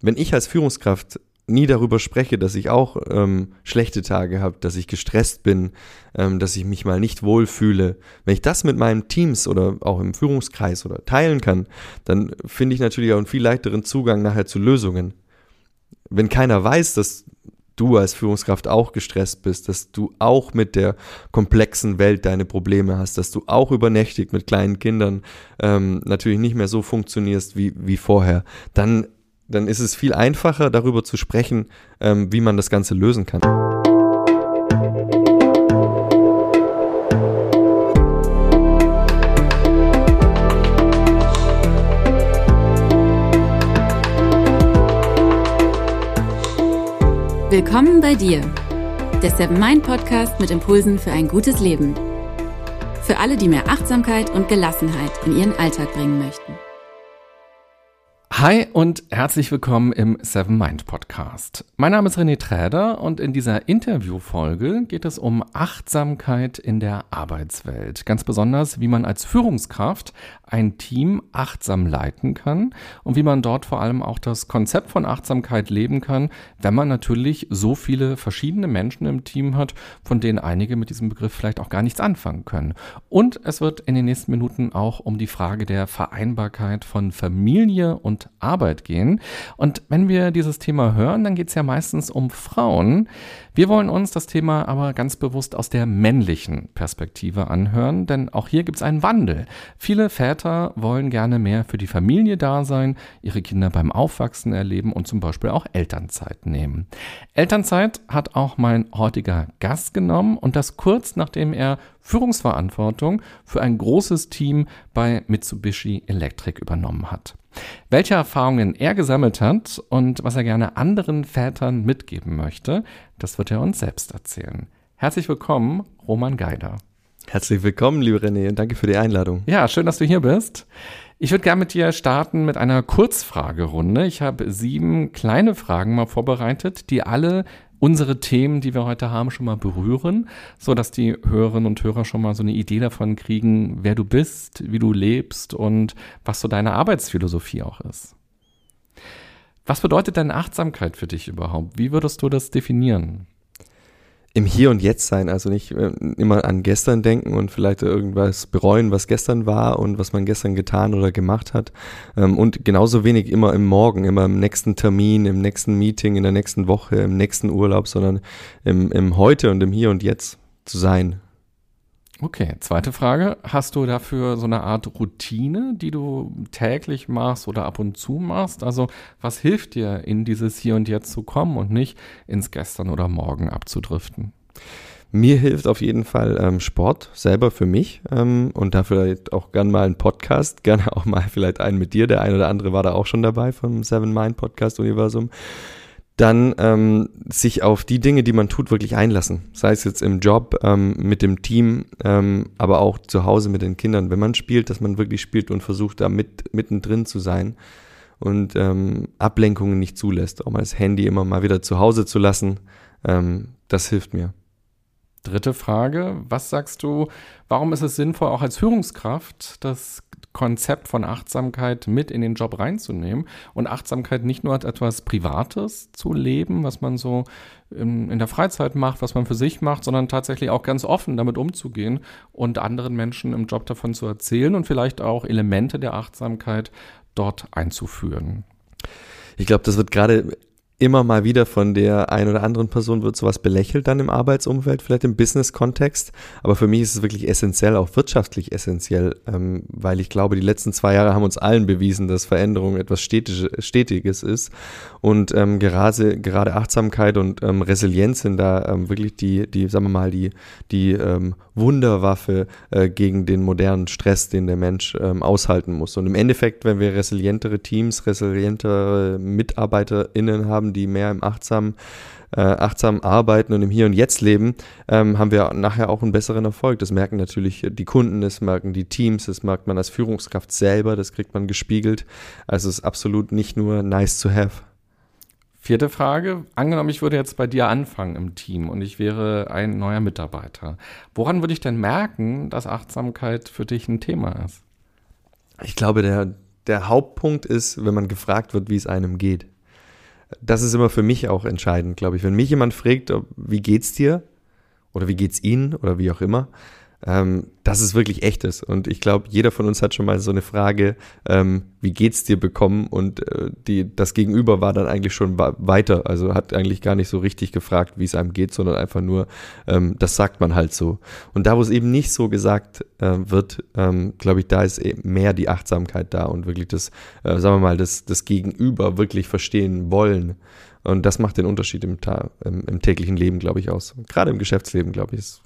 wenn ich als Führungskraft nie darüber spreche, dass ich auch ähm, schlechte Tage habe, dass ich gestresst bin, ähm, dass ich mich mal nicht wohlfühle, wenn ich das mit meinen Teams oder auch im Führungskreis oder teilen kann, dann finde ich natürlich auch einen viel leichteren Zugang nachher zu Lösungen. Wenn keiner weiß, dass du als Führungskraft auch gestresst bist, dass du auch mit der komplexen Welt deine Probleme hast, dass du auch übernächtigt mit kleinen Kindern ähm, natürlich nicht mehr so funktionierst wie, wie vorher, dann dann ist es viel einfacher, darüber zu sprechen, ähm, wie man das Ganze lösen kann. Willkommen bei dir, der Seven Mind Podcast mit Impulsen für ein gutes Leben. Für alle, die mehr Achtsamkeit und Gelassenheit in ihren Alltag bringen möchten. Hi und herzlich willkommen im Seven Mind Podcast. Mein Name ist René Träder und in dieser Interviewfolge geht es um Achtsamkeit in der Arbeitswelt. Ganz besonders, wie man als Führungskraft ein Team achtsam leiten kann und wie man dort vor allem auch das Konzept von Achtsamkeit leben kann, wenn man natürlich so viele verschiedene Menschen im Team hat, von denen einige mit diesem Begriff vielleicht auch gar nichts anfangen können. Und es wird in den nächsten Minuten auch um die Frage der Vereinbarkeit von Familie und Arbeit gehen. Und wenn wir dieses Thema hören, dann geht es ja meistens um Frauen. Wir wollen uns das Thema aber ganz bewusst aus der männlichen Perspektive anhören, denn auch hier gibt es einen Wandel. Viele Väter wollen gerne mehr für die Familie da sein, ihre Kinder beim Aufwachsen erleben und zum Beispiel auch Elternzeit nehmen. Elternzeit hat auch mein heutiger Gast genommen und das kurz nachdem er Führungsverantwortung für ein großes Team bei Mitsubishi Electric übernommen hat. Welche Erfahrungen er gesammelt hat und was er gerne anderen Vätern mitgeben möchte, das wird er uns selbst erzählen. Herzlich willkommen, Roman Geider. Herzlich willkommen, liebe René, und danke für die Einladung. Ja, schön, dass du hier bist. Ich würde gerne mit dir starten mit einer Kurzfragerunde. Ich habe sieben kleine Fragen mal vorbereitet, die alle unsere Themen, die wir heute haben, schon mal berühren, so dass die Hörerinnen und Hörer schon mal so eine Idee davon kriegen, wer du bist, wie du lebst und was so deine Arbeitsphilosophie auch ist. Was bedeutet denn Achtsamkeit für dich überhaupt? Wie würdest du das definieren? Im Hier und Jetzt sein, also nicht äh, immer an gestern denken und vielleicht irgendwas bereuen, was gestern war und was man gestern getan oder gemacht hat. Ähm, und genauso wenig immer im Morgen, immer im nächsten Termin, im nächsten Meeting, in der nächsten Woche, im nächsten Urlaub, sondern im, im Heute und im Hier und Jetzt zu sein. Okay, zweite Frage. Hast du dafür so eine Art Routine, die du täglich machst oder ab und zu machst? Also was hilft dir, in dieses Hier und Jetzt zu kommen und nicht ins Gestern oder Morgen abzudriften? Mir hilft auf jeden Fall ähm, Sport selber für mich ähm, und da vielleicht auch gern mal ein Podcast, gerne auch mal vielleicht einen mit dir. Der ein oder andere war da auch schon dabei vom Seven Mind Podcast Universum dann ähm, sich auf die Dinge, die man tut, wirklich einlassen. Sei es jetzt im Job, ähm, mit dem Team, ähm, aber auch zu Hause mit den Kindern. Wenn man spielt, dass man wirklich spielt und versucht, da mit, mittendrin zu sein und ähm, Ablenkungen nicht zulässt. Auch mal das Handy immer mal wieder zu Hause zu lassen, ähm, das hilft mir. Dritte Frage, was sagst du, warum ist es sinnvoll, auch als Führungskraft das Konzept von Achtsamkeit mit in den Job reinzunehmen und Achtsamkeit nicht nur als etwas Privates zu leben, was man so in, in, der Freizeit macht, was man für sich macht, sondern tatsächlich auch ganz offen damit umzugehen und anderen Menschen im Job davon zu erzählen und vielleicht auch Elemente der Achtsamkeit dort einzuführen. Ich glaube, das wird gerade immer mal wieder von der ein oder anderen Person wird sowas belächelt dann im Arbeitsumfeld, vielleicht im Business-Kontext. Aber für mich ist es wirklich essentiell, auch wirtschaftlich essentiell, ähm, weil ich glaube, die letzten zwei Jahre haben uns allen bewiesen, dass Veränderung etwas Stetische, Stetiges ist. Und ähm, gerade, gerade Achtsamkeit und ähm, Resilienz sind da ähm, wirklich die, die, sagen wir mal, die, die ähm, Wunderwaffe äh, gegen den modernen Stress, den der Mensch ähm, aushalten muss. Und im Endeffekt, wenn wir resilientere Teams, resilientere MitarbeiterInnen haben, die mehr im achtsam, äh, achtsam arbeiten und im Hier und Jetzt leben, ähm, haben wir nachher auch einen besseren Erfolg. Das merken natürlich die Kunden, das merken die Teams, das merkt man als Führungskraft selber, das kriegt man gespiegelt. Also es ist absolut nicht nur nice to have. Vierte Frage. Angenommen, ich würde jetzt bei dir anfangen im Team und ich wäre ein neuer Mitarbeiter. Woran würde ich denn merken, dass Achtsamkeit für dich ein Thema ist? Ich glaube, der, der Hauptpunkt ist, wenn man gefragt wird, wie es einem geht. Das ist immer für mich auch entscheidend, glaube ich. Wenn mich jemand fragt, wie geht's dir? Oder wie geht's Ihnen? Oder wie auch immer, ähm, dass es wirklich echt ist. Und ich glaube, jeder von uns hat schon mal so eine Frage, ähm, wie geht's dir bekommen? Und äh, die, das Gegenüber war dann eigentlich schon weiter. Also hat eigentlich gar nicht so richtig gefragt, wie es einem geht, sondern einfach nur, ähm, das sagt man halt so. Und da, wo es eben nicht so gesagt äh, wird, ähm, glaube ich, da ist eben mehr die Achtsamkeit da und wirklich das, äh, sagen wir mal, das, das Gegenüber wirklich verstehen wollen. Und das macht den Unterschied im, im, im täglichen Leben, glaube ich, aus. Gerade im Geschäftsleben, glaube ich, ist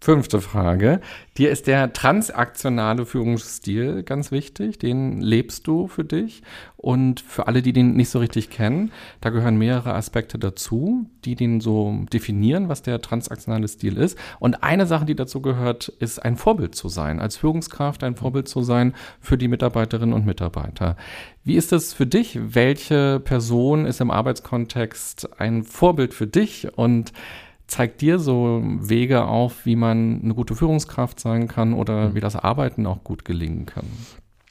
Fünfte Frage. Dir ist der transaktionale Führungsstil ganz wichtig. Den lebst du für dich. Und für alle, die den nicht so richtig kennen, da gehören mehrere Aspekte dazu, die den so definieren, was der transaktionale Stil ist. Und eine Sache, die dazu gehört, ist ein Vorbild zu sein. Als Führungskraft ein Vorbild zu sein für die Mitarbeiterinnen und Mitarbeiter. Wie ist es für dich? Welche Person ist im Arbeitskontext ein Vorbild für dich? Und zeigt dir so Wege auf, wie man eine gute Führungskraft sein kann oder mhm. wie das Arbeiten auch gut gelingen kann?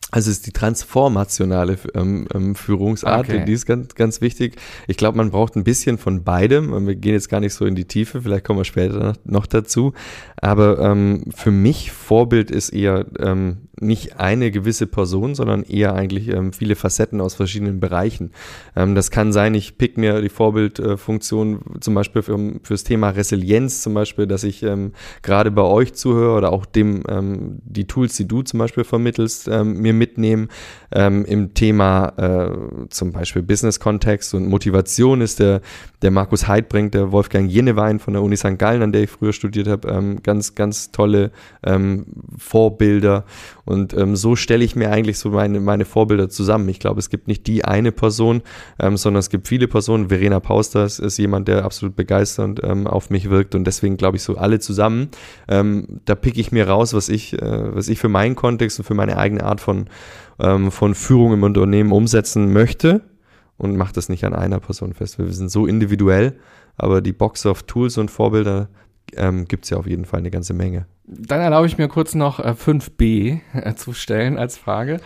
Also ist die transformationale ähm, ähm, Führungsart, okay. die ist ganz, ganz wichtig. Ich glaube, man braucht ein bisschen von beidem. Wir gehen jetzt gar nicht so in die Tiefe, vielleicht kommen wir später noch dazu. Aber ähm, für mich Vorbild ist eher ähm, nicht eine gewisse Person, sondern eher eigentlich ähm, viele Facetten aus verschiedenen Bereichen. Ähm, das kann sein, ich pick mir die Vorbildfunktion äh, zum Beispiel für, fürs Thema Resilienz, zum Beispiel, dass ich ähm, gerade bei euch zuhöre oder auch dem ähm, die Tools, die du zum Beispiel vermittelst, ähm, mir mitnehmen. Ähm, Im Thema äh, zum Beispiel Business-Kontext und Motivation ist der, der Markus Heidbrink, der Wolfgang Jenewein von der Uni St. Gallen, an der ich früher studiert habe, ganz, ganz tolle Vorbilder. Und ähm, so stelle ich mir eigentlich so meine, meine Vorbilder zusammen. Ich glaube, es gibt nicht die eine Person, ähm, sondern es gibt viele Personen. Verena Pauster ist, ist jemand, der absolut begeisternd ähm, auf mich wirkt und deswegen glaube ich so alle zusammen. Ähm, da pick ich mir raus, was ich, äh, was ich für meinen Kontext und für meine eigene Art von, ähm, von Führung im Unternehmen umsetzen möchte und mache das nicht an einer Person fest. Wir sind so individuell, aber die Box of Tools und Vorbilder ähm, gibt es ja auf jeden Fall eine ganze Menge. Dann erlaube ich mir kurz noch äh, 5b äh, zu stellen als Frage.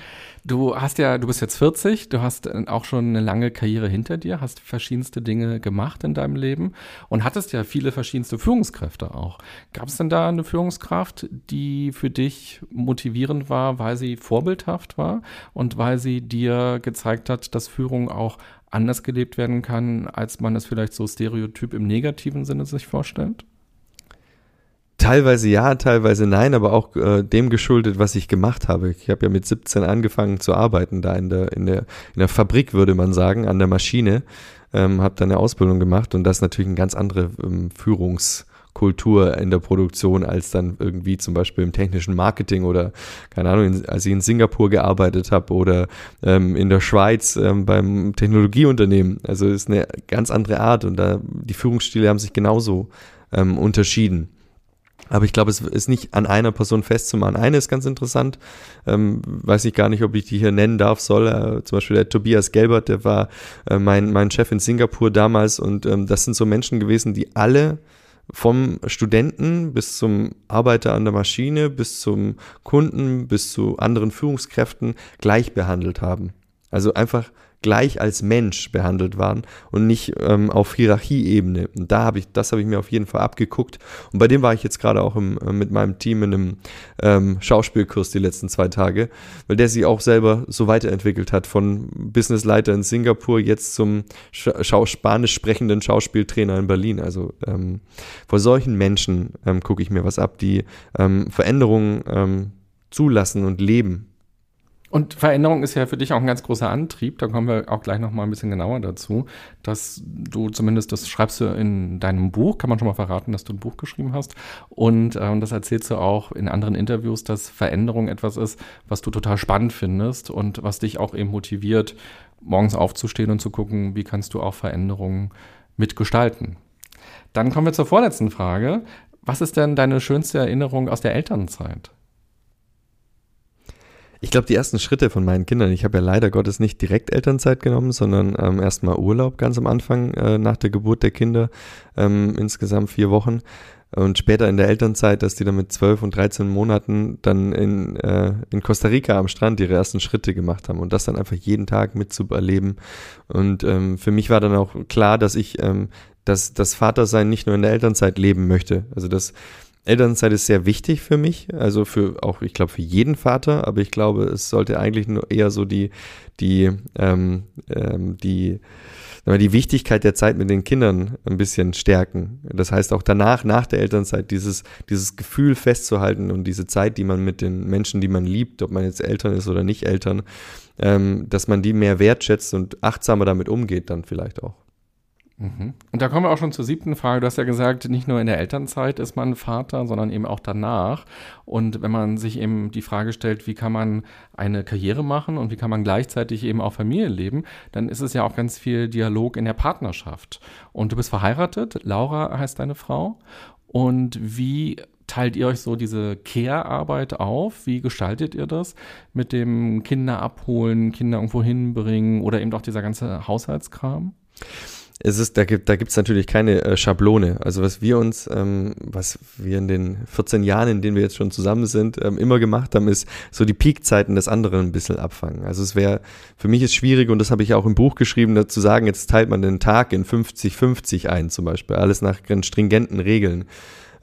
Du hast ja, du bist jetzt 40, du hast äh, auch schon eine lange Karriere hinter dir, hast verschiedenste Dinge gemacht in deinem Leben und hattest ja viele verschiedenste Führungskräfte auch. Gab es denn da eine Führungskraft, die für dich motivierend war, weil sie vorbildhaft war und weil sie dir gezeigt hat, dass Führung auch anders gelebt werden kann, als man es vielleicht so stereotyp im negativen Sinne sich vorstellt? Teilweise ja, teilweise nein, aber auch äh, dem geschuldet, was ich gemacht habe. Ich habe ja mit 17 angefangen zu arbeiten, da in der, in der, in der Fabrik, würde man sagen, an der Maschine. Ähm, habe dann eine Ausbildung gemacht und das ist natürlich eine ganz andere ähm, Führungskultur in der Produktion als dann irgendwie zum Beispiel im technischen Marketing oder keine Ahnung, in, als ich in Singapur gearbeitet habe oder ähm, in der Schweiz ähm, beim Technologieunternehmen. Also ist eine ganz andere Art und da die Führungsstile haben sich genauso ähm, unterschieden. Aber ich glaube, es ist nicht an einer Person festzumachen. Eine ist ganz interessant, ähm, weiß ich gar nicht, ob ich die hier nennen darf, soll. Äh, zum Beispiel der Tobias Gelbert, der war äh, mein, mein Chef in Singapur damals und ähm, das sind so Menschen gewesen, die alle vom Studenten bis zum Arbeiter an der Maschine, bis zum Kunden, bis zu anderen Führungskräften gleich behandelt haben. Also einfach gleich als Mensch behandelt waren und nicht ähm, auf Hierarchieebene. Und da habe ich, das habe ich mir auf jeden Fall abgeguckt. Und bei dem war ich jetzt gerade auch im, äh, mit meinem Team in einem ähm, Schauspielkurs die letzten zwei Tage, weil der sich auch selber so weiterentwickelt hat von Businessleiter in Singapur jetzt zum Schau Spanisch sprechenden Schauspieltrainer in Berlin. Also ähm, vor solchen Menschen ähm, gucke ich mir was ab, die ähm, Veränderungen ähm, zulassen und leben und Veränderung ist ja für dich auch ein ganz großer Antrieb. Da kommen wir auch gleich noch mal ein bisschen genauer dazu, dass du zumindest das schreibst du in deinem Buch, kann man schon mal verraten, dass du ein Buch geschrieben hast. Und äh, das erzählst du auch in anderen Interviews, dass Veränderung etwas ist, was du total spannend findest und was dich auch eben motiviert, morgens aufzustehen und zu gucken, wie kannst du auch Veränderungen mitgestalten. Dann kommen wir zur vorletzten Frage. Was ist denn deine schönste Erinnerung aus der Elternzeit? Ich glaube, die ersten Schritte von meinen Kindern, ich habe ja leider Gottes nicht direkt Elternzeit genommen, sondern ähm, erstmal Urlaub ganz am Anfang äh, nach der Geburt der Kinder, ähm, insgesamt vier Wochen. Und später in der Elternzeit, dass die dann mit zwölf und 13 Monaten dann in, äh, in Costa Rica am Strand ihre ersten Schritte gemacht haben und das dann einfach jeden Tag mitzuerleben. Und ähm, für mich war dann auch klar, dass ich ähm, dass das Vatersein nicht nur in der Elternzeit leben möchte. Also das Elternzeit ist sehr wichtig für mich, also für auch, ich glaube, für jeden Vater, aber ich glaube, es sollte eigentlich nur eher so die, die, ähm, ähm, die, die Wichtigkeit der Zeit mit den Kindern ein bisschen stärken. Das heißt auch danach, nach der Elternzeit, dieses, dieses Gefühl festzuhalten und diese Zeit, die man mit den Menschen, die man liebt, ob man jetzt Eltern ist oder nicht Eltern, ähm, dass man die mehr wertschätzt und achtsamer damit umgeht dann vielleicht auch. Mhm. Und da kommen wir auch schon zur siebten Frage. Du hast ja gesagt, nicht nur in der Elternzeit ist man Vater, sondern eben auch danach. Und wenn man sich eben die Frage stellt, wie kann man eine Karriere machen und wie kann man gleichzeitig eben auch Familie leben, dann ist es ja auch ganz viel Dialog in der Partnerschaft. Und du bist verheiratet, Laura heißt deine Frau. Und wie teilt ihr euch so diese Care-Arbeit auf? Wie gestaltet ihr das mit dem Kinder abholen, Kinder irgendwo hinbringen oder eben auch dieser ganze Haushaltskram? Es ist, da gibt da gibt's natürlich keine äh, Schablone. Also was wir uns, ähm, was wir in den 14 Jahren, in denen wir jetzt schon zusammen sind, ähm, immer gemacht haben, ist so die Peakzeiten des anderen ein bisschen abfangen. Also es wäre, für mich ist schwierig, und das habe ich auch im Buch geschrieben, dazu sagen, jetzt teilt man den Tag in 50-50 ein zum Beispiel, alles nach stringenten Regeln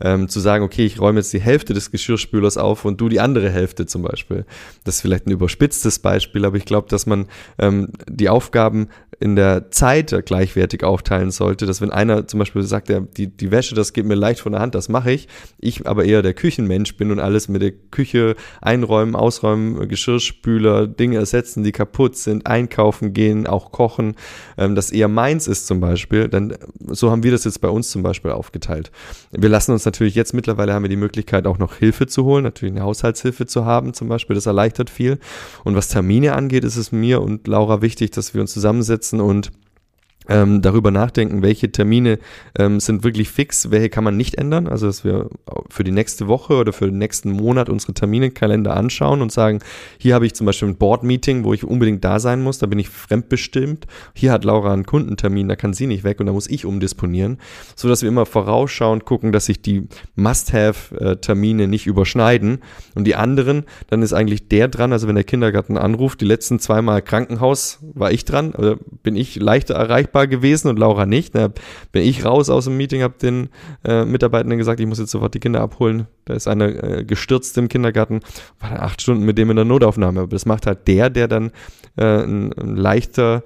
ähm, zu sagen, okay, ich räume jetzt die Hälfte des Geschirrspülers auf und du die andere Hälfte zum Beispiel. Das ist vielleicht ein überspitztes Beispiel, aber ich glaube, dass man ähm, die Aufgaben in der Zeit gleichwertig aufteilen sollte, dass wenn einer zum Beispiel sagt, ja, die, die Wäsche, das geht mir leicht von der Hand, das mache ich, ich aber eher der Küchenmensch bin und alles mit der Küche einräumen, ausräumen, Geschirrspüler, Dinge ersetzen, die kaputt sind, einkaufen gehen, auch kochen, ähm, das eher meins ist zum Beispiel, dann so haben wir das jetzt bei uns zum Beispiel aufgeteilt. Wir lassen uns natürlich jetzt mittlerweile haben wir die Möglichkeit auch noch Hilfe zu holen, natürlich eine Haushaltshilfe zu haben zum Beispiel, das erleichtert viel. Und was Termine angeht, ist es mir und Laura wichtig, dass wir uns zusammensetzen und ähm, darüber nachdenken, welche Termine ähm, sind wirklich fix, welche kann man nicht ändern. Also dass wir für die nächste Woche oder für den nächsten Monat unsere Terminekalender anschauen und sagen, hier habe ich zum Beispiel ein Board-Meeting, wo ich unbedingt da sein muss, da bin ich fremdbestimmt. Hier hat Laura einen Kundentermin, da kann sie nicht weg und da muss ich umdisponieren. So dass wir immer vorausschauend gucken, dass sich die Must-Have-Termine nicht überschneiden. Und die anderen, dann ist eigentlich der dran, also wenn der Kindergarten anruft, die letzten zweimal Krankenhaus war ich dran, oder bin ich leichter erreichbar erreichbar gewesen und Laura nicht. Da bin ich raus aus dem Meeting, habe den äh, Mitarbeitenden gesagt, ich muss jetzt sofort die Kinder abholen. Da ist einer äh, gestürzt im Kindergarten, war dann acht Stunden mit dem in der Notaufnahme. Aber das macht halt der, der dann äh, ein, ein leichter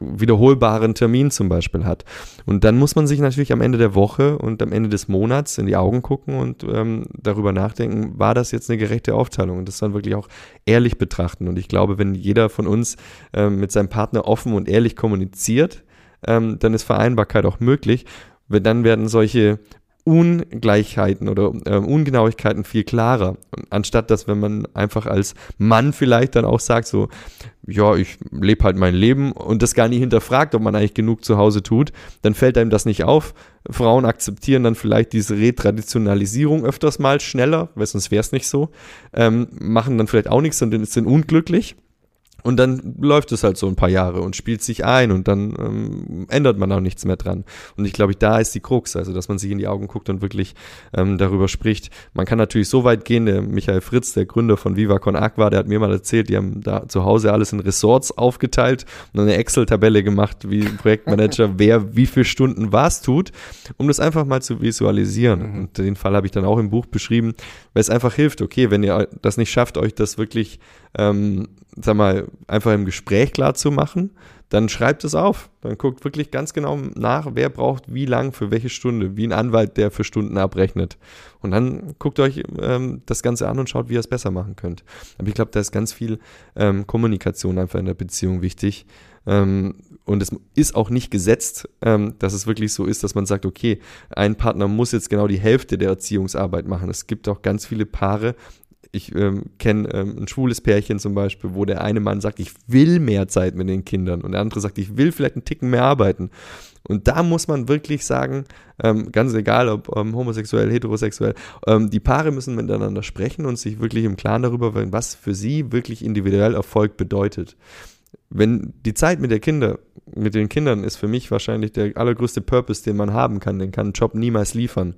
wiederholbaren Termin zum Beispiel hat. Und dann muss man sich natürlich am Ende der Woche und am Ende des Monats in die Augen gucken und ähm, darüber nachdenken, war das jetzt eine gerechte Aufteilung und das dann wirklich auch ehrlich betrachten. Und ich glaube, wenn jeder von uns ähm, mit seinem Partner offen und ehrlich kommuniziert, ähm, dann ist Vereinbarkeit auch möglich. Dann werden solche Ungleichheiten oder äh, Ungenauigkeiten viel klarer. Anstatt dass, wenn man einfach als Mann vielleicht dann auch sagt, so, ja, ich lebe halt mein Leben und das gar nicht hinterfragt, ob man eigentlich genug zu Hause tut, dann fällt einem das nicht auf. Frauen akzeptieren dann vielleicht diese Retraditionalisierung öfters mal schneller, weil sonst wäre es nicht so, ähm, machen dann vielleicht auch nichts und sind unglücklich und dann läuft es halt so ein paar Jahre und spielt sich ein und dann ähm, ändert man auch nichts mehr dran. Und ich glaube, da ist die Krux, also dass man sich in die Augen guckt und wirklich ähm, darüber spricht. Man kann natürlich so weit gehen, der Michael Fritz, der Gründer von Viva Con Aqua, der hat mir mal erzählt, die haben da zu Hause alles in Ressorts aufgeteilt und eine Excel-Tabelle gemacht, wie Projektmanager, wer wie viele Stunden was tut, um das einfach mal zu visualisieren. Mhm. Und den Fall habe ich dann auch im Buch beschrieben, weil es einfach hilft, okay, wenn ihr das nicht schafft, euch das wirklich ähm, sag mal, einfach im Gespräch klar zu machen, dann schreibt es auf. Dann guckt wirklich ganz genau nach, wer braucht wie lang für welche Stunde, wie ein Anwalt, der für Stunden abrechnet. Und dann guckt euch ähm, das Ganze an und schaut, wie ihr es besser machen könnt. Aber ich glaube, da ist ganz viel ähm, Kommunikation einfach in der Beziehung wichtig. Ähm, und es ist auch nicht gesetzt, ähm, dass es wirklich so ist, dass man sagt, okay, ein Partner muss jetzt genau die Hälfte der Erziehungsarbeit machen. Es gibt auch ganz viele Paare, ich ähm, kenne ähm, ein schwules Pärchen zum Beispiel, wo der eine Mann sagt, ich will mehr Zeit mit den Kindern und der andere sagt, ich will vielleicht einen Ticken mehr arbeiten. Und da muss man wirklich sagen, ähm, ganz egal ob ähm, homosexuell, heterosexuell, ähm, die Paare müssen miteinander sprechen und sich wirklich im Klaren darüber werden, was für sie wirklich individuell Erfolg bedeutet. Wenn die Zeit mit der Kinder, mit den Kindern ist für mich wahrscheinlich der allergrößte Purpose, den man haben kann, den kann ein Job niemals liefern.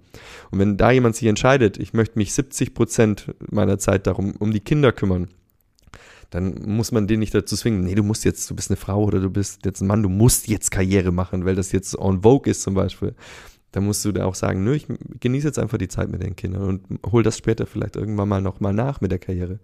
Und wenn da jemand sich entscheidet, ich möchte mich 70 Prozent meiner Zeit darum, um die Kinder kümmern, dann muss man den nicht dazu zwingen, nee, du musst jetzt, du bist eine Frau oder du bist jetzt ein Mann, du musst jetzt Karriere machen, weil das jetzt on vogue ist zum Beispiel. Dann musst du da auch sagen, nö, ich genieße jetzt einfach die Zeit mit den Kindern und hol das später vielleicht irgendwann mal nochmal nach mit der Karriere.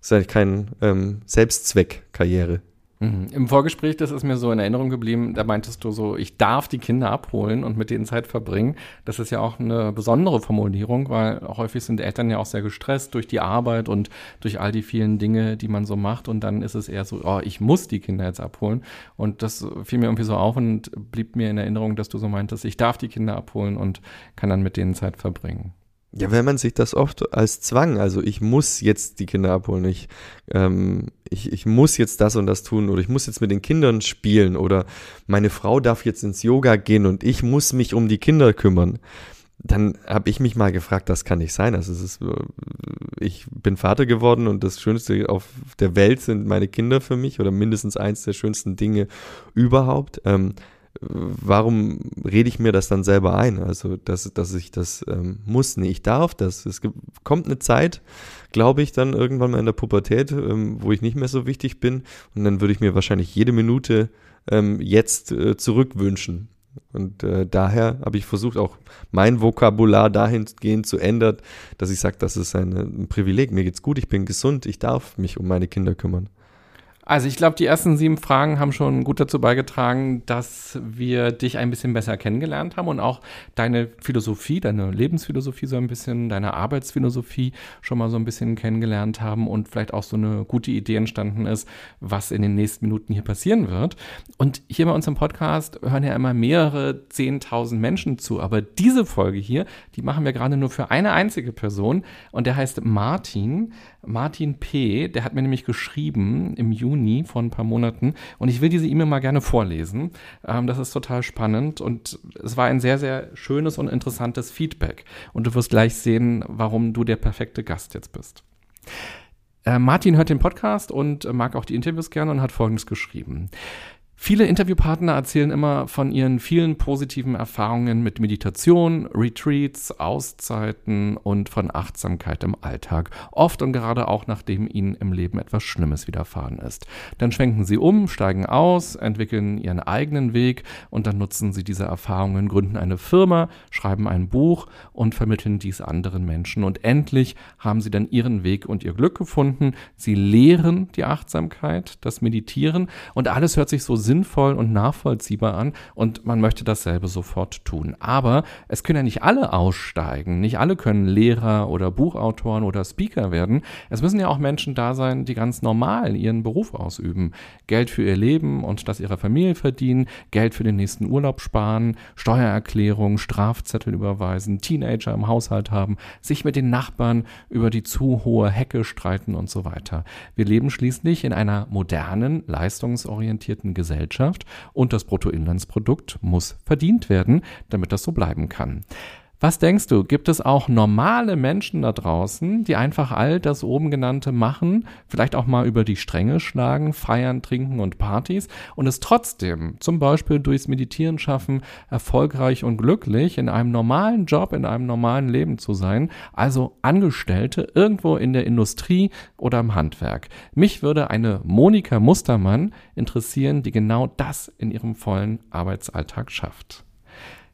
Das ist eigentlich kein ähm, Selbstzweck, Karriere. Mhm. Im Vorgespräch, das ist mir so in Erinnerung geblieben, da meintest du so, ich darf die Kinder abholen und mit denen Zeit verbringen. Das ist ja auch eine besondere Formulierung, weil häufig sind Eltern ja auch sehr gestresst durch die Arbeit und durch all die vielen Dinge, die man so macht. Und dann ist es eher so, oh, ich muss die Kinder jetzt abholen. Und das fiel mir irgendwie so auf und blieb mir in Erinnerung, dass du so meintest, ich darf die Kinder abholen und kann dann mit denen Zeit verbringen. Ja, wenn man sich das oft als Zwang, also ich muss jetzt die Kinder abholen, ich, ähm, ich, ich muss jetzt das und das tun oder ich muss jetzt mit den Kindern spielen oder meine Frau darf jetzt ins Yoga gehen und ich muss mich um die Kinder kümmern, dann habe ich mich mal gefragt, das kann nicht sein. Also es ist, äh, ich bin Vater geworden und das Schönste auf der Welt sind meine Kinder für mich oder mindestens eins der schönsten Dinge überhaupt. Ähm, warum rede ich mir das dann selber ein? Also, dass, dass ich das ähm, muss, nee, ich darf das. Es gibt, kommt eine Zeit, glaube ich, dann irgendwann mal in der Pubertät, ähm, wo ich nicht mehr so wichtig bin. Und dann würde ich mir wahrscheinlich jede Minute ähm, jetzt äh, zurückwünschen. Und äh, daher habe ich versucht, auch mein Vokabular dahingehend zu ändern, dass ich sage, das ist ein, ein Privileg. Mir geht's gut, ich bin gesund, ich darf mich um meine Kinder kümmern. Also ich glaube, die ersten sieben Fragen haben schon gut dazu beigetragen, dass wir dich ein bisschen besser kennengelernt haben und auch deine Philosophie, deine Lebensphilosophie so ein bisschen, deine Arbeitsphilosophie schon mal so ein bisschen kennengelernt haben und vielleicht auch so eine gute Idee entstanden ist, was in den nächsten Minuten hier passieren wird. Und hier bei uns im Podcast hören ja immer mehrere zehntausend Menschen zu, aber diese Folge hier, die machen wir gerade nur für eine einzige Person und der heißt Martin. Martin P., der hat mir nämlich geschrieben im Juni vor ein paar Monaten und ich will diese E-Mail mal gerne vorlesen. Ähm, das ist total spannend und es war ein sehr, sehr schönes und interessantes Feedback und du wirst gleich sehen, warum du der perfekte Gast jetzt bist. Äh, Martin hört den Podcast und mag auch die Interviews gerne und hat Folgendes geschrieben. Viele Interviewpartner erzählen immer von ihren vielen positiven Erfahrungen mit Meditation, Retreats, Auszeiten und von Achtsamkeit im Alltag. Oft und gerade auch nachdem ihnen im Leben etwas Schlimmes widerfahren ist. Dann schwenken sie um, steigen aus, entwickeln ihren eigenen Weg und dann nutzen sie diese Erfahrungen, gründen eine Firma, schreiben ein Buch und vermitteln dies anderen Menschen. Und endlich haben sie dann ihren Weg und ihr Glück gefunden. Sie lehren die Achtsamkeit, das Meditieren und alles hört sich so sinnvoll und nachvollziehbar an und man möchte dasselbe sofort tun. Aber es können ja nicht alle aussteigen. Nicht alle können Lehrer oder Buchautoren oder Speaker werden. Es müssen ja auch Menschen da sein, die ganz normal ihren Beruf ausüben. Geld für ihr Leben und das ihrer Familie verdienen, Geld für den nächsten Urlaub sparen, Steuererklärung, Strafzettel überweisen, Teenager im Haushalt haben, sich mit den Nachbarn über die zu hohe Hecke streiten und so weiter. Wir leben schließlich in einer modernen, leistungsorientierten Gesellschaft Gesellschaft und das Bruttoinlandsprodukt muss verdient werden, damit das so bleiben kann. Was denkst du, gibt es auch normale Menschen da draußen, die einfach all das oben genannte machen, vielleicht auch mal über die Stränge schlagen, feiern, trinken und Partys und es trotzdem zum Beispiel durchs Meditieren schaffen, erfolgreich und glücklich in einem normalen Job, in einem normalen Leben zu sein, also Angestellte irgendwo in der Industrie oder im Handwerk? Mich würde eine Monika Mustermann interessieren, die genau das in ihrem vollen Arbeitsalltag schafft.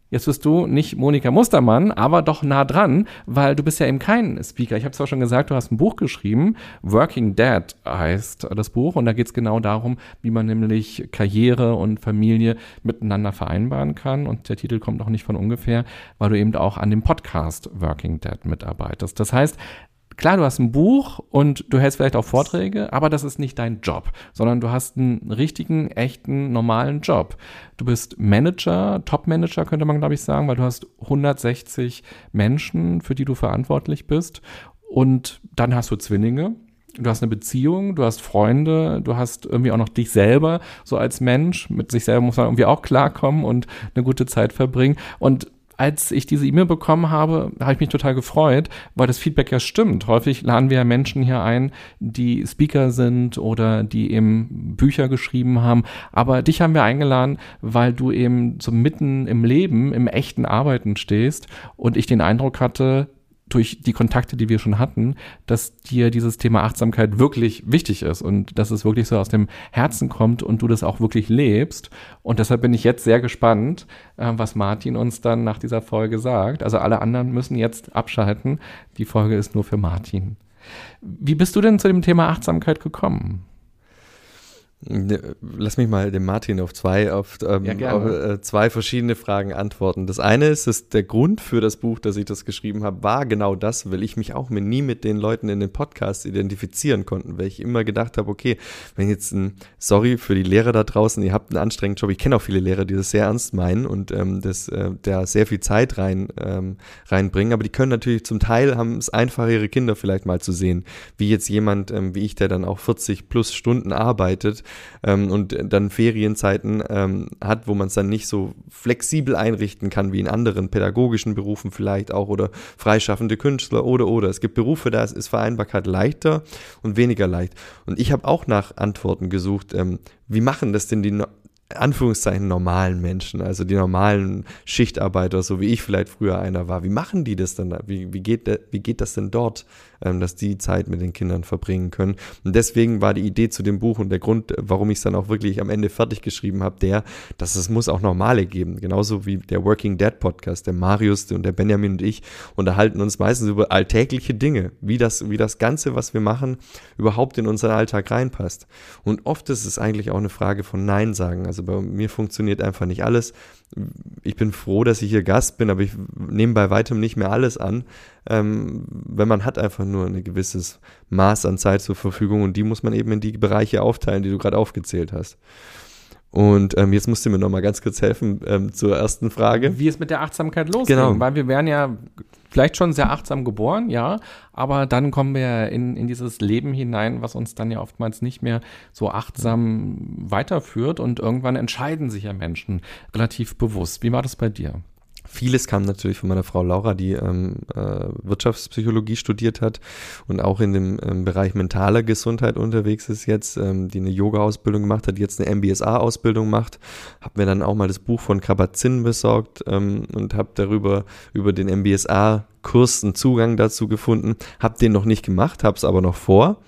Jetzt bist du nicht Monika Mustermann, aber doch nah dran, weil du bist ja eben kein Speaker. Ich habe zwar schon gesagt, du hast ein Buch geschrieben, Working Dad heißt das Buch und da geht es genau darum, wie man nämlich Karriere und Familie miteinander vereinbaren kann und der Titel kommt auch nicht von ungefähr, weil du eben auch an dem Podcast Working Dad mitarbeitest. Das heißt, klar, du hast ein Buch und du hältst vielleicht auch Vorträge, aber das ist nicht dein Job, sondern du hast einen richtigen, echten, normalen Job. Du bist Manager, Top-Manager könnte man, glaube ich, sagen, weil du hast 160 Menschen, für die du verantwortlich bist und dann hast du Zwillinge. Du hast eine Beziehung, du hast Freunde, du hast irgendwie auch noch dich selber so als Mensch. Mit sich selber muss man irgendwie auch klarkommen und eine gute Zeit verbringen. Und als ich diese E-Mail bekommen habe, habe ich mich total gefreut, weil das Feedback ja stimmt. Häufig laden wir ja Menschen hier ein, die Speaker sind oder die eben Bücher geschrieben haben. Aber dich haben wir eingeladen, weil du eben so mitten im Leben, im echten Arbeiten stehst und ich den Eindruck hatte, durch die Kontakte, die wir schon hatten, dass dir dieses Thema Achtsamkeit wirklich wichtig ist und dass es wirklich so aus dem Herzen kommt und du das auch wirklich lebst. Und deshalb bin ich jetzt sehr gespannt, äh, was Martin uns dann nach dieser Folge sagt. Also alle anderen müssen jetzt abschalten. Die Folge ist nur für Martin. Wie bist du denn zu dem Thema Achtsamkeit gekommen? Lass mich mal dem Martin auf zwei, auf, ähm, ja, auf äh, zwei verschiedene Fragen antworten. Das eine ist, dass der Grund für das Buch, dass ich das geschrieben habe, war genau das, weil ich mich auch mit, nie mit den Leuten in den Podcasts identifizieren konnte, weil ich immer gedacht habe, okay, wenn jetzt ein, sorry für die Lehrer da draußen, ihr habt einen anstrengenden Job, ich kenne auch viele Lehrer, die das sehr ernst meinen und ähm, das, äh, da sehr viel Zeit rein, ähm, reinbringen, aber die können natürlich zum Teil, haben es einfach, ihre Kinder vielleicht mal zu sehen, wie jetzt jemand, ähm, wie ich, der dann auch 40 plus Stunden arbeitet, ähm, und dann Ferienzeiten ähm, hat, wo man es dann nicht so flexibel einrichten kann wie in anderen pädagogischen Berufen vielleicht auch oder freischaffende Künstler oder oder. Es gibt Berufe, da ist Vereinbarkeit leichter und weniger leicht. Und ich habe auch nach Antworten gesucht, ähm, wie machen das denn die Anführungszeichen normalen Menschen, also die normalen Schichtarbeiter, so wie ich vielleicht früher einer war. Wie machen die das denn? Wie, wie, geht, wie geht das denn dort? Ähm, dass die Zeit mit den Kindern verbringen können. Und deswegen war die Idee zu dem Buch und der Grund, warum ich es dann auch wirklich am Ende fertig geschrieben habe, der, dass es muss auch Normale geben. Genauso wie der Working Dead Podcast, der Marius und der Benjamin und ich unterhalten uns meistens über alltägliche Dinge, wie das, wie das Ganze, was wir machen, überhaupt in unseren Alltag reinpasst. Und oft ist es eigentlich auch eine Frage von Nein sagen. Also bei mir funktioniert einfach nicht alles ich bin froh, dass ich hier Gast bin, aber ich nehme bei weitem nicht mehr alles an, ähm, wenn man hat einfach nur ein gewisses Maß an Zeit zur Verfügung und die muss man eben in die Bereiche aufteilen, die du gerade aufgezählt hast. Und ähm, jetzt musst du mir noch mal ganz kurz helfen ähm, zur ersten Frage. Wie es mit der Achtsamkeit losging, genau. weil wir werden ja vielleicht schon sehr achtsam geboren, ja, aber dann kommen wir in, in dieses Leben hinein, was uns dann ja oftmals nicht mehr so achtsam weiterführt und irgendwann entscheiden sich ja Menschen relativ bewusst. Wie war das bei dir? Vieles kam natürlich von meiner Frau Laura, die ähm, äh, Wirtschaftspsychologie studiert hat und auch in dem ähm, Bereich mentaler Gesundheit unterwegs ist jetzt, ähm, die eine Yoga-Ausbildung gemacht hat, die jetzt eine MBSA-Ausbildung macht. Hab mir dann auch mal das Buch von Kabat-Zinn besorgt ähm, und habe darüber über den MBSA-Kurs einen Zugang dazu gefunden. Hab den noch nicht gemacht, hab's aber noch vor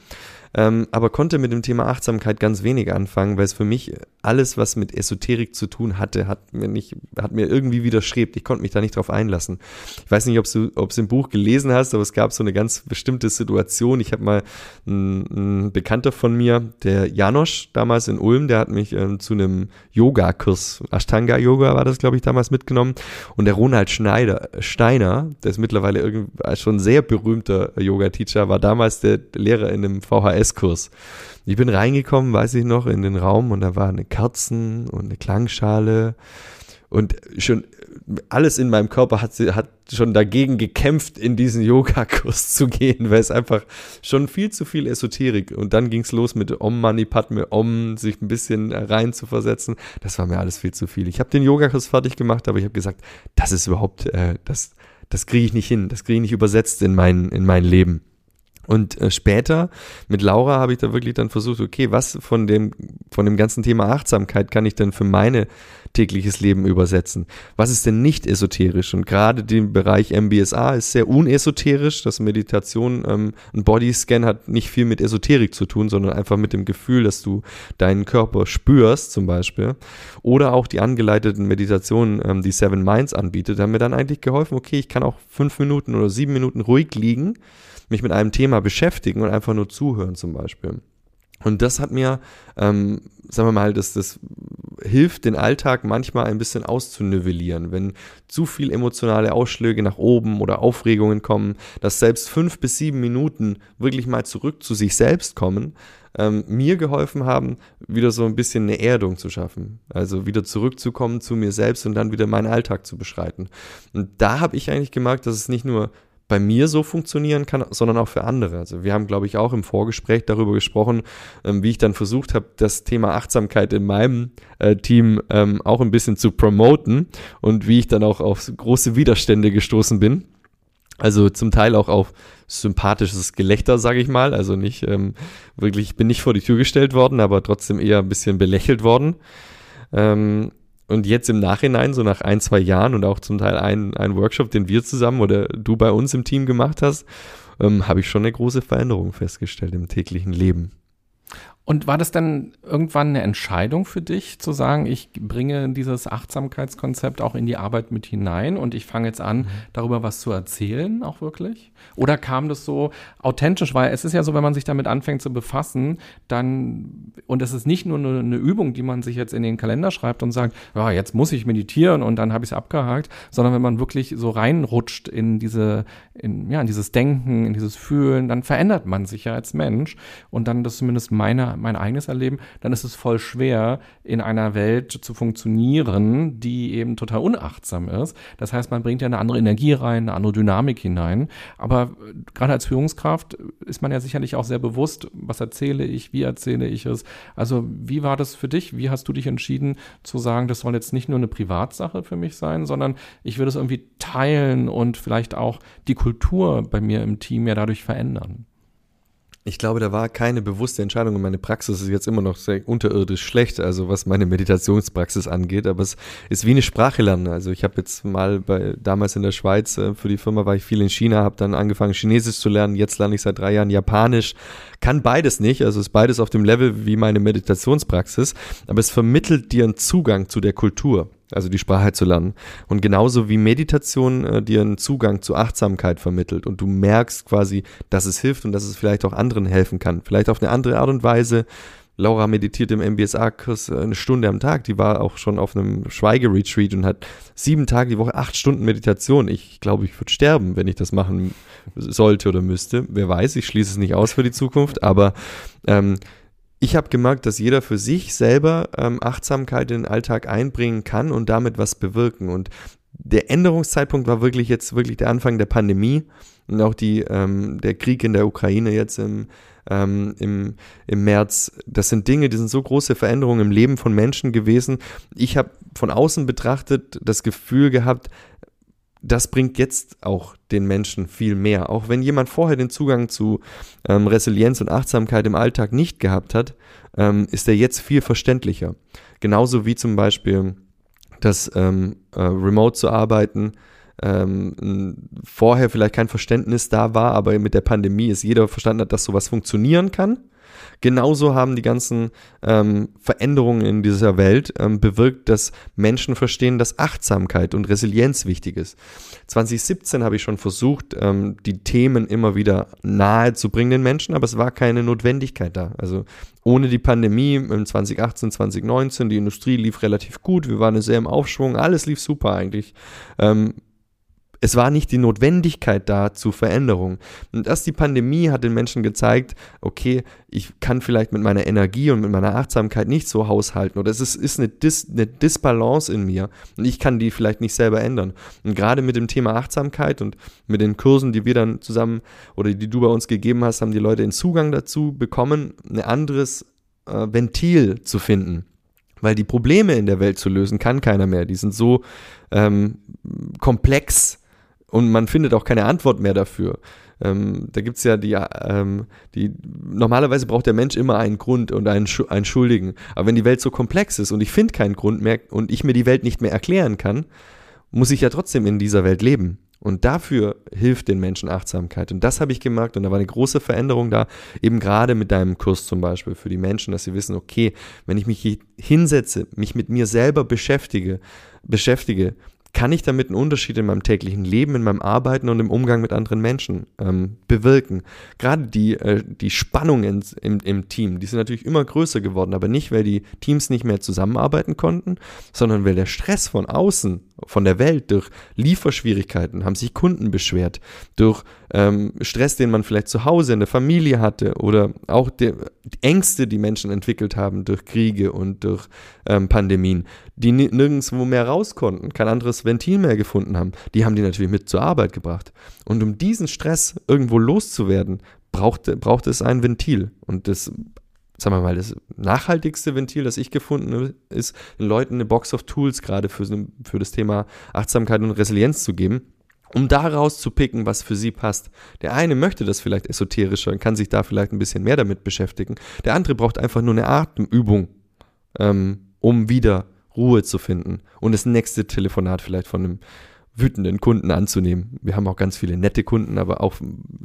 ähm, aber konnte mit dem Thema Achtsamkeit ganz wenig anfangen, weil es für mich alles, was mit Esoterik zu tun hatte, hat mir nicht, hat mir irgendwie widerstrebt. Ich konnte mich da nicht drauf einlassen. Ich weiß nicht, ob du es im Buch gelesen hast, aber es gab so eine ganz bestimmte Situation. Ich habe mal ein, ein, Bekannter von mir, der Janosch, damals in Ulm, der hat mich ähm, zu einem Yoga-Kurs, Ashtanga-Yoga war das, glaube ich, damals mitgenommen. Und der Ronald Schneider, Steiner, der ist mittlerweile schon ein sehr berühmter Yoga-Teacher, war damals der Lehrer in einem VHS VHS-Kurs. Ich bin reingekommen, weiß ich noch, in den Raum und da war eine Kerzen und eine Klangschale und schon alles in meinem Körper hat, hat schon dagegen gekämpft, in diesen Yoga-Kurs zu gehen, weil es einfach schon viel zu viel Esoterik und dann ging es los mit Om Mani Padme Om, sich ein bisschen rein zu versetzen. Das war mir alles viel zu viel. Ich habe den Yoga-Kurs fertig gemacht, aber ich habe gesagt, das ist überhaupt, äh, das, das kriege ich nicht hin, das kriege ich nicht übersetzt in mein, in mein Leben. Und äh, später mit Laura habe ich da wirklich dann versucht, okay, was von dem, von dem ganzen Thema Achtsamkeit kann ich denn für meine tägliches Leben übersetzen? Was ist denn nicht esoterisch? Und gerade den Bereich MBSA ist sehr unesoterisch. Das Meditation, ähm, ein Bodyscan hat nicht viel mit Esoterik zu tun, sondern einfach mit dem Gefühl, dass du deinen Körper spürst, zum Beispiel. Oder auch die angeleiteten Meditationen, ähm, die Seven Minds anbietet, haben mir dann eigentlich geholfen, okay, ich kann auch fünf Minuten oder sieben Minuten ruhig liegen mich mit einem Thema beschäftigen und einfach nur zuhören zum Beispiel. Und das hat mir, ähm, sagen wir mal, das, das hilft, den Alltag manchmal ein bisschen auszunivellieren. Wenn zu viel emotionale Ausschläge nach oben oder Aufregungen kommen, dass selbst fünf bis sieben Minuten wirklich mal zurück zu sich selbst kommen, ähm, mir geholfen haben, wieder so ein bisschen eine Erdung zu schaffen. Also wieder zurückzukommen zu mir selbst und dann wieder meinen Alltag zu beschreiten. Und da habe ich eigentlich gemerkt, dass es nicht nur bei mir so funktionieren kann, sondern auch für andere. Also wir haben, glaube ich, auch im Vorgespräch darüber gesprochen, ähm, wie ich dann versucht habe, das Thema Achtsamkeit in meinem äh, Team ähm, auch ein bisschen zu promoten und wie ich dann auch auf große Widerstände gestoßen bin. Also zum Teil auch auf sympathisches Gelächter, sage ich mal. Also nicht ähm, wirklich, ich bin nicht vor die Tür gestellt worden, aber trotzdem eher ein bisschen belächelt worden. Ähm, und jetzt im Nachhinein, so nach ein, zwei Jahren und auch zum Teil ein, ein Workshop, den wir zusammen oder du bei uns im Team gemacht hast, ähm, habe ich schon eine große Veränderung festgestellt im täglichen Leben. Und war das dann irgendwann eine Entscheidung für dich, zu sagen, ich bringe dieses Achtsamkeitskonzept auch in die Arbeit mit hinein und ich fange jetzt an, mhm. darüber was zu erzählen, auch wirklich? Oder kam das so authentisch? Weil es ist ja so, wenn man sich damit anfängt zu befassen, dann, und es ist nicht nur eine, eine Übung, die man sich jetzt in den Kalender schreibt und sagt, ja, jetzt muss ich meditieren und dann habe ich es abgehakt, sondern wenn man wirklich so reinrutscht in diese, in, ja, in dieses Denken, in dieses Fühlen, dann verändert man sich ja als Mensch und dann, das ist zumindest meine mein eigenes Erleben, dann ist es voll schwer, in einer Welt zu funktionieren, die eben total unachtsam ist. Das heißt, man bringt ja eine andere Energie rein, eine andere Dynamik hinein. Aber gerade als Führungskraft ist man ja sicherlich auch sehr bewusst, was erzähle ich, wie erzähle ich es. Also wie war das für dich? Wie hast du dich entschieden zu sagen, das soll jetzt nicht nur eine Privatsache für mich sein, sondern ich will es irgendwie teilen und vielleicht auch die Kultur bei mir im Team ja dadurch verändern? Ich glaube, da war keine bewusste Entscheidung und meine Praxis. Ist jetzt immer noch sehr unterirdisch schlecht, also was meine Meditationspraxis angeht, aber es ist wie eine Sprache lernen. Also ich habe jetzt mal bei damals in der Schweiz äh, für die Firma war ich viel in China, habe dann angefangen Chinesisch zu lernen, jetzt lerne ich seit drei Jahren Japanisch, kann beides nicht, also ist beides auf dem Level wie meine Meditationspraxis, aber es vermittelt dir einen Zugang zu der Kultur also die Sprache zu lernen. Und genauso wie Meditation äh, dir einen Zugang zu Achtsamkeit vermittelt und du merkst quasi, dass es hilft und dass es vielleicht auch anderen helfen kann. Vielleicht auf eine andere Art und Weise. Laura meditiert im MBSA-Kurs äh, eine Stunde am Tag. Die war auch schon auf einem Schweigeretreat und hat sieben Tage die Woche acht Stunden Meditation. Ich glaube, ich würde sterben, wenn ich das machen sollte oder müsste. Wer weiß, ich schließe es nicht aus für die Zukunft, aber ähm, ich habe gemerkt, dass jeder für sich selber ähm, Achtsamkeit in den Alltag einbringen kann und damit was bewirken. Und der Änderungszeitpunkt war wirklich jetzt wirklich der Anfang der Pandemie und auch die, ähm, der Krieg in der Ukraine jetzt im, ähm, im, im März. Das sind Dinge, die sind so große Veränderungen im Leben von Menschen gewesen. Ich habe von außen betrachtet das Gefühl gehabt, das bringt jetzt auch den Menschen viel mehr. Auch wenn jemand vorher den Zugang zu ähm, Resilienz und Achtsamkeit im Alltag nicht gehabt hat, ähm, ist er jetzt viel verständlicher. Genauso wie zum Beispiel das ähm, äh, Remote zu arbeiten, ähm, vorher vielleicht kein Verständnis da war, aber mit der Pandemie ist jeder verstanden hat, dass sowas funktionieren kann Genauso haben die ganzen ähm, Veränderungen in dieser Welt ähm, bewirkt, dass Menschen verstehen, dass Achtsamkeit und Resilienz wichtig ist. 2017 habe ich schon versucht, ähm, die Themen immer wieder nahe zu bringen den Menschen, aber es war keine Notwendigkeit da. Also ohne die Pandemie im 2018, 2019, die Industrie lief relativ gut, wir waren sehr im Aufschwung, alles lief super eigentlich. Ähm, es war nicht die Notwendigkeit da zu Veränderung. Und erst die Pandemie hat den Menschen gezeigt, okay, ich kann vielleicht mit meiner Energie und mit meiner Achtsamkeit nicht so haushalten oder es ist, ist eine, Dis, eine Disbalance in mir und ich kann die vielleicht nicht selber ändern. Und gerade mit dem Thema Achtsamkeit und mit den Kursen, die wir dann zusammen oder die du bei uns gegeben hast, haben die Leute den Zugang dazu bekommen, ein anderes äh, Ventil zu finden. Weil die Probleme in der Welt zu lösen kann keiner mehr. Die sind so ähm, komplex, und man findet auch keine Antwort mehr dafür. Ähm, da gibt's ja die, ähm, die, normalerweise braucht der Mensch immer einen Grund und einen, einen Schuldigen. Aber wenn die Welt so komplex ist und ich finde keinen Grund mehr und ich mir die Welt nicht mehr erklären kann, muss ich ja trotzdem in dieser Welt leben. Und dafür hilft den Menschen Achtsamkeit. Und das habe ich gemerkt und da war eine große Veränderung da, eben gerade mit deinem Kurs zum Beispiel für die Menschen, dass sie wissen, okay, wenn ich mich hinsetze, mich mit mir selber beschäftige, beschäftige, kann ich damit einen Unterschied in meinem täglichen Leben, in meinem Arbeiten und im Umgang mit anderen Menschen ähm, bewirken. Gerade die, äh, die Spannungen im, im Team, die sind natürlich immer größer geworden, aber nicht, weil die Teams nicht mehr zusammenarbeiten konnten, sondern weil der Stress von außen von der Welt, durch Lieferschwierigkeiten, haben sich Kunden beschwert, durch ähm, Stress, den man vielleicht zu Hause in der Familie hatte oder auch die Ängste, die Menschen entwickelt haben durch Kriege und durch ähm, Pandemien, die nirgendwo mehr raus konnten, kein anderes Ventil mehr gefunden haben, die haben die natürlich mit zur Arbeit gebracht. Und um diesen Stress irgendwo loszuwerden, braucht, braucht es ein Ventil. Und das sagen wir mal, das nachhaltigste Ventil, das ich gefunden habe, ist, den Leuten eine Box of Tools gerade für, für das Thema Achtsamkeit und Resilienz zu geben, um daraus zu picken, was für sie passt. Der eine möchte das vielleicht esoterischer und kann sich da vielleicht ein bisschen mehr damit beschäftigen. Der andere braucht einfach nur eine Atemübung, ähm, um wieder Ruhe zu finden und das nächste Telefonat vielleicht von einem wütenden Kunden anzunehmen. Wir haben auch ganz viele nette Kunden, aber auch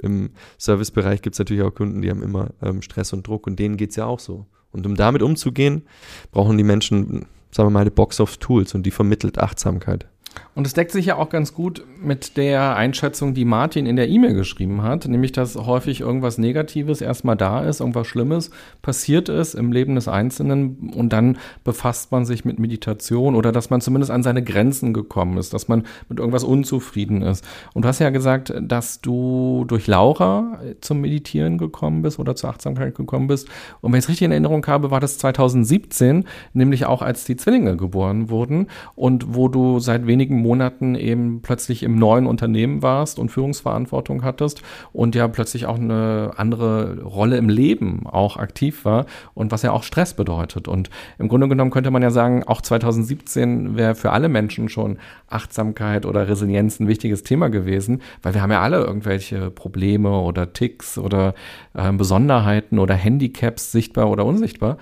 im Servicebereich gibt es natürlich auch Kunden, die haben immer ähm, Stress und Druck und denen geht es ja auch so. Und um damit umzugehen, brauchen die Menschen, sagen wir mal, eine Box of Tools und die vermittelt Achtsamkeit. Und es deckt sich ja auch ganz gut mit der Einschätzung, die Martin in der E-Mail geschrieben hat, nämlich dass häufig irgendwas Negatives erstmal da ist, irgendwas Schlimmes passiert ist im Leben des Einzelnen und dann befasst man sich mit Meditation oder dass man zumindest an seine Grenzen gekommen ist, dass man mit irgendwas unzufrieden ist. Und du hast ja gesagt, dass du durch Laura zum Meditieren gekommen bist oder zur Achtsamkeit gekommen bist. Und wenn ich es richtig in Erinnerung habe, war das 2017, nämlich auch als die Zwillinge geboren wurden und wo du seit wenigen Monaten eben plötzlich im neuen Unternehmen warst und Führungsverantwortung hattest und ja plötzlich auch eine andere Rolle im Leben auch aktiv war und was ja auch Stress bedeutet. Und im Grunde genommen könnte man ja sagen, auch 2017 wäre für alle Menschen schon Achtsamkeit oder Resilienz ein wichtiges Thema gewesen, weil wir haben ja alle irgendwelche Probleme oder Ticks oder äh, Besonderheiten oder Handicaps sichtbar oder unsichtbar.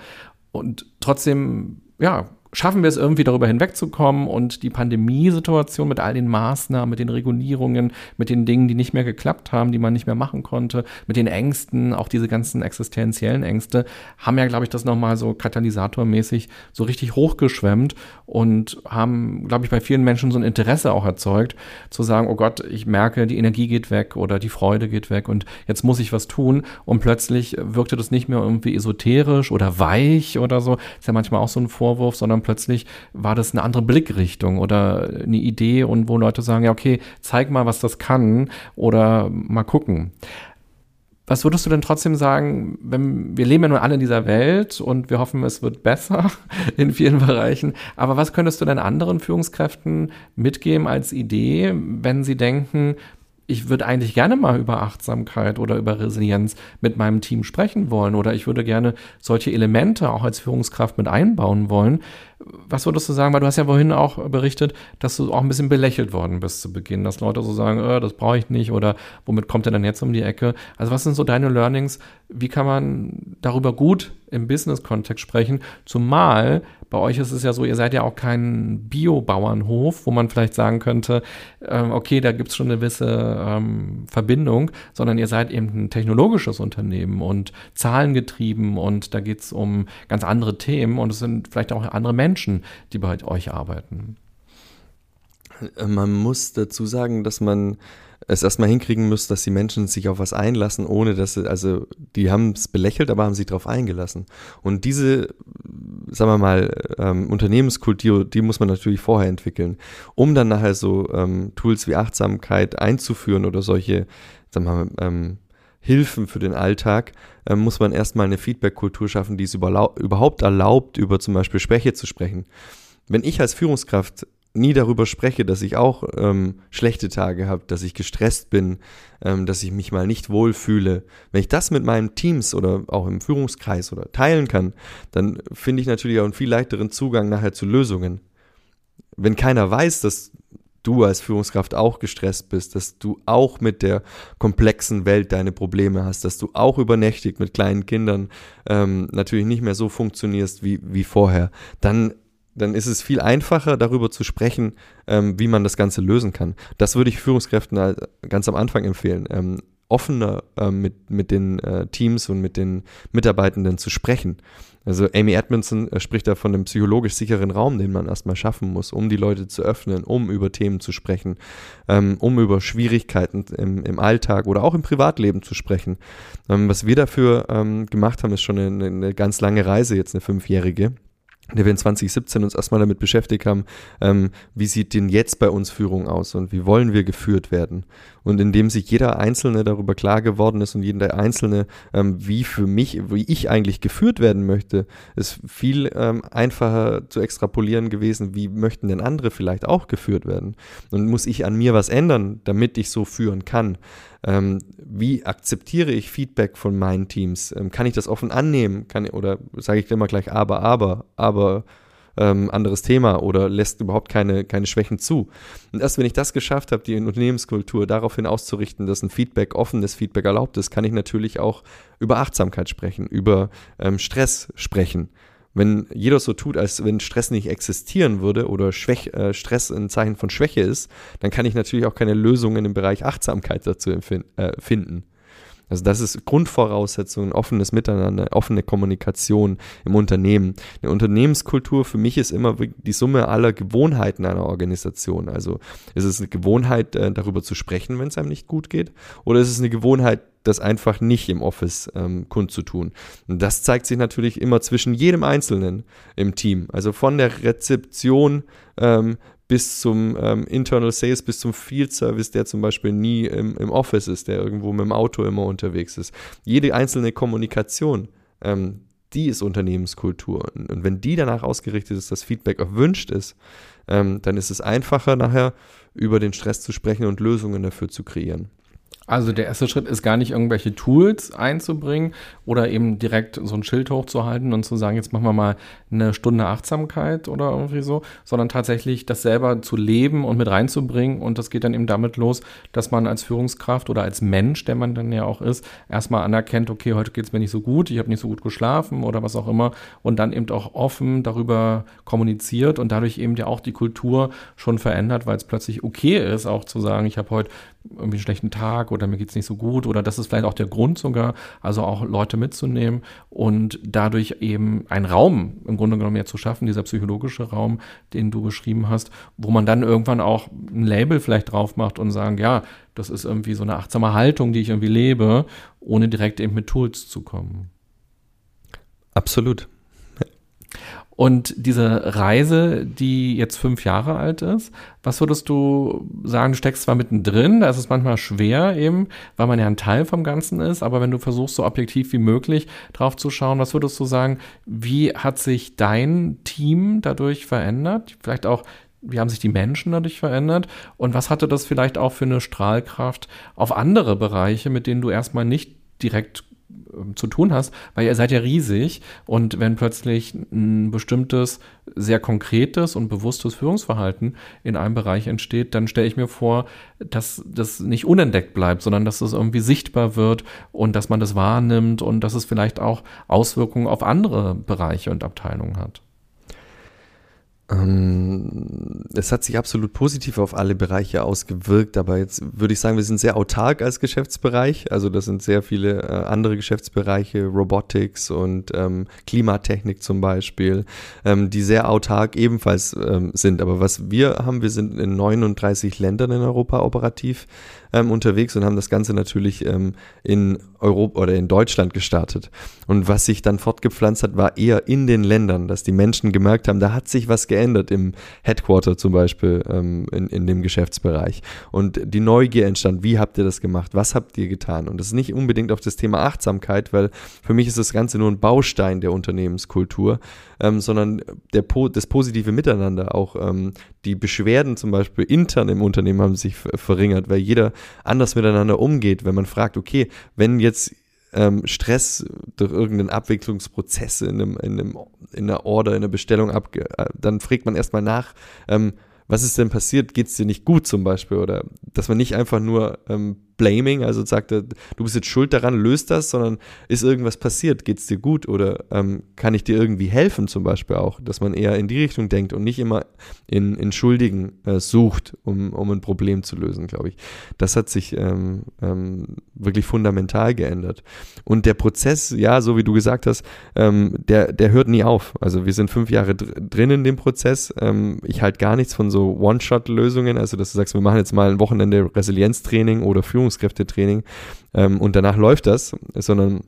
Und trotzdem, ja, schaffen wir es irgendwie darüber hinwegzukommen und die Pandemiesituation mit all den Maßnahmen, mit den Regulierungen, mit den Dingen, die nicht mehr geklappt haben, die man nicht mehr machen konnte, mit den Ängsten, auch diese ganzen existenziellen Ängste, haben ja, glaube ich, das nochmal so katalysatormäßig so richtig hochgeschwemmt und haben, glaube ich, bei vielen Menschen so ein Interesse auch erzeugt, zu sagen, oh Gott, ich merke, die Energie geht weg oder die Freude geht weg und jetzt muss ich was tun. Und plötzlich wirkte das nicht mehr irgendwie esoterisch oder weich oder so, ist ja manchmal auch so ein Vorwurf, sondern plötzlich war das eine andere Blickrichtung oder eine Idee und wo Leute sagen, ja, okay, zeig mal, was das kann oder mal gucken. Was würdest du denn trotzdem sagen, wenn wir leben ja nun alle in dieser Welt und wir hoffen, es wird besser in vielen Bereichen, aber was könntest du denn anderen Führungskräften mitgeben als Idee, wenn sie denken, ich würde eigentlich gerne mal über Achtsamkeit oder über Resilienz mit meinem Team sprechen wollen oder ich würde gerne solche Elemente auch als Führungskraft mit einbauen wollen. Was würdest du sagen, weil du hast ja vorhin auch berichtet, dass du auch ein bisschen belächelt worden bist zu Beginn, dass Leute so sagen, äh, das brauche ich nicht oder womit kommt er denn jetzt um die Ecke? Also was sind so deine Learnings? Wie kann man darüber gut im Business-Kontext sprechen? Zumal bei euch ist es ja so, ihr seid ja auch kein Bio-Bauernhof, wo man vielleicht sagen könnte, ähm, okay, da gibt es schon eine gewisse ähm, Verbindung, sondern ihr seid eben ein technologisches Unternehmen und zahlengetrieben und da geht es um ganz andere Themen und es sind vielleicht auch andere Menschen, die bei euch arbeiten. Man muss dazu sagen, dass man es erstmal hinkriegen muss, dass die Menschen sich auf was einlassen, ohne dass sie, also die haben es belächelt, aber haben sich darauf eingelassen. Und diese, sagen wir mal, ähm, Unternehmenskultur, die muss man natürlich vorher entwickeln, um dann nachher so ähm, Tools wie Achtsamkeit einzuführen oder solche, sagen wir mal, ähm, Hilfen für den Alltag, ähm, muss man erstmal eine Feedback-Kultur schaffen, die es überhaupt erlaubt, über zum Beispiel Schwäche zu sprechen. Wenn ich als Führungskraft nie darüber spreche, dass ich auch ähm, schlechte Tage habe, dass ich gestresst bin, ähm, dass ich mich mal nicht wohlfühle. Wenn ich das mit meinen Teams oder auch im Führungskreis oder teilen kann, dann finde ich natürlich auch einen viel leichteren Zugang nachher zu Lösungen. Wenn keiner weiß, dass du als Führungskraft auch gestresst bist, dass du auch mit der komplexen Welt deine Probleme hast, dass du auch übernächtigt mit kleinen Kindern ähm, natürlich nicht mehr so funktionierst wie, wie vorher, dann dann ist es viel einfacher, darüber zu sprechen, ähm, wie man das Ganze lösen kann. Das würde ich Führungskräften ganz am Anfang empfehlen, ähm, offener ähm, mit, mit den äh, Teams und mit den Mitarbeitenden zu sprechen. Also Amy Edmondson äh, spricht da von einem psychologisch sicheren Raum, den man erstmal schaffen muss, um die Leute zu öffnen, um über Themen zu sprechen, ähm, um über Schwierigkeiten im, im Alltag oder auch im Privatleben zu sprechen. Ähm, was wir dafür ähm, gemacht haben, ist schon eine, eine ganz lange Reise, jetzt eine fünfjährige der wir in 2017 uns erstmal damit beschäftigt haben, ähm, wie sieht denn jetzt bei uns Führung aus und wie wollen wir geführt werden? Und indem sich jeder Einzelne darüber klar geworden ist und jeder Einzelne, ähm, wie für mich, wie ich eigentlich geführt werden möchte, ist viel ähm, einfacher zu extrapolieren gewesen, wie möchten denn andere vielleicht auch geführt werden? Und muss ich an mir was ändern, damit ich so führen kann? Ähm, wie akzeptiere ich Feedback von meinen Teams? Ähm, kann ich das offen annehmen? Kann, oder sage ich immer gleich aber, aber, aber ähm, anderes Thema oder lässt überhaupt keine, keine Schwächen zu. Und erst wenn ich das geschafft habe, die Unternehmenskultur daraufhin auszurichten, dass ein Feedback offenes Feedback erlaubt ist, kann ich natürlich auch über Achtsamkeit sprechen, über ähm, Stress sprechen. Wenn jeder so tut, als wenn Stress nicht existieren würde oder Schwäch, äh, Stress ein Zeichen von Schwäche ist, dann kann ich natürlich auch keine Lösungen im Bereich Achtsamkeit dazu äh, finden. Also das ist Grundvoraussetzung, ein offenes Miteinander, offene Kommunikation im Unternehmen. Eine Unternehmenskultur für mich ist immer die Summe aller Gewohnheiten einer Organisation. Also ist es eine Gewohnheit, äh, darüber zu sprechen, wenn es einem nicht gut geht, oder ist es eine Gewohnheit, das einfach nicht im Office ähm, kundzutun. Und das zeigt sich natürlich immer zwischen jedem Einzelnen im Team. Also von der Rezeption ähm, bis zum ähm, Internal Sales, bis zum Field Service, der zum Beispiel nie im, im, Office ist, der irgendwo mit dem Auto immer unterwegs ist. Jede einzelne Kommunikation, ähm, die ist Unternehmenskultur. Und wenn die danach ausgerichtet ist, dass Feedback erwünscht ist, ähm, dann ist es einfacher, nachher über den Stress zu sprechen und Lösungen dafür zu kreieren. Also der erste Schritt ist gar nicht irgendwelche Tools einzubringen oder eben direkt so ein Schild hochzuhalten und zu sagen, jetzt machen wir mal eine Stunde Achtsamkeit oder irgendwie so, sondern tatsächlich das selber zu leben und mit reinzubringen. Und das geht dann eben damit los, dass man als Führungskraft oder als Mensch, der man dann ja auch ist, erstmal anerkennt, okay, heute geht es mir nicht so gut, ich habe nicht so gut geschlafen oder was auch immer und dann eben auch offen darüber kommuniziert und dadurch eben ja auch die Kultur schon verändert, weil es plötzlich okay ist, auch zu sagen, ich habe heute irgendwie einen schlechten Tag oder mir geht's nicht so gut oder das ist vielleicht auch der Grund sogar, also auch Leute mitzunehmen und dadurch eben einen Raum im Grunde genommen ja zu schaffen, dieser psychologische Raum, den du beschrieben hast, wo man dann irgendwann auch ein Label vielleicht drauf macht und sagen, ja, das ist irgendwie so eine achtsame Haltung, die ich irgendwie lebe, ohne direkt eben mit Tools zu kommen. Absolut. Und diese Reise, die jetzt fünf Jahre alt ist, was würdest du sagen, du steckst zwar mittendrin, da ist es manchmal schwer eben, weil man ja ein Teil vom Ganzen ist, aber wenn du versuchst, so objektiv wie möglich drauf zu schauen, was würdest du sagen, wie hat sich dein Team dadurch verändert? Vielleicht auch wie haben sich die Menschen dadurch verändert und was hatte das vielleicht auch für eine Strahlkraft auf andere Bereiche, mit denen du erstmal nicht direkt zu tun hast, weil ihr seid ja riesig und wenn plötzlich ein bestimmtes, sehr konkretes und bewusstes Führungsverhalten in einem Bereich entsteht, dann stelle ich mir vor, dass das nicht unentdeckt bleibt, sondern dass es irgendwie sichtbar wird und dass man das wahrnimmt und dass es vielleicht auch Auswirkungen auf andere Bereiche und Abteilungen hat. Ähm, es hat sich absolut positiv auf alle Bereiche ausgewirkt, aber jetzt würde ich sagen, wir sind sehr autark als Geschäftsbereich. Also das sind sehr viele äh, andere Geschäftsbereiche, Robotics und ähm, Klimatechnik zum Beispiel, ähm, die sehr autark ebenfalls ähm, sind. Aber was wir haben, wir sind in 39 Ländern in Europa operativ ähm, unterwegs und haben das Ganze natürlich ähm, in Europa oder in Deutschland gestartet. Und was sich dann fortgepflanzt hat, war eher in den Ländern, dass die Menschen gemerkt haben, da hat sich was geändert im Headquarter zum Beispiel, ähm, in, in dem Geschäftsbereich. Und die Neugier entstand, wie habt ihr das gemacht, was habt ihr getan? Und das ist nicht unbedingt auf das Thema Achtsamkeit, weil für mich ist das Ganze nur ein Baustein der Unternehmenskultur, ähm, sondern der, das positive Miteinander, auch ähm, die Beschwerden zum Beispiel intern im Unternehmen haben sich verringert, weil jeder anders miteinander umgeht, wenn man fragt, okay, wenn jetzt ähm, Stress durch irgendeinen Abwicklungsprozess in, einem, in, einem, in einer Order, in einer Bestellung ab, äh, dann fragt man erstmal nach, ähm, was ist denn passiert, geht es dir nicht gut zum Beispiel oder dass man nicht einfach nur ähm, Blaming, also sagt er, du bist jetzt schuld daran, löst das, sondern ist irgendwas passiert, geht es dir gut oder ähm, kann ich dir irgendwie helfen zum Beispiel auch, dass man eher in die Richtung denkt und nicht immer in, in Schuldigen äh, sucht, um, um ein Problem zu lösen, glaube ich. Das hat sich ähm, ähm, wirklich fundamental geändert. Und der Prozess, ja, so wie du gesagt hast, ähm, der, der hört nie auf. Also wir sind fünf Jahre dr drin in dem Prozess. Ähm, ich halte gar nichts von so One-Shot-Lösungen, also dass du sagst, wir machen jetzt mal ein Wochenende Resilienztraining oder Führungs Führungskräftetraining ähm, und danach läuft das, sondern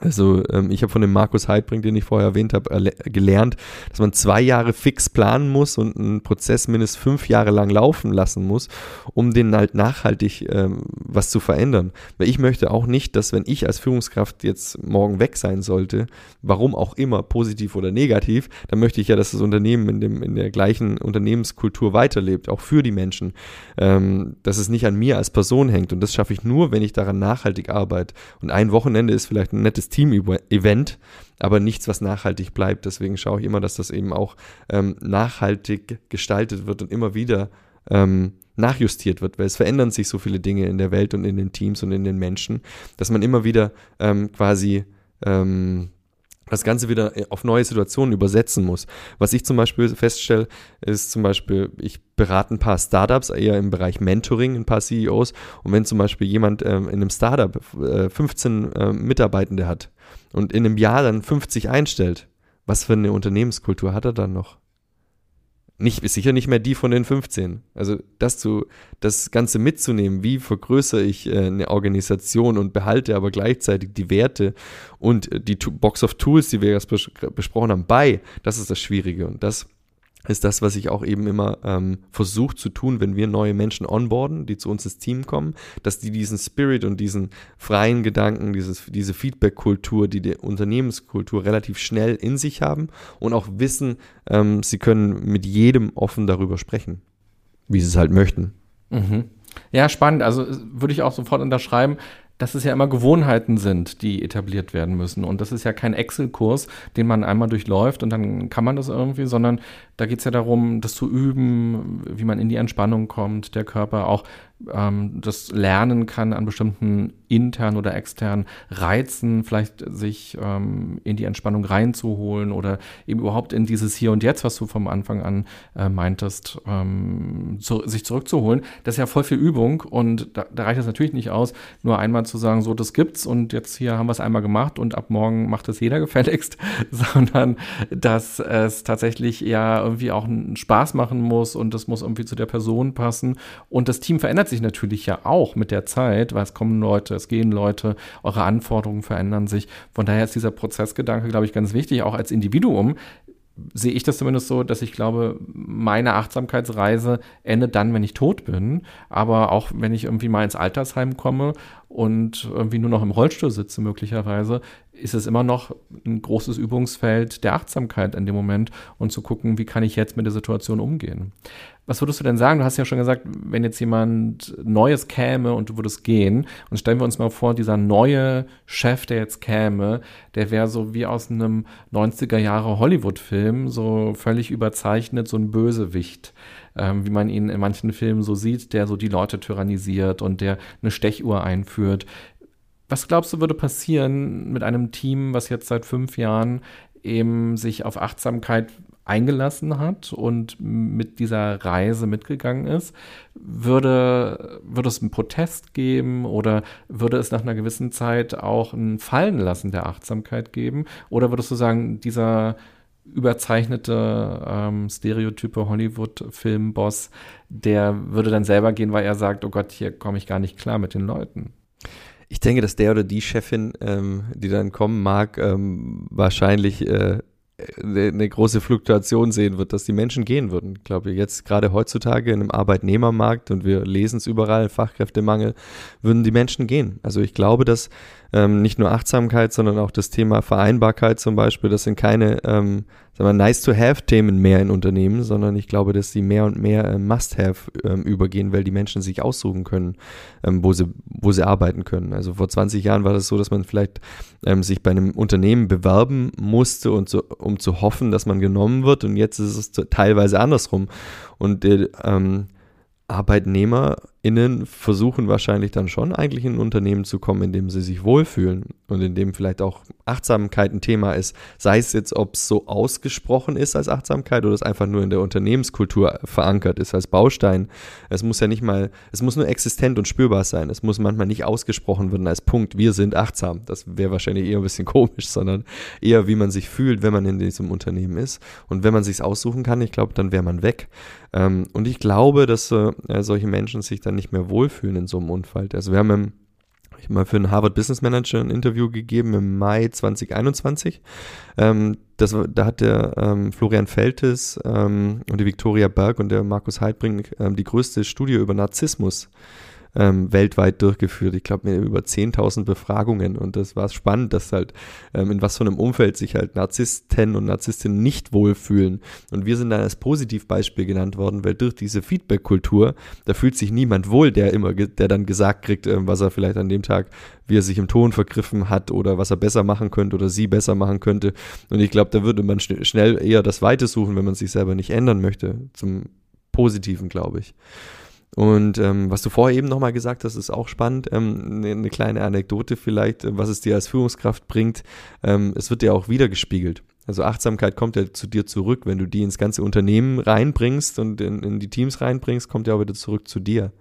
Also ähm, ich habe von dem Markus Heidbrink, den ich vorher erwähnt habe, gelernt, dass man zwei Jahre fix planen muss und einen Prozess mindestens fünf Jahre lang laufen lassen muss, um den halt nachhaltig ähm, was zu verändern. Weil ich möchte auch nicht, dass wenn ich als Führungskraft jetzt morgen weg sein sollte, warum auch immer, positiv oder negativ, dann möchte ich ja, dass das Unternehmen in, dem, in der gleichen Unternehmenskultur weiterlebt, auch für die Menschen, ähm, dass es nicht an mir als Person hängt. Und das schaffe ich nur, wenn ich daran nachhaltig arbeite. Und ein Wochenende ist vielleicht ein nettes Team-Event, aber nichts, was nachhaltig bleibt. Deswegen schaue ich immer, dass das eben auch ähm, nachhaltig gestaltet wird und immer wieder ähm, nachjustiert wird, weil es verändern sich so viele Dinge in der Welt und in den Teams und in den Menschen, dass man immer wieder ähm, quasi ähm, das Ganze wieder äh, auf neue Situationen übersetzen muss. Was ich zum Beispiel feststelle, ist zum Beispiel, ich berate ein paar Startups, eher im Bereich Mentoring, ein paar CEOs. Und wenn zum Beispiel jemand ähm, in einem Startup äh, 15 äh, Mitarbeitende hat und in einem Jahr dann 50 einstellt, was für eine Unternehmenskultur hat er dann noch? Nicht, sicher nicht mehr die von den 15. Also das zu, das Ganze mitzunehmen, wie vergrößere ich äh, eine Organisation und behalte aber gleichzeitig die Werte und äh, die Box of Tools, die wir jetzt besprochen haben, bei, das ist das Schwierige und das ist das, was ich auch eben immer ähm, versuche zu tun, wenn wir neue Menschen onboarden, die zu uns ins Team kommen, dass die diesen Spirit und diesen freien Gedanken, dieses, diese Feedback-Kultur, die die Unternehmenskultur relativ schnell in sich haben und auch wissen, ähm, sie können mit jedem offen darüber sprechen, wie sie es halt möchten. Mhm. Ja, spannend. Also würde ich auch sofort unterschreiben dass es ja immer Gewohnheiten sind, die etabliert werden müssen. Und das ist ja kein Excel-Kurs, den man einmal durchläuft und dann kann man das irgendwie, sondern da geht es ja darum, das zu üben, wie man in die Entspannung kommt, der Körper auch ähm, das lernen kann an bestimmten internen oder externen Reizen, vielleicht sich ähm, in die Entspannung reinzuholen oder eben überhaupt in dieses Hier und Jetzt, was du vom Anfang an äh, meintest, ähm, zu, sich zurückzuholen. Das ist ja voll viel Übung und da, da reicht es natürlich nicht aus, nur einmal zu sagen, so, das gibt's und jetzt hier haben wir es einmal gemacht und ab morgen macht es jeder gefälligst, sondern dass es tatsächlich ja irgendwie auch einen Spaß machen muss und das muss irgendwie zu der Person passen und das Team verändert sich natürlich ja auch mit der Zeit, weil es kommen Leute, es gehen Leute, eure Anforderungen verändern sich. Von daher ist dieser Prozessgedanke, glaube ich, ganz wichtig, auch als Individuum sehe ich das zumindest so, dass ich glaube, meine Achtsamkeitsreise endet dann, wenn ich tot bin. Aber auch wenn ich irgendwie mal ins Altersheim komme und irgendwie nur noch im Rollstuhl sitze, möglicherweise, ist es immer noch ein großes Übungsfeld der Achtsamkeit in dem Moment und zu gucken, wie kann ich jetzt mit der Situation umgehen. Was würdest du denn sagen? Du hast ja schon gesagt, wenn jetzt jemand Neues käme und du würdest gehen, und stellen wir uns mal vor, dieser neue Chef, der jetzt käme, der wäre so wie aus einem 90er Jahre Hollywood-Film, so völlig überzeichnet, so ein Bösewicht, ähm, wie man ihn in manchen Filmen so sieht, der so die Leute tyrannisiert und der eine Stechuhr einführt. Was glaubst du, würde passieren mit einem Team, was jetzt seit fünf Jahren eben sich auf Achtsamkeit eingelassen hat und mit dieser Reise mitgegangen ist, würde, würde es einen Protest geben oder würde es nach einer gewissen Zeit auch ein Fallenlassen der Achtsamkeit geben? Oder würdest du sagen, dieser überzeichnete ähm, stereotype Hollywood-Filmboss, der würde dann selber gehen, weil er sagt, oh Gott, hier komme ich gar nicht klar mit den Leuten. Ich denke, dass der oder die Chefin, ähm, die dann kommen mag, ähm, wahrscheinlich äh, eine große Fluktuation sehen wird, dass die Menschen gehen würden. Ich glaube, jetzt gerade heutzutage in einem Arbeitnehmermarkt und wir lesen es überall, Fachkräftemangel, würden die Menschen gehen. Also ich glaube, dass ähm, nicht nur Achtsamkeit, sondern auch das Thema Vereinbarkeit zum Beispiel, das sind keine ähm, nice-to-have-Themen mehr in Unternehmen, sondern ich glaube, dass sie mehr und mehr äh, must-have ähm, übergehen, weil die Menschen sich aussuchen können, ähm, wo, sie, wo sie arbeiten können. Also vor 20 Jahren war das so, dass man vielleicht ähm, sich bei einem Unternehmen bewerben musste, und so, um zu hoffen, dass man genommen wird und jetzt ist es teilweise andersrum. Und äh, ähm, ArbeitnehmerInnen versuchen wahrscheinlich dann schon eigentlich in ein Unternehmen zu kommen, in dem sie sich wohlfühlen und in dem vielleicht auch Achtsamkeit ein Thema ist. Sei es jetzt, ob es so ausgesprochen ist als Achtsamkeit oder es einfach nur in der Unternehmenskultur verankert ist als Baustein. Es muss ja nicht mal, es muss nur existent und spürbar sein. Es muss manchmal nicht ausgesprochen werden als Punkt, wir sind achtsam. Das wäre wahrscheinlich eher ein bisschen komisch, sondern eher, wie man sich fühlt, wenn man in diesem Unternehmen ist. Und wenn man sich aussuchen kann, ich glaube, dann wäre man weg. Ähm, und ich glaube, dass äh, solche Menschen sich dann nicht mehr wohlfühlen in so einem Umfeld. Also wir haben im Ich habe mal für einen Harvard Business Manager ein Interview gegeben im Mai 2021. Ähm, das, da hat der ähm, Florian Feltes ähm, und die Victoria Berg und der Markus Heidbring ähm, die größte Studie über Narzissmus ähm, weltweit durchgeführt. Ich glaube, mit über 10.000 Befragungen. Und das war spannend, dass halt ähm, in was von einem Umfeld sich halt Narzissten und Narzisstinnen nicht wohlfühlen. Und wir sind dann als Positivbeispiel genannt worden, weil durch diese Feedback-Kultur, da fühlt sich niemand wohl, der immer, der dann gesagt kriegt, ähm, was er vielleicht an dem Tag, wie er sich im Ton vergriffen hat oder was er besser machen könnte oder sie besser machen könnte. Und ich glaube, da würde man schn schnell eher das Weite suchen, wenn man sich selber nicht ändern möchte. Zum Positiven, glaube ich. Und ähm, was du vorher eben nochmal gesagt hast, ist auch spannend. Ähm, eine, eine kleine Anekdote vielleicht, äh, was es dir als Führungskraft bringt. Ähm, es wird dir auch wiedergespiegelt. Also Achtsamkeit kommt ja zu dir zurück. Wenn du die ins ganze Unternehmen reinbringst und in, in die Teams reinbringst, kommt ja auch wieder zurück zu dir.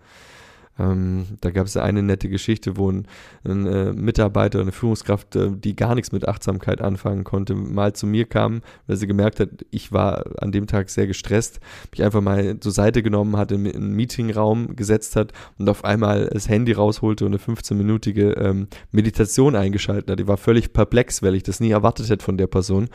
Ähm, da gab es eine nette Geschichte, wo ein, ein äh, Mitarbeiter, eine Führungskraft, äh, die gar nichts mit Achtsamkeit anfangen konnte, mal zu mir kam, weil sie gemerkt hat, ich war an dem Tag sehr gestresst, mich einfach mal zur Seite genommen hat, in, in einen Meetingraum gesetzt hat und auf einmal das Handy rausholte und eine 15-minütige ähm, Meditation eingeschaltet hat. Ich war völlig perplex, weil ich das nie erwartet hätte von der Person.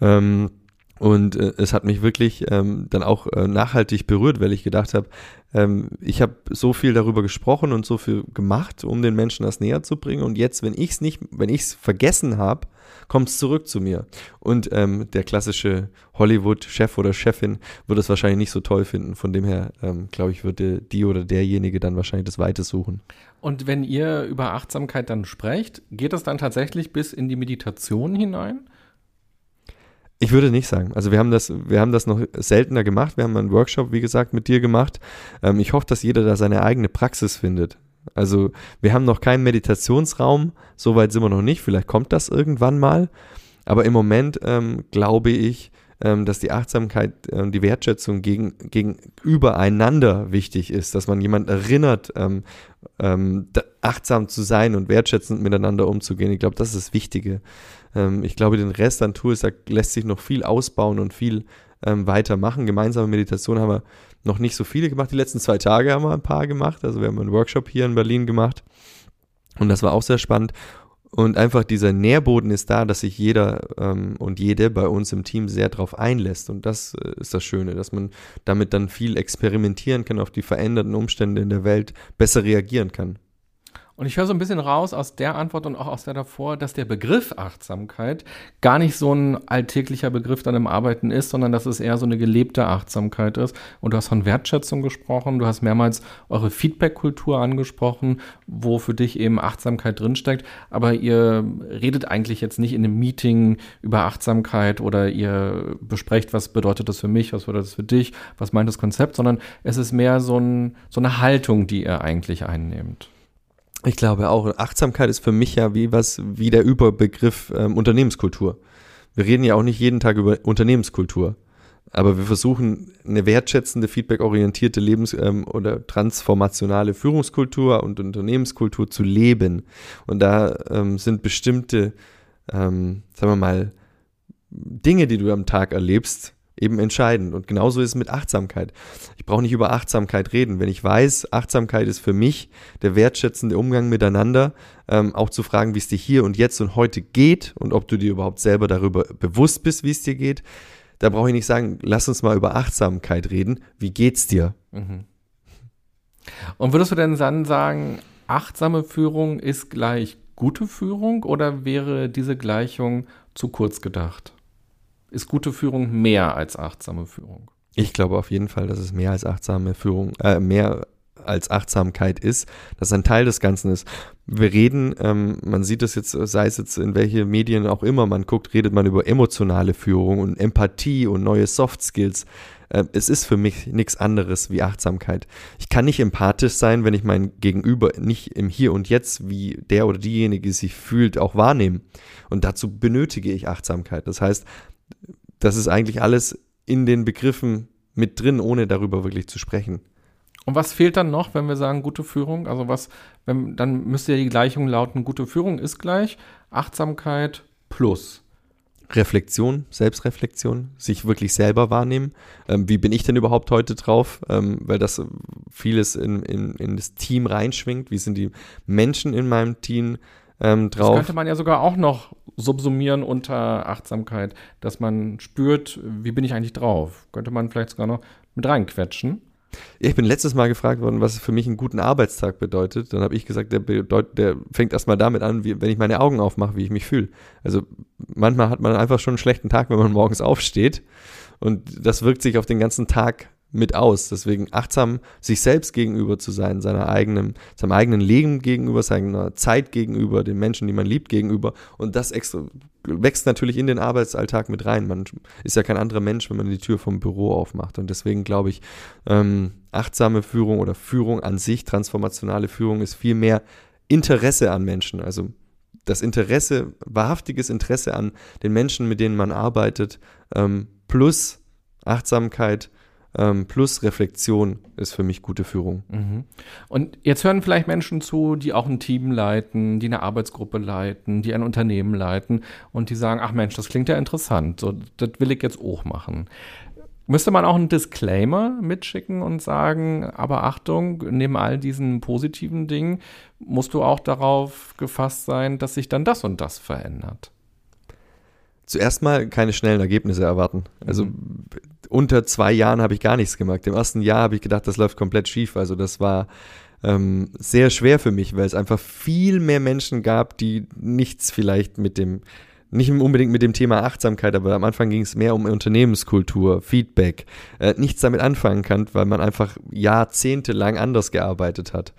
Ähm, und äh, es hat mich wirklich ähm, dann auch äh, nachhaltig berührt, weil ich gedacht habe, ähm, ich habe so viel darüber gesprochen und so viel gemacht, um den Menschen das näher zu bringen. Und jetzt, wenn ich es nicht, wenn ich es vergessen habe, kommt es zurück zu mir. Und ähm, der klassische Hollywood-Chef oder Chefin würde es wahrscheinlich nicht so toll finden. Von dem her, ähm, glaube ich, würde die oder derjenige dann wahrscheinlich das Weite suchen. Und wenn ihr über Achtsamkeit dann sprecht, geht es dann tatsächlich bis in die Meditation hinein? Ich würde nicht sagen. Also wir haben das, wir haben das noch seltener gemacht. Wir haben einen Workshop, wie gesagt, mit dir gemacht. Ähm, ich hoffe, dass jeder da seine eigene Praxis findet. Also wir haben noch keinen Meditationsraum. Soweit sind wir noch nicht. Vielleicht kommt das irgendwann mal. Aber im Moment ähm, glaube ich, ähm, dass die Achtsamkeit, ähm, die Wertschätzung gegen, gegenüber einander wichtig ist, dass man jemand erinnert, ähm, ähm, achtsam zu sein und wertschätzend miteinander umzugehen. Ich glaube, das ist das Wichtige. Ähm, ich glaube, den Rest an Tools, da lässt sich noch viel ausbauen und viel ähm, weitermachen. Gemeinsame Meditation haben wir noch nicht so viele gemacht. Die letzten zwei Tage haben wir ein paar gemacht. Also wir haben einen Workshop hier in Berlin gemacht. Und das war auch sehr spannend. Und einfach dieser Nährboden ist da, dass sich jeder ähm, und jede bei uns im Team sehr darauf einlässt. Und das äh, ist das Schöne, dass man damit dann viel experimentieren kann, auf die veränderten Umstände in der Welt besser reagieren kann. Und ich höre so ein bisschen raus aus der Antwort und auch aus der davor, dass der Begriff Achtsamkeit gar nicht so ein alltäglicher Begriff dann im Arbeiten ist, sondern dass es eher so eine gelebte Achtsamkeit ist. Und du hast von Wertschätzung gesprochen, du hast mehrmals eure Feedback-Kultur angesprochen, wo für dich eben Achtsamkeit drinsteckt. Aber ihr redet eigentlich jetzt nicht in einem Meeting über Achtsamkeit oder ihr besprecht, was bedeutet das für mich, was bedeutet das für dich, was meint das Konzept, sondern es ist mehr so, ein, so eine Haltung, die ihr eigentlich einnehmt. Ich glaube auch, Achtsamkeit ist für mich ja wie was, wie der Überbegriff ähm, Unternehmenskultur. Wir reden ja auch nicht jeden Tag über Unternehmenskultur. Aber wir versuchen eine wertschätzende, feedbackorientierte Lebens- ähm, oder transformationale Führungskultur und Unternehmenskultur zu leben. Und da ähm, sind bestimmte, ähm, sagen wir mal, Dinge, die du am Tag erlebst, eben entscheidend. Und genauso ist es mit Achtsamkeit. Ich brauche nicht über Achtsamkeit reden. Wenn ich weiß, Achtsamkeit ist für mich der wertschätzende Umgang miteinander, ähm, auch zu fragen, wie es dir hier und jetzt und heute geht und ob du dir überhaupt selber darüber bewusst bist, wie es dir geht, da brauche ich nicht sagen, lass uns mal über Achtsamkeit reden. Wie geht's dir? Mhm. Und würdest du denn dann sagen, achtsame Führung ist gleich gute Führung oder wäre diese Gleichung zu kurz gedacht? Ist gute Führung mehr als achtsame Führung? Ich glaube auf jeden Fall, dass es mehr als achtsame Führung, äh, mehr als Achtsamkeit ist, dass ein Teil des Ganzen ist. Wir reden, ähm, man sieht das jetzt, sei es jetzt in welche Medien auch immer man guckt, redet man über emotionale Führung und Empathie und neue Soft Skills. Äh, es ist für mich nichts anderes wie Achtsamkeit. Ich kann nicht empathisch sein, wenn ich mein Gegenüber nicht im Hier und Jetzt, wie der oder diejenige sich fühlt, auch wahrnehme. Und dazu benötige ich Achtsamkeit. Das heißt, das ist eigentlich alles in den Begriffen mit drin, ohne darüber wirklich zu sprechen. Und was fehlt dann noch, wenn wir sagen gute Führung? Also was, wenn, dann müsste ja die Gleichung lauten, gute Führung ist gleich Achtsamkeit plus. Reflexion, Selbstreflexion, sich wirklich selber wahrnehmen. Ähm, wie bin ich denn überhaupt heute drauf? Ähm, weil das vieles in, in, in das Team reinschwingt. Wie sind die Menschen in meinem Team ähm, drauf? Das könnte man ja sogar auch noch subsumieren unter Achtsamkeit, dass man spürt, wie bin ich eigentlich drauf? Könnte man vielleicht sogar noch mit reinquetschen. Ich bin letztes Mal gefragt worden, was für mich einen guten Arbeitstag bedeutet. Dann habe ich gesagt, der, bedeut, der fängt erstmal damit an, wie, wenn ich meine Augen aufmache, wie ich mich fühle. Also manchmal hat man einfach schon einen schlechten Tag, wenn man morgens aufsteht. Und das wirkt sich auf den ganzen Tag mit aus. Deswegen achtsam sich selbst gegenüber zu sein, seiner eigenen, seinem eigenen Leben gegenüber, seiner Zeit gegenüber, den Menschen, die man liebt, gegenüber. Und das extra, wächst natürlich in den Arbeitsalltag mit rein. Man ist ja kein anderer Mensch, wenn man die Tür vom Büro aufmacht. Und deswegen glaube ich, ähm, achtsame Führung oder Führung an sich, transformationale Führung ist viel mehr Interesse an Menschen. Also das Interesse, wahrhaftiges Interesse an den Menschen, mit denen man arbeitet, ähm, plus Achtsamkeit, ähm, plus Reflexion ist für mich gute Führung. Mhm. Und jetzt hören vielleicht Menschen zu, die auch ein Team leiten, die eine Arbeitsgruppe leiten, die ein Unternehmen leiten und die sagen, ach Mensch, das klingt ja interessant, so, das will ich jetzt auch machen. Müsste man auch einen Disclaimer mitschicken und sagen, aber Achtung, neben all diesen positiven Dingen musst du auch darauf gefasst sein, dass sich dann das und das verändert zuerst mal keine schnellen Ergebnisse erwarten. Also mhm. unter zwei Jahren habe ich gar nichts gemacht. Im ersten Jahr habe ich gedacht, das läuft komplett schief. Also das war ähm, sehr schwer für mich, weil es einfach viel mehr Menschen gab, die nichts vielleicht mit dem nicht unbedingt mit dem Thema Achtsamkeit, aber am Anfang ging es mehr um Unternehmenskultur, Feedback, äh, nichts damit anfangen kann, weil man einfach jahrzehntelang anders gearbeitet hat.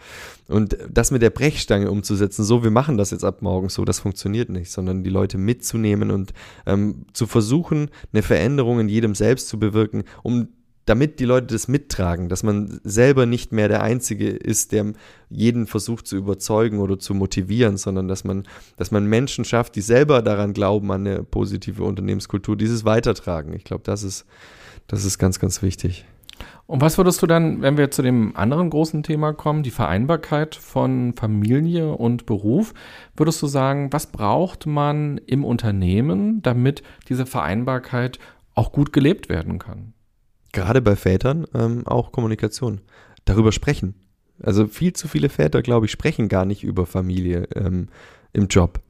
Und das mit der Brechstange umzusetzen, so wir machen das jetzt ab morgen so, das funktioniert nicht, sondern die Leute mitzunehmen und ähm, zu versuchen, eine Veränderung in jedem selbst zu bewirken, um damit die Leute das mittragen, dass man selber nicht mehr der Einzige ist, der jeden versucht zu überzeugen oder zu motivieren, sondern dass man, dass man Menschen schafft, die selber daran glauben, an eine positive Unternehmenskultur, dieses weitertragen. Ich glaube, das ist, das ist ganz, ganz wichtig. Und was würdest du dann, wenn wir zu dem anderen großen Thema kommen, die Vereinbarkeit von Familie und Beruf, würdest du sagen, was braucht man im Unternehmen, damit diese Vereinbarkeit auch gut gelebt werden kann? Gerade bei Vätern ähm, auch Kommunikation. Darüber sprechen. Also viel zu viele Väter, glaube ich, sprechen gar nicht über Familie ähm, im Job.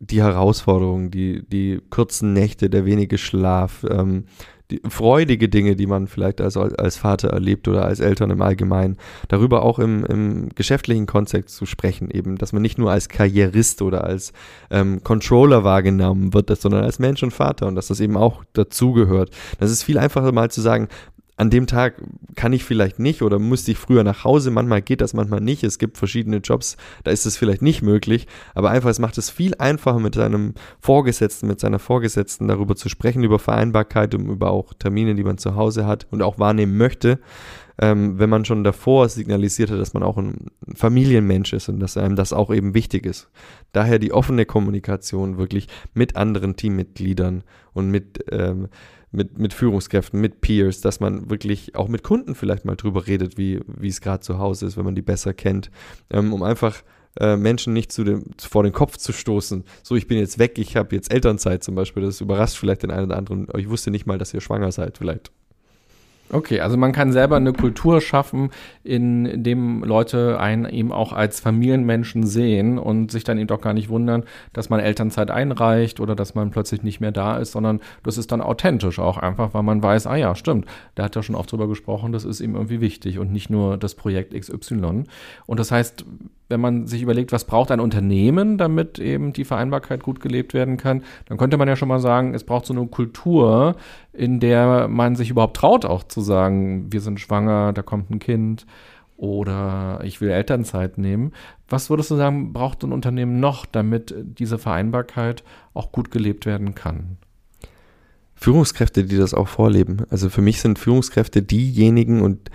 Die Herausforderungen, die, die kurzen Nächte, der wenige Schlaf, ähm, die freudige Dinge, die man vielleicht als, als Vater erlebt oder als Eltern im Allgemeinen, darüber auch im, im geschäftlichen Kontext zu sprechen, eben, dass man nicht nur als Karrierist oder als ähm, Controller wahrgenommen wird, sondern als Mensch und Vater und dass das eben auch dazugehört. Das ist viel einfacher mal zu sagen, an dem Tag kann ich vielleicht nicht oder musste ich früher nach Hause. Manchmal geht das, manchmal nicht. Es gibt verschiedene Jobs, da ist es vielleicht nicht möglich. Aber einfach, es macht es viel einfacher mit seinem Vorgesetzten, mit seiner Vorgesetzten darüber zu sprechen, über Vereinbarkeit und über auch Termine, die man zu Hause hat und auch wahrnehmen möchte. Ähm, wenn man schon davor signalisiert hat, dass man auch ein Familienmensch ist und dass einem das auch eben wichtig ist. Daher die offene Kommunikation wirklich mit anderen Teammitgliedern und mit ähm, mit, mit Führungskräften, mit Peers, dass man wirklich auch mit Kunden vielleicht mal drüber redet, wie, wie es gerade zu Hause ist, wenn man die besser kennt, ähm, um einfach äh, Menschen nicht zu dem, vor den Kopf zu stoßen. So, ich bin jetzt weg, ich habe jetzt Elternzeit zum Beispiel, das überrascht vielleicht den einen oder anderen, ich wusste nicht mal, dass ihr schwanger seid, vielleicht. Okay, also man kann selber eine Kultur schaffen, in dem Leute einen eben auch als Familienmenschen sehen und sich dann eben doch gar nicht wundern, dass man Elternzeit einreicht oder dass man plötzlich nicht mehr da ist, sondern das ist dann authentisch auch einfach, weil man weiß, ah ja, stimmt, der hat ja schon oft drüber gesprochen, das ist ihm irgendwie wichtig und nicht nur das Projekt XY. Und das heißt, wenn man sich überlegt, was braucht ein Unternehmen, damit eben die Vereinbarkeit gut gelebt werden kann, dann könnte man ja schon mal sagen, es braucht so eine Kultur, in der man sich überhaupt traut, auch zu sagen, wir sind schwanger, da kommt ein Kind oder ich will Elternzeit nehmen. Was würdest du sagen, braucht ein Unternehmen noch, damit diese Vereinbarkeit auch gut gelebt werden kann? Führungskräfte, die das auch vorleben. Also für mich sind Führungskräfte diejenigen und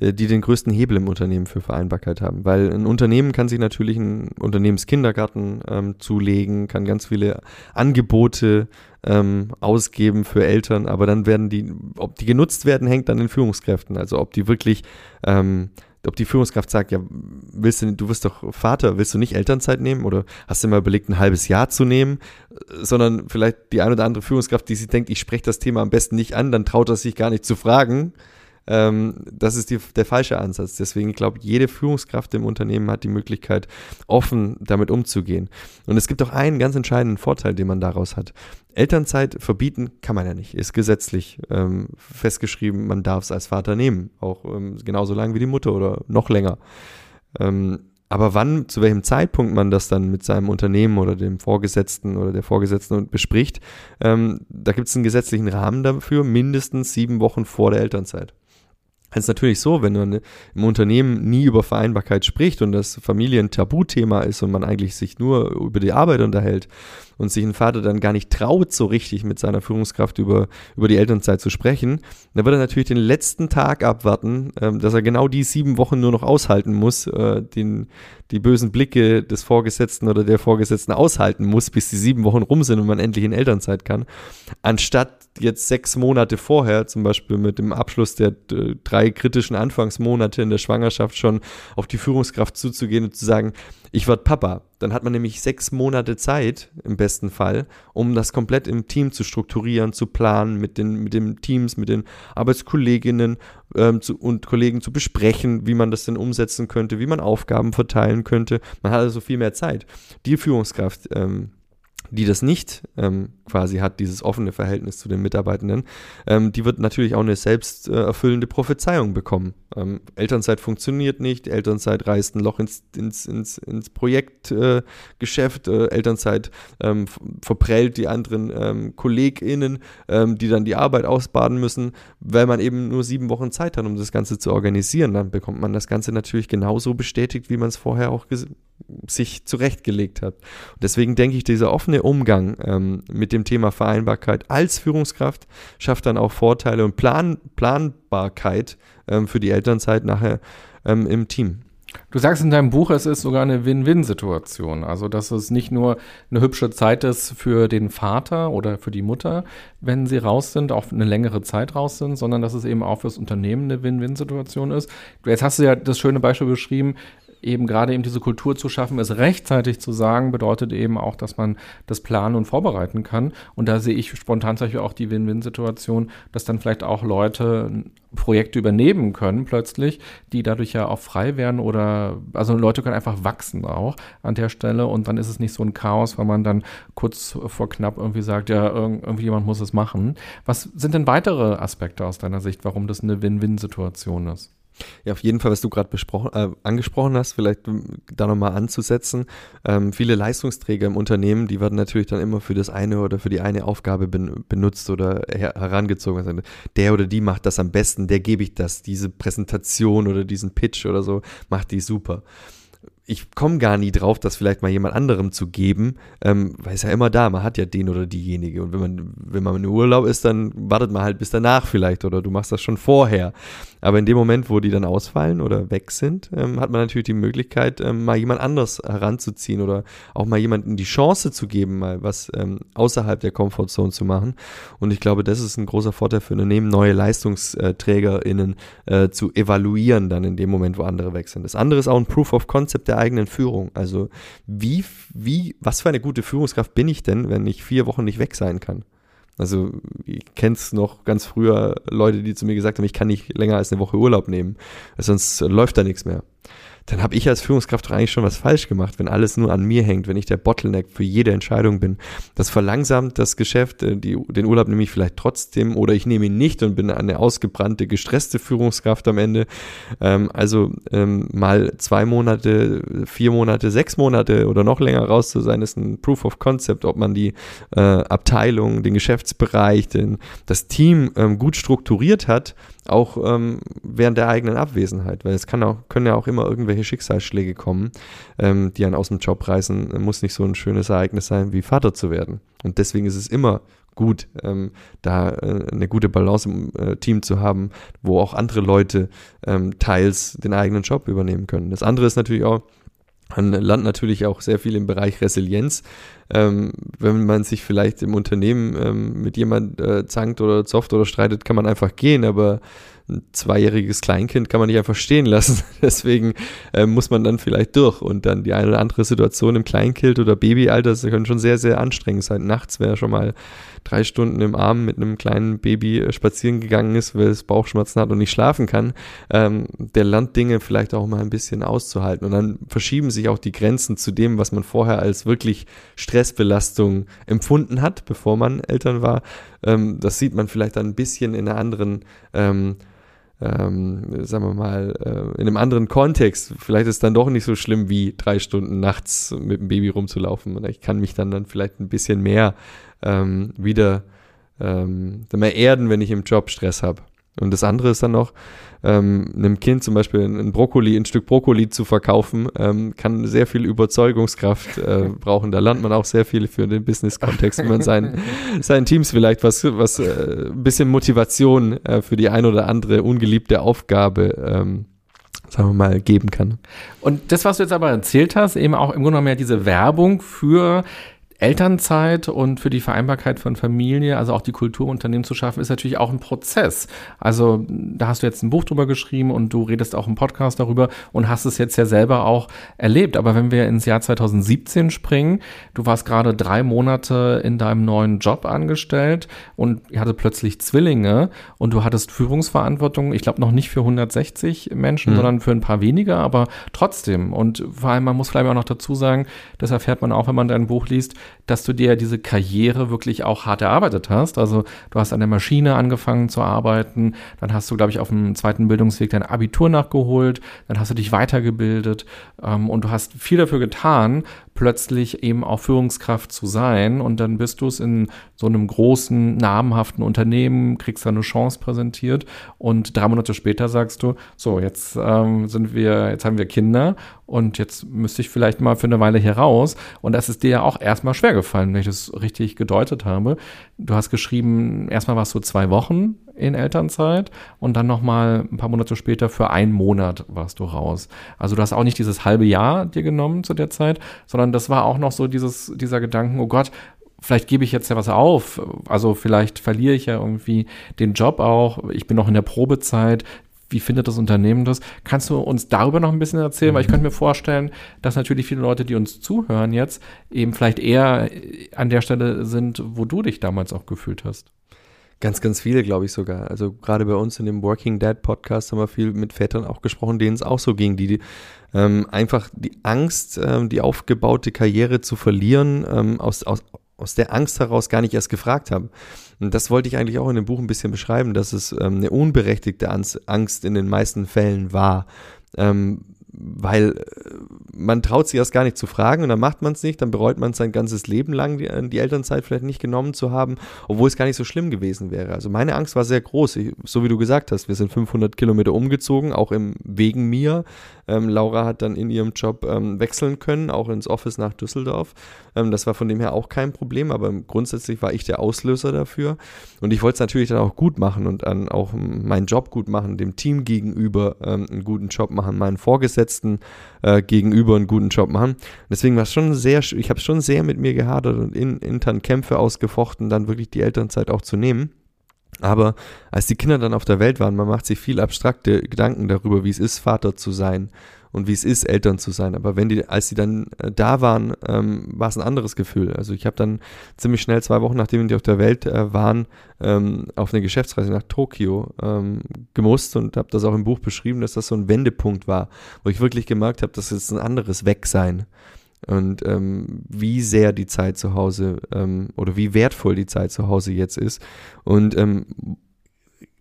die den größten Hebel im Unternehmen für Vereinbarkeit haben. Weil ein Unternehmen kann sich natürlich einen Unternehmenskindergarten ähm, zulegen, kann ganz viele Angebote ähm, ausgeben für Eltern, aber dann werden die, ob die genutzt werden, hängt an den Führungskräften. Also ob die wirklich, ähm, ob die Führungskraft sagt, ja, willst du, du wirst doch Vater, willst du nicht Elternzeit nehmen oder hast du mal überlegt, ein halbes Jahr zu nehmen, sondern vielleicht die eine oder andere Führungskraft, die sich denkt, ich spreche das Thema am besten nicht an, dann traut er sich gar nicht zu fragen ähm, das ist die, der falsche Ansatz. Deswegen, ich glaube, jede Führungskraft im Unternehmen hat die Möglichkeit, offen damit umzugehen. Und es gibt auch einen ganz entscheidenden Vorteil, den man daraus hat. Elternzeit verbieten kann man ja nicht, ist gesetzlich ähm, festgeschrieben, man darf es als Vater nehmen, auch ähm, genauso lange wie die Mutter oder noch länger. Ähm, aber wann, zu welchem Zeitpunkt man das dann mit seinem Unternehmen oder dem Vorgesetzten oder der Vorgesetzten bespricht, ähm, da gibt es einen gesetzlichen Rahmen dafür, mindestens sieben Wochen vor der Elternzeit. Es ist natürlich so, wenn man im Unternehmen nie über Vereinbarkeit spricht und das Familie ein Tabuthema ist und man eigentlich sich nur über die Arbeit unterhält, und sich ein Vater dann gar nicht traut, so richtig mit seiner Führungskraft über, über die Elternzeit zu sprechen, dann wird er natürlich den letzten Tag abwarten, ähm, dass er genau die sieben Wochen nur noch aushalten muss, äh, den, die bösen Blicke des Vorgesetzten oder der Vorgesetzten aushalten muss, bis die sieben Wochen rum sind und man endlich in Elternzeit kann, anstatt jetzt sechs Monate vorher, zum Beispiel mit dem Abschluss der äh, drei kritischen Anfangsmonate in der Schwangerschaft schon auf die Führungskraft zuzugehen und zu sagen, ich werde Papa. Dann hat man nämlich sechs Monate Zeit, im besten Fall, um das komplett im Team zu strukturieren, zu planen, mit den, mit den Teams, mit den Arbeitskolleginnen ähm, zu, und Kollegen zu besprechen, wie man das denn umsetzen könnte, wie man Aufgaben verteilen könnte. Man hat also viel mehr Zeit. Die Führungskraft, ähm, die das nicht ähm, quasi hat, dieses offene Verhältnis zu den Mitarbeitenden, ähm, die wird natürlich auch eine selbst äh, erfüllende Prophezeiung bekommen. Ähm, Elternzeit funktioniert nicht, Elternzeit reißt ein Loch ins, ins, ins, ins Projektgeschäft, äh, äh, Elternzeit ähm, verprellt die anderen ähm, KollegInnen, ähm, die dann die Arbeit ausbaden müssen, weil man eben nur sieben Wochen Zeit hat, um das Ganze zu organisieren. Dann bekommt man das Ganze natürlich genauso bestätigt, wie man es vorher auch sich zurechtgelegt hat. Und deswegen denke ich, dieser offene Umgang ähm, mit dem Thema Vereinbarkeit als Führungskraft schafft dann auch Vorteile und Plan Planbarkeit ähm, für die Elternzeit nachher ähm, im Team. Du sagst in deinem Buch, es ist sogar eine Win-Win-Situation. Also, dass es nicht nur eine hübsche Zeit ist für den Vater oder für die Mutter, wenn sie raus sind, auch eine längere Zeit raus sind, sondern dass es eben auch fürs Unternehmen eine Win-Win-Situation ist. Jetzt hast du ja das schöne Beispiel beschrieben, eben gerade eben diese Kultur zu schaffen, es rechtzeitig zu sagen, bedeutet eben auch, dass man das planen und vorbereiten kann. Und da sehe ich spontan zum auch die Win-Win-Situation, dass dann vielleicht auch Leute Projekte übernehmen können plötzlich, die dadurch ja auch frei werden oder also Leute können einfach wachsen auch an der Stelle und dann ist es nicht so ein Chaos, weil man dann kurz vor knapp irgendwie sagt, ja, irgendwie jemand muss es machen. Was sind denn weitere Aspekte aus deiner Sicht, warum das eine Win-Win-Situation ist? Ja, auf jeden Fall, was du gerade äh, angesprochen hast, vielleicht da nochmal anzusetzen. Ähm, viele Leistungsträger im Unternehmen, die werden natürlich dann immer für das eine oder für die eine Aufgabe ben benutzt oder her herangezogen. Also der oder die macht das am besten, der gebe ich das, diese Präsentation oder diesen Pitch oder so, macht die super ich komme gar nie drauf, das vielleicht mal jemand anderem zu geben, ähm, weil es ja immer da, man hat ja den oder diejenige. Und wenn man, wenn man in Urlaub ist, dann wartet man halt bis danach vielleicht oder du machst das schon vorher. Aber in dem Moment, wo die dann ausfallen oder weg sind, ähm, hat man natürlich die Möglichkeit, ähm, mal jemand anders heranzuziehen oder auch mal jemandem die Chance zu geben, mal was ähm, außerhalb der Komfortzone zu machen. Und ich glaube, das ist ein großer Vorteil für Unternehmen, neue LeistungsträgerInnen äh, zu evaluieren dann in dem Moment, wo andere weg sind. Das andere ist auch ein Proof of Concept der eigenen Führung. Also wie, wie, was für eine gute Führungskraft bin ich denn, wenn ich vier Wochen nicht weg sein kann? Also ich kenne es noch ganz früher Leute, die zu mir gesagt haben, ich kann nicht länger als eine Woche Urlaub nehmen, sonst läuft da nichts mehr dann habe ich als Führungskraft doch eigentlich schon was falsch gemacht, wenn alles nur an mir hängt, wenn ich der Bottleneck für jede Entscheidung bin. Das verlangsamt das Geschäft, äh, die, den Urlaub nehme ich vielleicht trotzdem oder ich nehme ihn nicht und bin eine ausgebrannte, gestresste Führungskraft am Ende. Ähm, also ähm, mal zwei Monate, vier Monate, sechs Monate oder noch länger raus zu sein, ist ein Proof of Concept, ob man die äh, Abteilung, den Geschäftsbereich, den, das Team ähm, gut strukturiert hat auch ähm, während der eigenen Abwesenheit, weil es kann auch, können ja auch immer irgendwelche Schicksalsschläge kommen, ähm, die einen aus dem Job reißen. Muss nicht so ein schönes Ereignis sein, wie Vater zu werden. Und deswegen ist es immer gut, ähm, da äh, eine gute Balance im äh, Team zu haben, wo auch andere Leute ähm, teils den eigenen Job übernehmen können. Das andere ist natürlich auch, man lernt natürlich auch sehr viel im Bereich Resilienz. ähm, wenn man sich vielleicht im Unternehmen ähm, mit jemand äh, zankt oder zofft oder streitet, kann man einfach gehen, aber ein zweijähriges Kleinkind kann man nicht einfach stehen lassen. Deswegen äh, muss man dann vielleicht durch. Und dann die eine oder andere Situation im Kleinkind oder Babyalter, das können schon sehr, sehr anstrengend sein. Nachts wäre schon mal drei Stunden im Arm mit einem kleinen Baby äh, spazieren gegangen ist, weil es Bauchschmerzen hat und nicht schlafen kann, ähm, der lernt Dinge vielleicht auch mal ein bisschen auszuhalten. Und dann verschieben sich auch die Grenzen zu dem, was man vorher als wirklich Stressbelastung empfunden hat, bevor man Eltern war. Ähm, das sieht man vielleicht dann ein bisschen in einer anderen ähm, ähm, sagen wir mal, äh, in einem anderen Kontext. Vielleicht ist es dann doch nicht so schlimm, wie drei Stunden nachts mit dem Baby rumzulaufen. Ich kann mich dann, dann vielleicht ein bisschen mehr ähm, wieder ähm, mehr erden, wenn ich im Job Stress habe. Und das andere ist dann noch, ähm, einem Kind zum Beispiel ein Brokkoli, ein Stück Brokkoli zu verkaufen, ähm, kann sehr viel Überzeugungskraft äh, brauchen. Da lernt man auch sehr viel für den Business-Kontext, wenn man seinen, seinen Teams vielleicht was, was äh, ein bisschen Motivation äh, für die ein oder andere ungeliebte Aufgabe ähm, sagen wir mal, geben kann. Und das, was du jetzt aber erzählt hast, eben auch im Grunde genommen ja diese Werbung für Elternzeit und für die Vereinbarkeit von Familie, also auch die Kulturunternehmen zu schaffen, ist natürlich auch ein Prozess. Also da hast du jetzt ein Buch drüber geschrieben und du redest auch im Podcast darüber und hast es jetzt ja selber auch erlebt. Aber wenn wir ins Jahr 2017 springen, du warst gerade drei Monate in deinem neuen Job angestellt und ihr hattet plötzlich Zwillinge und du hattest Führungsverantwortung, ich glaube noch nicht für 160 Menschen, mhm. sondern für ein paar weniger, aber trotzdem. Und vor allem, man muss vielleicht auch noch dazu sagen, das erfährt man auch, wenn man dein Buch liest, dass du dir diese Karriere wirklich auch hart erarbeitet hast. Also du hast an der Maschine angefangen zu arbeiten, dann hast du, glaube ich, auf dem zweiten Bildungsweg dein Abitur nachgeholt, dann hast du dich weitergebildet ähm, und du hast viel dafür getan, plötzlich eben auch Führungskraft zu sein. Und dann bist du es in so einem großen, namhaften Unternehmen, kriegst da eine Chance präsentiert. Und drei Monate später sagst du, so, jetzt ähm, sind wir, jetzt haben wir Kinder. Und jetzt müsste ich vielleicht mal für eine Weile hier raus. Und das ist dir ja auch erstmal schwer gefallen, wenn ich das richtig gedeutet habe. Du hast geschrieben, erstmal warst du zwei Wochen in Elternzeit und dann nochmal ein paar Monate später für einen Monat warst du raus. Also du hast auch nicht dieses halbe Jahr dir genommen zu der Zeit, sondern das war auch noch so dieses, dieser Gedanken, oh Gott, vielleicht gebe ich jetzt ja was auf. Also vielleicht verliere ich ja irgendwie den Job auch. Ich bin noch in der Probezeit. Wie findet das Unternehmen das? Kannst du uns darüber noch ein bisschen erzählen? Weil ich könnte mir vorstellen, dass natürlich viele Leute, die uns zuhören jetzt, eben vielleicht eher an der Stelle sind, wo du dich damals auch gefühlt hast. Ganz, ganz viele, glaube ich sogar. Also gerade bei uns in dem Working Dad Podcast haben wir viel mit Vätern auch gesprochen, denen es auch so ging, die, die ähm, einfach die Angst, ähm, die aufgebaute Karriere zu verlieren, ähm, aus, aus, aus der Angst heraus gar nicht erst gefragt haben. Und das wollte ich eigentlich auch in dem Buch ein bisschen beschreiben, dass es ähm, eine unberechtigte Angst in den meisten Fällen war. Ähm, weil äh, man traut sich erst gar nicht zu fragen und dann macht man es nicht, dann bereut man sein ganzes Leben lang, die, äh, die, Elternzeit vielleicht nicht genommen zu haben, obwohl es gar nicht so schlimm gewesen wäre. Also meine Angst war sehr groß, ich, so wie du gesagt hast, wir sind 500 Kilometer umgezogen, auch im, wegen mir. Ähm, Laura hat dann in ihrem Job ähm, wechseln können, auch ins Office nach Düsseldorf. Ähm, das war von dem her auch kein Problem, aber grundsätzlich war ich der Auslöser dafür und ich wollte es natürlich dann auch gut machen und dann auch meinen Job gut machen, dem Team gegenüber ähm, einen guten Job machen, meinen Vorgesetzten Vorgesetzten äh, gegenüber einen guten Job machen. Deswegen war es schon sehr, ich habe schon sehr mit mir gehadert und in, intern Kämpfe ausgefochten, dann wirklich die Elternzeit auch zu nehmen. Aber als die Kinder dann auf der Welt waren, man macht sich viel abstrakte Gedanken darüber, wie es ist, Vater zu sein und wie es ist, Eltern zu sein. Aber wenn die, als sie dann äh, da waren, ähm, war es ein anderes Gefühl. Also ich habe dann ziemlich schnell zwei Wochen, nachdem die auf der Welt äh, waren, ähm, auf eine Geschäftsreise nach Tokio ähm, gemusst und habe das auch im Buch beschrieben, dass das so ein Wendepunkt war, wo ich wirklich gemerkt habe, dass es ein anderes Wegsein und ähm, wie sehr die Zeit zu Hause ähm, oder wie wertvoll die Zeit zu Hause jetzt ist und ähm,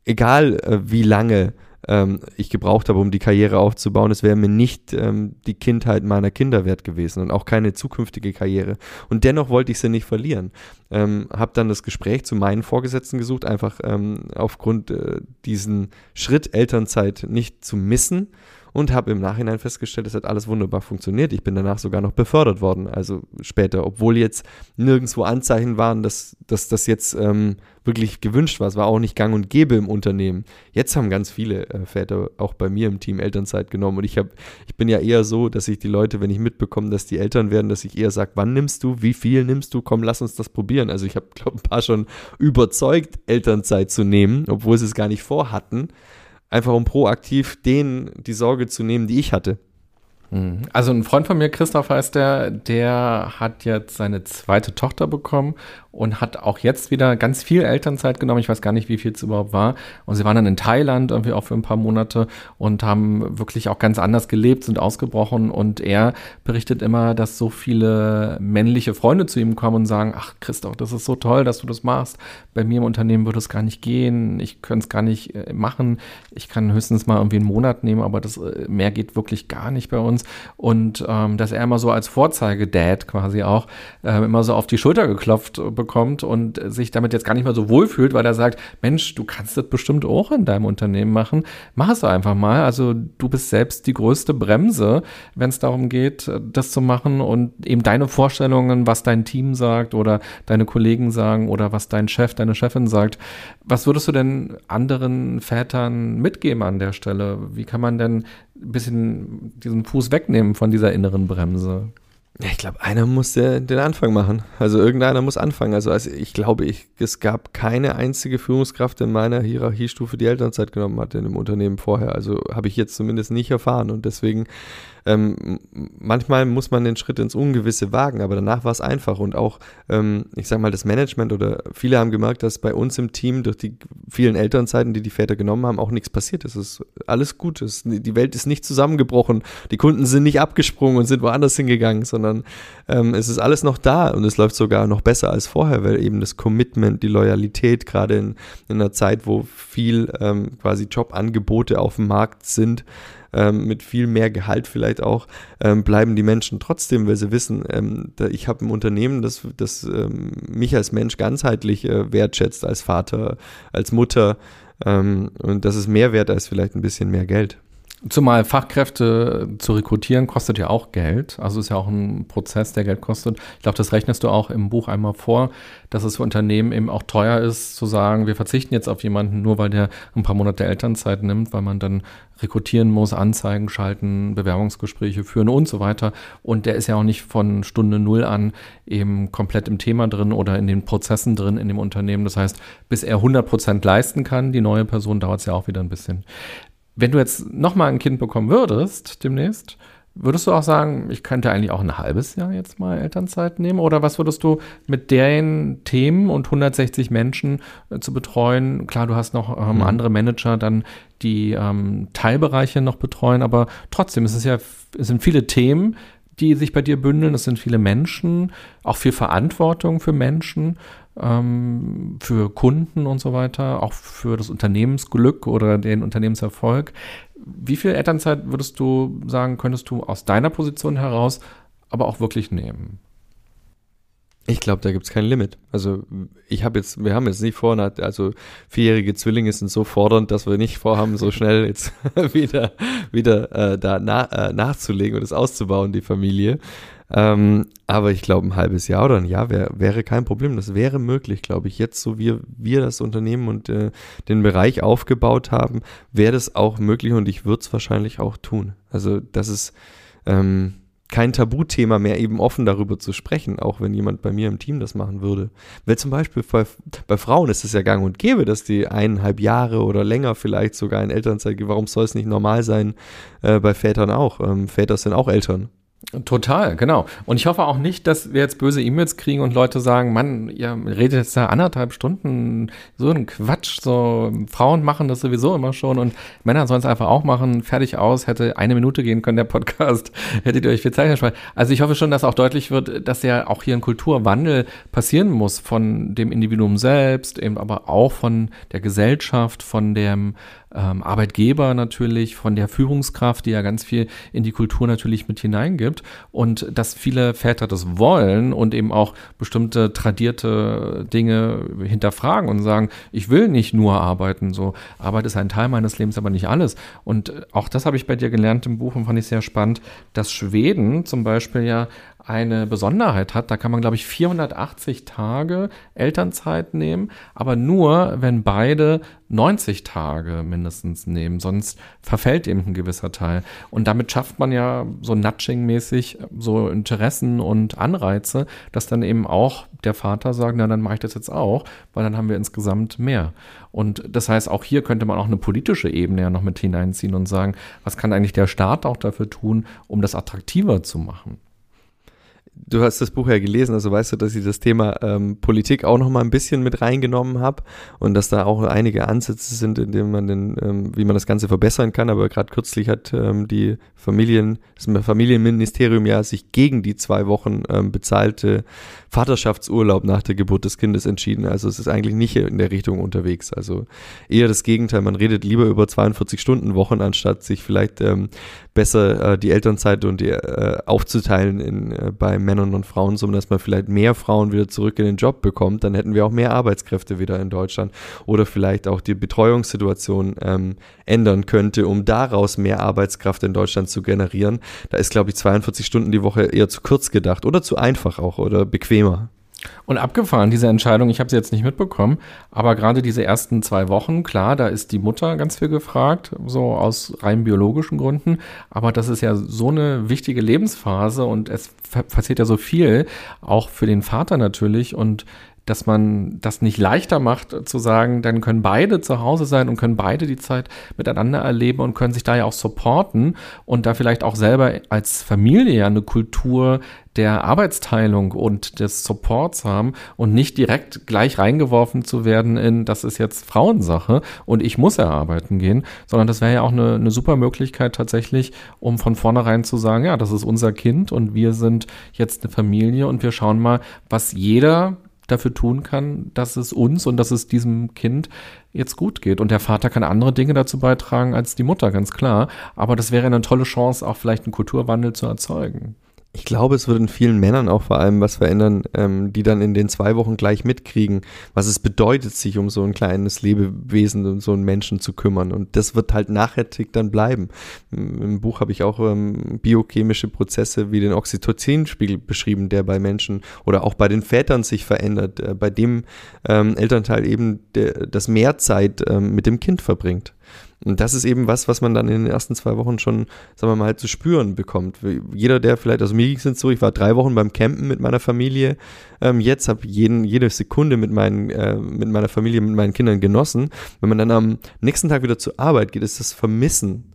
egal äh, wie lange ähm, ich gebraucht habe, um die Karriere aufzubauen. Es wäre mir nicht ähm, die Kindheit meiner Kinder wert gewesen und auch keine zukünftige Karriere. Und dennoch wollte ich sie nicht verlieren. Ähm, habe dann das Gespräch zu meinen Vorgesetzten gesucht, einfach ähm, aufgrund äh, diesen Schritt Elternzeit nicht zu missen und habe im Nachhinein festgestellt, es hat alles wunderbar funktioniert. Ich bin danach sogar noch befördert worden, also später, obwohl jetzt nirgendwo Anzeichen waren, dass, dass das jetzt ähm, wirklich gewünscht war. Es war auch nicht gang und gäbe im Unternehmen. Jetzt haben ganz viele äh, Väter auch bei mir im Team Elternzeit genommen und ich habe, ich bin ja eher so, dass ich die Leute, wenn ich mitbekomme, dass die Eltern werden, dass ich eher sage, wann nimmst du, wie viel nimmst du, komm, lass uns das probieren. Also ich habe, glaube ein paar schon überzeugt, Elternzeit zu nehmen, obwohl sie es gar nicht vorhatten einfach um proaktiv denen die Sorge zu nehmen, die ich hatte. Mhm. Also ein Freund von mir, Christoph heißt der, der hat jetzt seine zweite Tochter bekommen und hat auch jetzt wieder ganz viel Elternzeit genommen. Ich weiß gar nicht, wie viel es überhaupt war. Und sie waren dann in Thailand irgendwie auch für ein paar Monate und haben wirklich auch ganz anders gelebt, sind ausgebrochen. Und er berichtet immer, dass so viele männliche Freunde zu ihm kommen und sagen, ach Christoph, das ist so toll, dass du das machst. Bei mir im Unternehmen würde es gar nicht gehen. Ich könnte es gar nicht äh, machen. Ich kann höchstens mal irgendwie einen Monat nehmen, aber das äh, mehr geht wirklich gar nicht bei uns. Und ähm, dass er immer so als Vorzeigedad quasi auch äh, immer so auf die Schulter geklopft bekommt bekommt und sich damit jetzt gar nicht mehr so wohl fühlt, weil er sagt, Mensch, du kannst das bestimmt auch in deinem Unternehmen machen. Mach es einfach mal. Also du bist selbst die größte Bremse, wenn es darum geht, das zu machen und eben deine Vorstellungen, was dein Team sagt oder deine Kollegen sagen oder was dein Chef, deine Chefin sagt. Was würdest du denn anderen Vätern mitgeben an der Stelle? Wie kann man denn ein bisschen diesen Fuß wegnehmen von dieser inneren Bremse? Ich glaube, einer muss den, den Anfang machen. Also irgendeiner muss anfangen. Also, also ich glaube, ich, es gab keine einzige Führungskraft in meiner Hierarchiestufe, die Elternzeit genommen hat in dem Unternehmen vorher. Also habe ich jetzt zumindest nicht erfahren. Und deswegen ähm, manchmal muss man den Schritt ins Ungewisse wagen, aber danach war es einfach und auch, ähm, ich sag mal, das Management oder viele haben gemerkt, dass bei uns im Team durch die vielen Elternzeiten, die die Väter genommen haben, auch nichts passiert ist. Es ist alles gut. Es, die Welt ist nicht zusammengebrochen. Die Kunden sind nicht abgesprungen und sind woanders hingegangen, sondern ähm, es ist alles noch da und es läuft sogar noch besser als vorher, weil eben das Commitment, die Loyalität, gerade in, in einer Zeit, wo viel ähm, quasi Jobangebote auf dem Markt sind, ähm, mit viel mehr Gehalt vielleicht auch, ähm, bleiben die Menschen trotzdem, weil sie wissen, ähm, ich habe ein Unternehmen, das, das ähm, mich als Mensch ganzheitlich äh, wertschätzt, als Vater, als Mutter. Ähm, und das ist mehr wert als vielleicht ein bisschen mehr Geld. Zumal Fachkräfte zu rekrutieren kostet ja auch Geld. Also ist ja auch ein Prozess, der Geld kostet. Ich glaube, das rechnest du auch im Buch einmal vor, dass es für Unternehmen eben auch teuer ist, zu sagen, wir verzichten jetzt auf jemanden, nur weil der ein paar Monate Elternzeit nimmt, weil man dann rekrutieren muss, Anzeigen schalten, Bewerbungsgespräche führen und so weiter. Und der ist ja auch nicht von Stunde Null an eben komplett im Thema drin oder in den Prozessen drin in dem Unternehmen. Das heißt, bis er 100 Prozent leisten kann, die neue Person, dauert es ja auch wieder ein bisschen. Wenn du jetzt nochmal ein Kind bekommen würdest, demnächst, würdest du auch sagen, ich könnte eigentlich auch ein halbes Jahr jetzt mal Elternzeit nehmen? Oder was würdest du mit den Themen und 160 Menschen äh, zu betreuen? Klar, du hast noch ähm, mhm. andere Manager dann, die ähm, Teilbereiche noch betreuen, aber trotzdem, es ist ja, es sind viele Themen, die sich bei dir bündeln. Es sind viele Menschen, auch viel Verantwortung für Menschen ähm, für Kunden und so weiter, auch für das Unternehmensglück oder den Unternehmenserfolg. Wie viel Elternzeit würdest du sagen, könntest du aus deiner Position heraus aber auch wirklich nehmen? Ich glaube, da gibt es kein Limit. Also ich habe jetzt, wir haben jetzt nicht vor, also vierjährige Zwillinge sind so fordernd, dass wir nicht vorhaben, so schnell jetzt wieder, wieder äh, da na, äh, nachzulegen und es auszubauen, die Familie. Ähm, aber ich glaube, ein halbes Jahr oder ein Jahr wär, wäre kein Problem. Das wäre möglich, glaube ich. Jetzt, so wie wir das Unternehmen und äh, den Bereich aufgebaut haben, wäre das auch möglich und ich würde es wahrscheinlich auch tun. Also das ist ähm, kein Tabuthema mehr, eben offen darüber zu sprechen, auch wenn jemand bei mir im Team das machen würde. Weil zum Beispiel bei, bei Frauen ist es ja gang und gäbe, dass die eineinhalb Jahre oder länger vielleicht sogar in Elternzeit gehen. Warum soll es nicht normal sein äh, bei Vätern auch? Ähm, Väter sind auch Eltern. Total, genau. Und ich hoffe auch nicht, dass wir jetzt böse E-Mails kriegen und Leute sagen, Mann, ihr redet jetzt da anderthalb Stunden, so ein Quatsch, so Frauen machen das sowieso immer schon und Männer sollen es einfach auch machen, fertig aus, hätte eine Minute gehen können, der Podcast, hättet ihr euch viel Zeit erspart. Also ich hoffe schon, dass auch deutlich wird, dass ja auch hier ein Kulturwandel passieren muss von dem Individuum selbst, eben aber auch von der Gesellschaft, von dem ähm, Arbeitgeber natürlich, von der Führungskraft, die ja ganz viel in die Kultur natürlich mit hineingibt und dass viele Väter das wollen und eben auch bestimmte tradierte Dinge hinterfragen und sagen, ich will nicht nur arbeiten, so Arbeit ist ein Teil meines Lebens, aber nicht alles. Und auch das habe ich bei dir gelernt im Buch und fand ich sehr spannend, dass Schweden zum Beispiel ja eine Besonderheit hat. Da kann man, glaube ich, 480 Tage Elternzeit nehmen, aber nur, wenn beide 90 Tage mindestens nehmen, sonst verfällt eben ein gewisser Teil. Und damit schafft man ja so nudging-mäßig so Interessen und Anreize, dass dann eben auch der Vater sagt, na dann mache ich das jetzt auch, weil dann haben wir insgesamt mehr. Und das heißt, auch hier könnte man auch eine politische Ebene ja noch mit hineinziehen und sagen, was kann eigentlich der Staat auch dafür tun, um das attraktiver zu machen? Du hast das Buch ja gelesen, also weißt du, dass ich das Thema ähm, Politik auch noch mal ein bisschen mit reingenommen habe und dass da auch einige Ansätze sind, in denen man den, ähm, wie man das Ganze verbessern kann. Aber gerade kürzlich hat ähm, die Familien, das Familienministerium ja sich gegen die zwei Wochen ähm, bezahlte Vaterschaftsurlaub nach der Geburt des Kindes entschieden. Also es ist eigentlich nicht in der Richtung unterwegs. Also eher das Gegenteil. Man redet lieber über 42 Stunden Wochen, anstatt sich vielleicht ähm, besser äh, die Elternzeit und die äh, aufzuteilen in, äh, bei Männern und Frauen, so dass man vielleicht mehr Frauen wieder zurück in den Job bekommt. Dann hätten wir auch mehr Arbeitskräfte wieder in Deutschland oder vielleicht auch die Betreuungssituation ähm, ändern könnte, um daraus mehr Arbeitskraft in Deutschland zu generieren. Da ist, glaube ich, 42 Stunden die Woche eher zu kurz gedacht oder zu einfach auch oder bequemer. Und abgefahren, diese Entscheidung, ich habe sie jetzt nicht mitbekommen, aber gerade diese ersten zwei Wochen, klar, da ist die Mutter ganz viel gefragt, so aus rein biologischen Gründen, aber das ist ja so eine wichtige Lebensphase und es passiert ja so viel, auch für den Vater natürlich und dass man das nicht leichter macht, zu sagen, dann können beide zu Hause sein und können beide die Zeit miteinander erleben und können sich da ja auch supporten und da vielleicht auch selber als Familie ja eine Kultur der Arbeitsteilung und des Supports haben und nicht direkt gleich reingeworfen zu werden in, das ist jetzt Frauensache und ich muss ja arbeiten gehen, sondern das wäre ja auch eine, eine super Möglichkeit tatsächlich, um von vornherein zu sagen, ja, das ist unser Kind und wir sind jetzt eine Familie und wir schauen mal, was jeder dafür tun kann, dass es uns und dass es diesem Kind jetzt gut geht. Und der Vater kann andere Dinge dazu beitragen als die Mutter, ganz klar. Aber das wäre eine tolle Chance, auch vielleicht einen Kulturwandel zu erzeugen. Ich glaube, es wird in vielen Männern auch vor allem was verändern, ähm, die dann in den zwei Wochen gleich mitkriegen, was es bedeutet, sich um so ein kleines Lebewesen und so einen Menschen zu kümmern. Und das wird halt nachhaltig dann bleiben. Im Buch habe ich auch ähm, biochemische Prozesse wie den Oxytocinspiegel beschrieben, der bei Menschen oder auch bei den Vätern sich verändert, äh, bei dem ähm, Elternteil eben der, das mehr Zeit ähm, mit dem Kind verbringt. Und das ist eben was, was man dann in den ersten zwei Wochen schon, sagen wir mal, zu spüren bekommt. Jeder, der vielleicht, also mir ging es so, ich war drei Wochen beim Campen mit meiner Familie, ähm, jetzt habe jeden jede Sekunde mit, meinen, äh, mit meiner Familie, mit meinen Kindern genossen. Wenn man dann am nächsten Tag wieder zur Arbeit geht, ist das Vermissen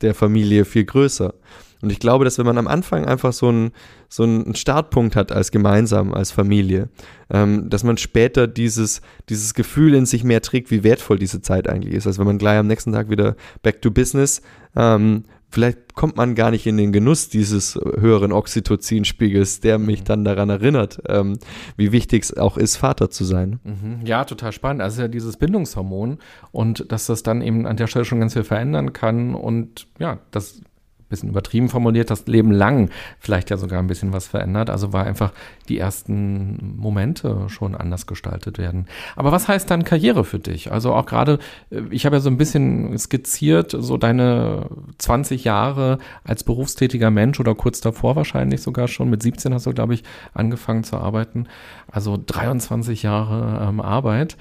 der Familie viel größer. Und ich glaube, dass wenn man am Anfang einfach so einen, so einen Startpunkt hat als gemeinsam, als Familie, ähm, dass man später dieses, dieses Gefühl in sich mehr trägt, wie wertvoll diese Zeit eigentlich ist. Also wenn man gleich am nächsten Tag wieder back to business, ähm, vielleicht kommt man gar nicht in den Genuss dieses höheren Oxytocinspiegels, der mich mhm. dann daran erinnert, ähm, wie wichtig es auch ist, Vater zu sein. Mhm. Ja, total spannend. Also ja dieses Bindungshormon und dass das dann eben an der Stelle schon ganz viel verändern kann und ja, das bisschen übertrieben formuliert, das Leben lang vielleicht ja sogar ein bisschen was verändert. Also war einfach die ersten Momente schon anders gestaltet werden. Aber was heißt dann Karriere für dich? Also auch gerade, äh, ich habe ja so ein bisschen skizziert, so deine 20 Jahre als berufstätiger Mensch oder kurz davor wahrscheinlich sogar schon. Mit 17 hast du, glaube ich, angefangen zu arbeiten. Also 23 Jahre ähm, Arbeit.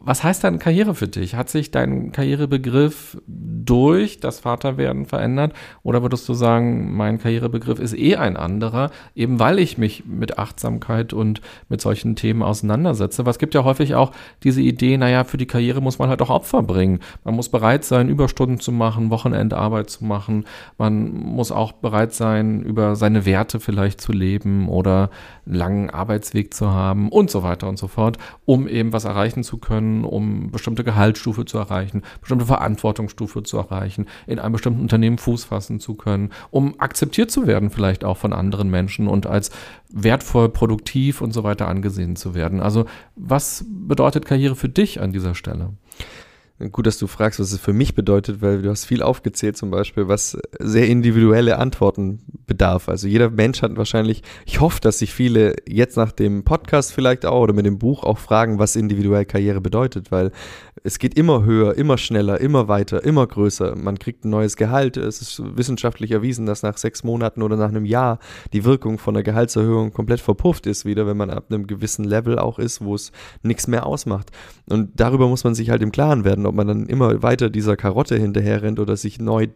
Was heißt dann Karriere für dich? Hat sich dein Karrierebegriff durch das Vaterwerden verändert? Oder würdest du sagen, mein Karrierebegriff ist eh ein anderer, eben weil ich mich mit Achtsamkeit und mit solchen Themen auseinandersetze? Was gibt ja häufig auch diese Idee, naja, für die Karriere muss man halt auch Opfer bringen. Man muss bereit sein, Überstunden zu machen, Wochenendarbeit zu machen. Man muss auch bereit sein, über seine Werte vielleicht zu leben oder einen langen Arbeitsweg zu haben und so weiter und so fort, um eben was erreichen zu können können, um bestimmte Gehaltsstufe zu erreichen, bestimmte Verantwortungsstufe zu erreichen, in einem bestimmten Unternehmen Fuß fassen zu können, um akzeptiert zu werden vielleicht auch von anderen Menschen und als wertvoll, produktiv und so weiter angesehen zu werden. Also was bedeutet Karriere für dich an dieser Stelle? Gut, dass du fragst, was es für mich bedeutet, weil du hast viel aufgezählt zum Beispiel, was sehr individuelle Antworten bedarf. Also jeder Mensch hat wahrscheinlich, ich hoffe, dass sich viele jetzt nach dem Podcast vielleicht auch oder mit dem Buch auch fragen, was individuell Karriere bedeutet, weil es geht immer höher, immer schneller, immer weiter, immer größer. Man kriegt ein neues Gehalt. Es ist wissenschaftlich erwiesen, dass nach sechs Monaten oder nach einem Jahr die Wirkung von einer Gehaltserhöhung komplett verpufft ist wieder, wenn man ab einem gewissen Level auch ist, wo es nichts mehr ausmacht. Und darüber muss man sich halt im Klaren werden, ob man dann immer weiter dieser Karotte hinterher rennt oder sich neu,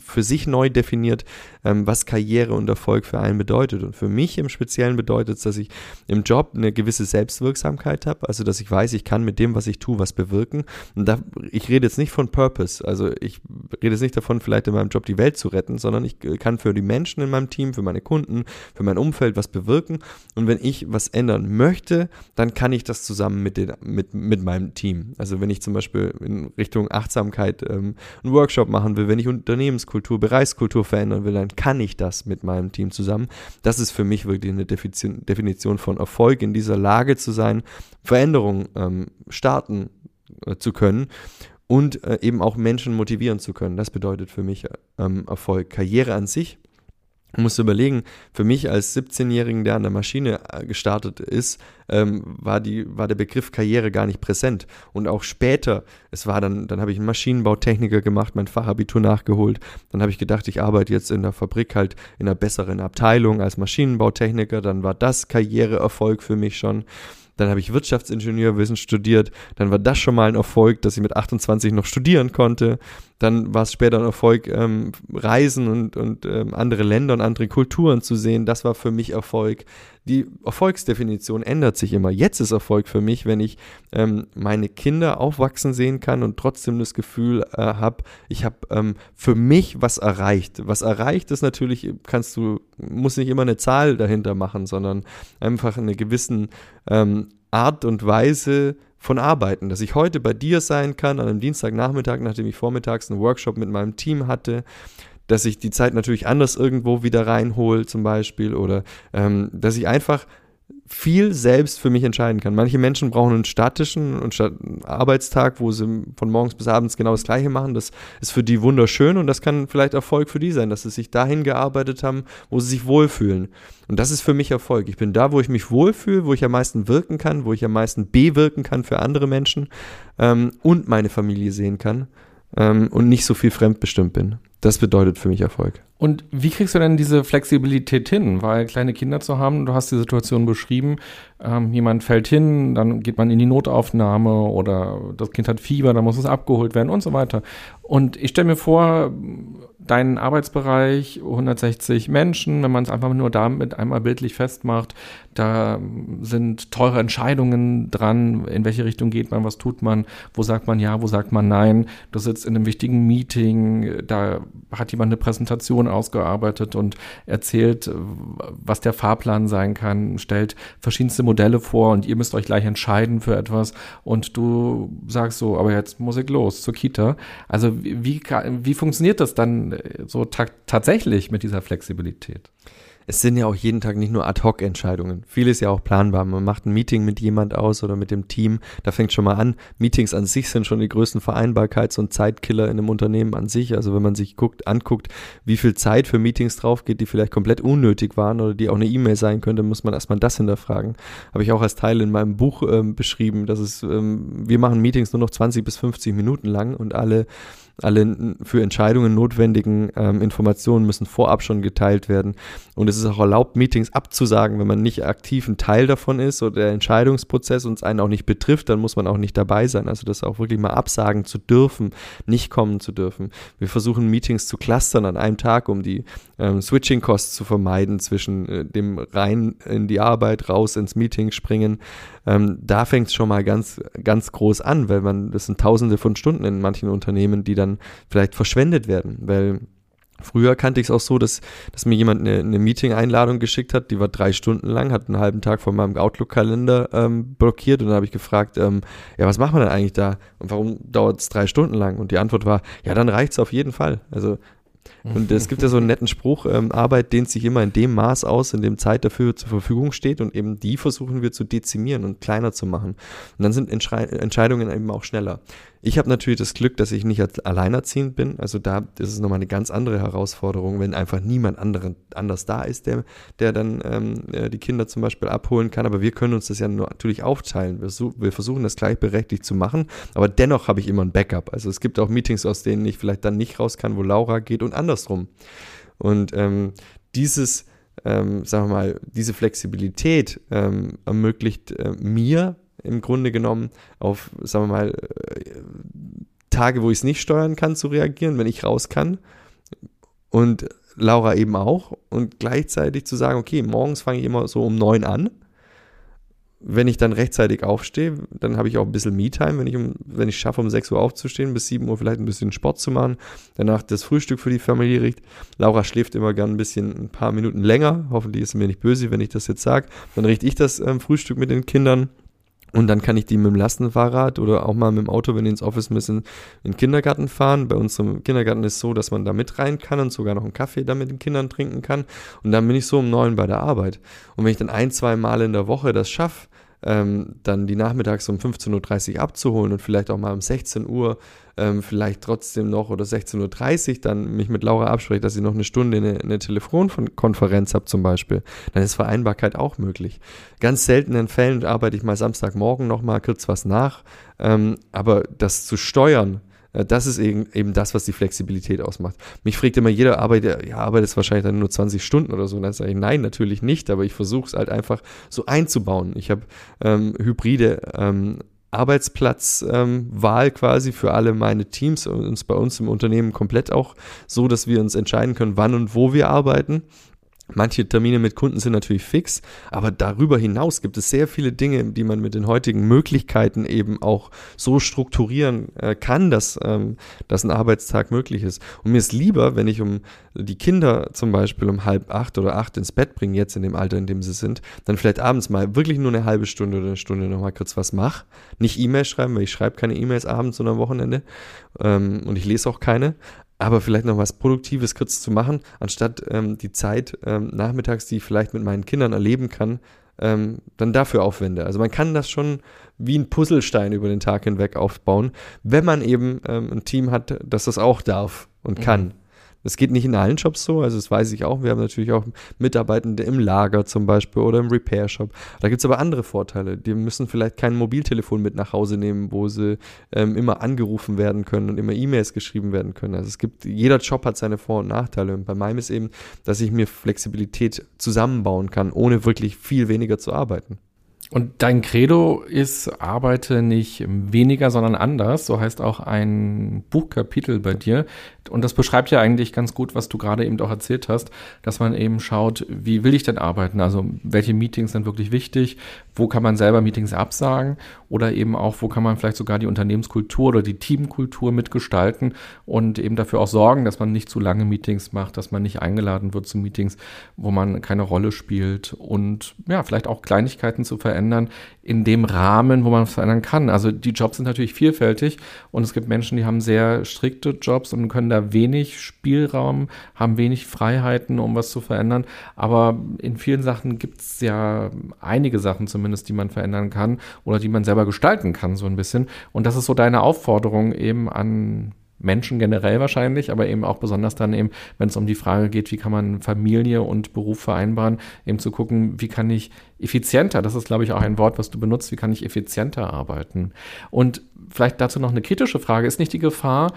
für sich neu definiert, ähm, was Karriere und Erfolg für einen bedeutet. Und für mich im Speziellen bedeutet es, dass ich im Job eine gewisse Selbstwirksamkeit habe, also dass ich weiß, ich kann mit dem, was ich tue, was bewirken und da, ich rede jetzt nicht von Purpose, also ich rede jetzt nicht davon, vielleicht in meinem Job die Welt zu retten, sondern ich kann für die Menschen in meinem Team, für meine Kunden, für mein Umfeld was bewirken. Und wenn ich was ändern möchte, dann kann ich das zusammen mit, den, mit, mit meinem Team. Also wenn ich zum Beispiel in Richtung Achtsamkeit ähm, einen Workshop machen will, wenn ich Unternehmenskultur, Bereichskultur verändern will, dann kann ich das mit meinem Team zusammen. Das ist für mich wirklich eine Definition von Erfolg, in dieser Lage zu sein, Veränderungen ähm, starten äh, zu können und äh, eben auch Menschen motivieren zu können. Das bedeutet für mich ähm, Erfolg. Karriere an sich. Ich muss überlegen, für mich als 17-Jährigen, der an der Maschine äh, gestartet ist, ähm, war, die, war der Begriff Karriere gar nicht präsent. Und auch später, es war dann, dann habe ich einen Maschinenbautechniker gemacht, mein Fachabitur nachgeholt. Dann habe ich gedacht, ich arbeite jetzt in der Fabrik halt in einer besseren Abteilung als Maschinenbautechniker. Dann war das Karriereerfolg für mich schon. Dann habe ich Wirtschaftsingenieurwissen studiert. Dann war das schon mal ein Erfolg, dass ich mit 28 noch studieren konnte. Dann war es später ein Erfolg, ähm, Reisen und, und ähm, andere Länder und andere Kulturen zu sehen. Das war für mich Erfolg. Die Erfolgsdefinition ändert sich immer. Jetzt ist Erfolg für mich, wenn ich ähm, meine Kinder aufwachsen sehen kann und trotzdem das Gefühl äh, habe, ich habe ähm, für mich was erreicht. Was erreicht ist natürlich, kannst du, muss nicht immer eine Zahl dahinter machen, sondern einfach eine gewissen ähm, Art und Weise, von Arbeiten, dass ich heute bei dir sein kann, an einem Dienstagnachmittag, nachdem ich vormittags einen Workshop mit meinem Team hatte, dass ich die Zeit natürlich anders irgendwo wieder reinhole zum Beispiel oder ähm, dass ich einfach viel selbst für mich entscheiden kann. Manche Menschen brauchen einen statischen und Arbeitstag, wo sie von morgens bis abends genau das Gleiche machen. Das ist für die wunderschön und das kann vielleicht Erfolg für die sein, dass sie sich dahin gearbeitet haben, wo sie sich wohlfühlen. Und das ist für mich Erfolg. Ich bin da, wo ich mich wohlfühle, wo ich am meisten wirken kann, wo ich am meisten bewirken kann für andere Menschen ähm, und meine Familie sehen kann ähm, und nicht so viel fremdbestimmt bin. Das bedeutet für mich Erfolg. Und wie kriegst du denn diese Flexibilität hin? Weil kleine Kinder zu haben, du hast die Situation beschrieben, ähm, jemand fällt hin, dann geht man in die Notaufnahme oder das Kind hat Fieber, dann muss es abgeholt werden und so weiter. Und ich stelle mir vor, deinen Arbeitsbereich, 160 Menschen, wenn man es einfach nur damit einmal bildlich festmacht, da sind teure Entscheidungen dran, in welche Richtung geht man, was tut man, wo sagt man ja, wo sagt man nein. Du sitzt in einem wichtigen Meeting, da hat jemand eine Präsentation ausgearbeitet und erzählt, was der Fahrplan sein kann, stellt verschiedenste Modelle vor und ihr müsst euch gleich entscheiden für etwas und du sagst so, aber jetzt muss ich los zur Kita. Also wie, wie funktioniert das dann so ta tatsächlich mit dieser Flexibilität? Es sind ja auch jeden Tag nicht nur Ad-Hoc-Entscheidungen. Vieles ja auch planbar. Man macht ein Meeting mit jemand aus oder mit dem Team. Da fängt schon mal an. Meetings an sich sind schon die größten Vereinbarkeits- und Zeitkiller in einem Unternehmen an sich. Also wenn man sich guckt, anguckt, wie viel Zeit für Meetings drauf geht, die vielleicht komplett unnötig waren oder die auch eine E-Mail sein könnte, muss man erstmal das hinterfragen. Habe ich auch als Teil in meinem Buch ähm, beschrieben, dass es, ähm, wir machen Meetings nur noch 20 bis 50 Minuten lang und alle alle für Entscheidungen notwendigen ähm, Informationen müssen vorab schon geteilt werden. Und es ist auch erlaubt, Meetings abzusagen, wenn man nicht aktiv ein Teil davon ist oder der Entscheidungsprozess uns einen auch nicht betrifft, dann muss man auch nicht dabei sein. Also das auch wirklich mal absagen zu dürfen, nicht kommen zu dürfen. Wir versuchen Meetings zu clustern an einem Tag, um die ähm, Switching-Costs zu vermeiden zwischen äh, dem rein in die Arbeit, raus ins Meeting springen. Ähm, da fängt es schon mal ganz, ganz groß an, weil man, das sind tausende von Stunden in manchen Unternehmen, die dann vielleicht verschwendet werden, weil Früher kannte ich es auch so, dass, dass mir jemand eine, eine Meeting-Einladung geschickt hat, die war drei Stunden lang, hat einen halben Tag von meinem Outlook-Kalender ähm, blockiert und dann habe ich gefragt, ähm, ja, was macht man denn eigentlich da und warum dauert es drei Stunden lang? Und die Antwort war, ja, dann reicht es auf jeden Fall. Also und es gibt ja so einen netten Spruch, ähm, Arbeit dehnt sich immer in dem Maß aus, in dem Zeit dafür zur Verfügung steht und eben die versuchen wir zu dezimieren und kleiner zu machen. Und dann sind Entschei Entscheidungen eben auch schneller. Ich habe natürlich das Glück, dass ich nicht alleinerziehend bin. Also da ist es nochmal eine ganz andere Herausforderung, wenn einfach niemand anderen, anders da ist, der, der dann ähm, äh, die Kinder zum Beispiel abholen kann. Aber wir können uns das ja natürlich aufteilen. Wir, versuchen das gleichberechtigt zu machen, aber dennoch habe ich immer ein Backup. Also es gibt auch Meetings, aus denen ich vielleicht dann nicht raus kann, wo Laura geht und andersrum. Und ähm, dieses, ähm, sagen wir mal, diese Flexibilität ähm, ermöglicht äh, mir im Grunde genommen auf, sagen wir mal, äh, Tage, wo ich es nicht steuern kann, zu reagieren, wenn ich raus kann. Und Laura eben auch. Und gleichzeitig zu sagen, okay, morgens fange ich immer so um neun an wenn ich dann rechtzeitig aufstehe, dann habe ich auch ein bisschen Me-Time, wenn ich, um, wenn ich schaffe, um 6 Uhr aufzustehen, bis 7 Uhr vielleicht ein bisschen Sport zu machen, danach das Frühstück für die Familie riecht. Laura schläft immer gern ein bisschen, ein paar Minuten länger. Hoffentlich ist sie mir nicht böse, wenn ich das jetzt sage. Dann richte ich das ähm, Frühstück mit den Kindern. Und dann kann ich die mit dem Lastenfahrrad oder auch mal mit dem Auto, wenn die ins Office müssen, in den Kindergarten fahren. Bei unserem Kindergarten ist es so, dass man da mit rein kann und sogar noch einen Kaffee da mit den Kindern trinken kann. Und dann bin ich so um neun bei der Arbeit. Und wenn ich dann ein, zwei Mal in der Woche das schaffe, ähm, dann die nachmittags um 15.30 Uhr abzuholen und vielleicht auch mal um 16 Uhr ähm, vielleicht trotzdem noch oder 16.30 Uhr dann mich mit Laura abspreche, dass ich noch eine Stunde eine, eine Telefonkonferenz habe zum Beispiel, dann ist Vereinbarkeit auch möglich. Ganz seltenen Fällen arbeite ich mal Samstagmorgen noch mal kurz was nach, ähm, aber das zu steuern, das ist eben, das, was die Flexibilität ausmacht. Mich fragt immer jeder, arbeitet, ja, arbeitet wahrscheinlich dann nur 20 Stunden oder so. Und dann sage ich, nein, natürlich nicht, aber ich versuche es halt einfach so einzubauen. Ich habe ähm, hybride ähm, Arbeitsplatzwahl ähm, quasi für alle meine Teams und uns bei uns im Unternehmen komplett auch so, dass wir uns entscheiden können, wann und wo wir arbeiten. Manche Termine mit Kunden sind natürlich fix, aber darüber hinaus gibt es sehr viele Dinge, die man mit den heutigen Möglichkeiten eben auch so strukturieren äh, kann, dass, ähm, dass ein Arbeitstag möglich ist. Und mir ist lieber, wenn ich um die Kinder zum Beispiel um halb acht oder acht ins Bett bringe, jetzt in dem Alter, in dem sie sind, dann vielleicht abends mal wirklich nur eine halbe Stunde oder eine Stunde nochmal kurz was mache. Nicht E-Mails schreiben, weil ich schreibe keine E-Mails abends oder am Wochenende ähm, und ich lese auch keine, aber vielleicht noch was Produktives kurz zu machen, anstatt ähm, die Zeit ähm, nachmittags, die ich vielleicht mit meinen Kindern erleben kann, ähm, dann dafür aufwende. Also man kann das schon wie ein Puzzlestein über den Tag hinweg aufbauen, wenn man eben ähm, ein Team hat, das das auch darf und kann. Das geht nicht in allen Jobs so, also das weiß ich auch. Wir haben natürlich auch Mitarbeitende im Lager zum Beispiel oder im Repair-Shop. Da gibt es aber andere Vorteile. Die müssen vielleicht kein Mobiltelefon mit nach Hause nehmen, wo sie ähm, immer angerufen werden können und immer E-Mails geschrieben werden können. Also es gibt, jeder Job hat seine Vor- und Nachteile. Und bei meinem ist eben, dass ich mir Flexibilität zusammenbauen kann, ohne wirklich viel weniger zu arbeiten. Und dein Credo ist, arbeite nicht weniger, sondern anders. So heißt auch ein Buchkapitel bei dir. Und das beschreibt ja eigentlich ganz gut, was du gerade eben auch erzählt hast, dass man eben schaut, wie will ich denn arbeiten? Also welche Meetings sind wirklich wichtig? Wo kann man selber Meetings absagen? Oder eben auch, wo kann man vielleicht sogar die Unternehmenskultur oder die Teamkultur mitgestalten und eben dafür auch sorgen, dass man nicht zu lange Meetings macht, dass man nicht eingeladen wird zu Meetings, wo man keine Rolle spielt und ja, vielleicht auch Kleinigkeiten zu verändern in dem Rahmen, wo man es verändern kann. Also die Jobs sind natürlich vielfältig und es gibt Menschen, die haben sehr strikte Jobs und können da wenig Spielraum, haben wenig Freiheiten, um was zu verändern. Aber in vielen Sachen gibt es ja einige Sachen zumindest, die man verändern kann oder die man selber gestalten kann, so ein bisschen. Und das ist so deine Aufforderung eben an Menschen generell wahrscheinlich, aber eben auch besonders dann eben, wenn es um die Frage geht, wie kann man Familie und Beruf vereinbaren, eben zu gucken, wie kann ich effizienter, das ist glaube ich auch ein Wort, was du benutzt, wie kann ich effizienter arbeiten? Und vielleicht dazu noch eine kritische Frage, ist nicht die Gefahr,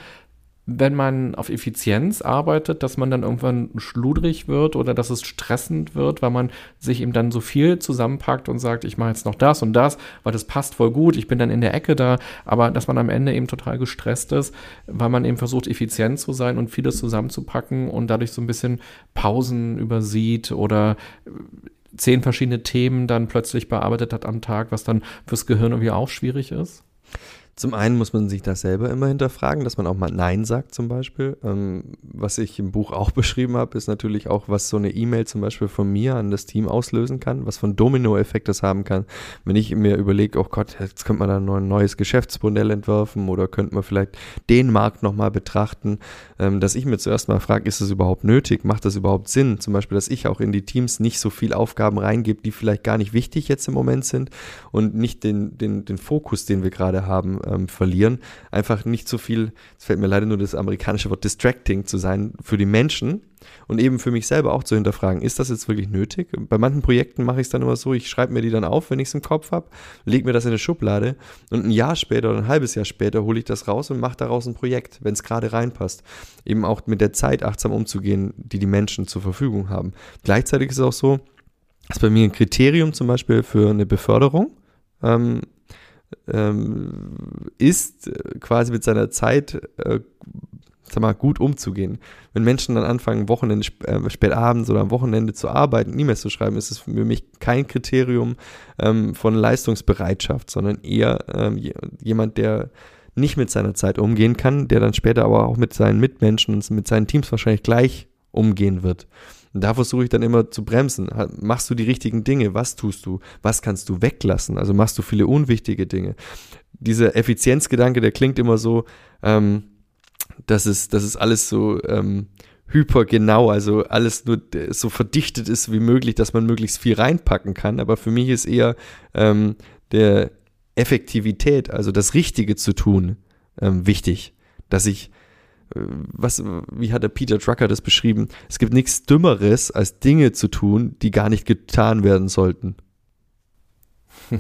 wenn man auf Effizienz arbeitet, dass man dann irgendwann schludrig wird oder dass es stressend wird, weil man sich eben dann so viel zusammenpackt und sagt, ich mache jetzt noch das und das, weil das passt voll gut, ich bin dann in der Ecke da, aber dass man am Ende eben total gestresst ist, weil man eben versucht, effizient zu sein und vieles zusammenzupacken und dadurch so ein bisschen Pausen übersieht oder zehn verschiedene Themen dann plötzlich bearbeitet hat am Tag, was dann fürs Gehirn irgendwie auch schwierig ist? Zum einen muss man sich das selber immer hinterfragen, dass man auch mal Nein sagt zum Beispiel. Ähm, was ich im Buch auch beschrieben habe, ist natürlich auch, was so eine E-Mail zum Beispiel von mir an das Team auslösen kann, was von Domino-Effekt das haben kann. Wenn ich mir überlege, oh Gott, jetzt könnte man da ein neues Geschäftsmodell entwerfen oder könnte man vielleicht den Markt nochmal betrachten, ähm, dass ich mir zuerst mal frage, ist das überhaupt nötig? Macht das überhaupt Sinn? Zum Beispiel, dass ich auch in die Teams nicht so viel Aufgaben reingebe, die vielleicht gar nicht wichtig jetzt im Moment sind und nicht den, den, den Fokus, den wir gerade haben, ähm, verlieren. Einfach nicht so viel, es fällt mir leider nur das amerikanische Wort distracting zu sein für die Menschen und eben für mich selber auch zu hinterfragen, ist das jetzt wirklich nötig? Bei manchen Projekten mache ich es dann immer so, ich schreibe mir die dann auf, wenn ich es im Kopf habe, lege mir das in eine Schublade und ein Jahr später oder ein halbes Jahr später hole ich das raus und mache daraus ein Projekt, wenn es gerade reinpasst. Eben auch mit der Zeit achtsam umzugehen, die die Menschen zur Verfügung haben. Gleichzeitig ist es auch so, dass bei mir ein Kriterium zum Beispiel für eine Beförderung ähm, ähm, ist, äh, quasi mit seiner Zeit äh, sag mal, gut umzugehen. Wenn Menschen dann anfangen, Wochenende, äh, spät abends oder am Wochenende zu arbeiten, E-Mails zu schreiben, ist es für mich kein Kriterium ähm, von Leistungsbereitschaft, sondern eher ähm, jemand, der nicht mit seiner Zeit umgehen kann, der dann später aber auch mit seinen Mitmenschen und mit seinen Teams wahrscheinlich gleich umgehen wird. Und da versuche ich dann immer zu bremsen. Machst du die richtigen Dinge? Was tust du? Was kannst du weglassen? Also machst du viele unwichtige Dinge. Dieser Effizienzgedanke, der klingt immer so, ähm, dass es, dass es alles so ähm, hypergenau, also alles nur so verdichtet ist wie möglich, dass man möglichst viel reinpacken kann. Aber für mich ist eher ähm, der Effektivität, also das Richtige zu tun, ähm, wichtig. Dass ich, was, wie hat der Peter Drucker das beschrieben? Es gibt nichts Dümmeres, als Dinge zu tun, die gar nicht getan werden sollten.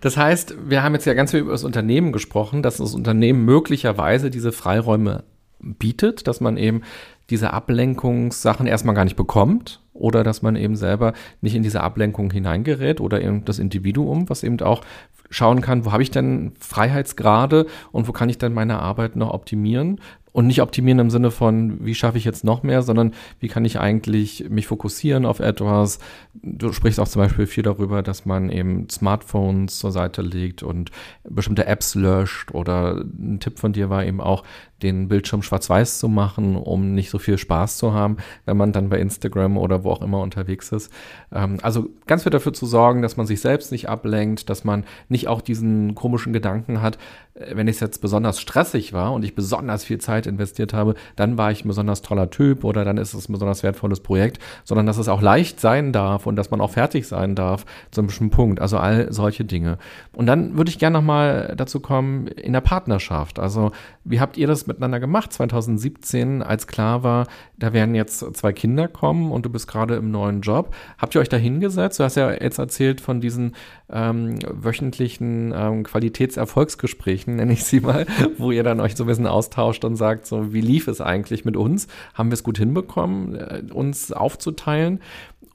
Das heißt, wir haben jetzt ja ganz viel über das Unternehmen gesprochen, dass das Unternehmen möglicherweise diese Freiräume bietet, dass man eben diese Ablenkungssachen erstmal gar nicht bekommt oder dass man eben selber nicht in diese Ablenkung hineingerät oder eben das Individuum, was eben auch schauen kann, wo habe ich denn Freiheitsgrade und wo kann ich denn meine Arbeit noch optimieren und nicht optimieren im Sinne von, wie schaffe ich jetzt noch mehr, sondern wie kann ich eigentlich mich fokussieren auf etwas. Du sprichst auch zum Beispiel viel darüber, dass man eben Smartphones zur Seite legt und bestimmte Apps löscht. Oder ein Tipp von dir war eben auch, den Bildschirm schwarz-weiß zu machen, um nicht so viel Spaß zu haben, wenn man dann bei Instagram oder wo auch immer unterwegs ist. Ähm, also ganz viel dafür zu sorgen, dass man sich selbst nicht ablenkt, dass man nicht auch diesen komischen Gedanken hat, äh, wenn es jetzt besonders stressig war und ich besonders viel Zeit investiert habe, dann war ich ein besonders toller Typ oder dann ist es ein besonders wertvolles Projekt, sondern dass es auch leicht sein darf und dass man auch fertig sein darf zu einem bestimmten Punkt. Also all solche Dinge. Und dann würde ich gerne nochmal dazu kommen in der Partnerschaft. Also wie habt ihr das miteinander gemacht 2017, als klar war, da werden jetzt zwei Kinder kommen und du bist gerade im neuen Job? Habt ihr euch da hingesetzt? Du hast ja jetzt erzählt von diesen ähm, wöchentlichen ähm, Qualitätserfolgsgesprächen, nenne ich sie mal, wo ihr dann euch so ein bisschen austauscht und sagt, so wie lief es eigentlich mit uns? Haben wir es gut hinbekommen, äh, uns aufzuteilen?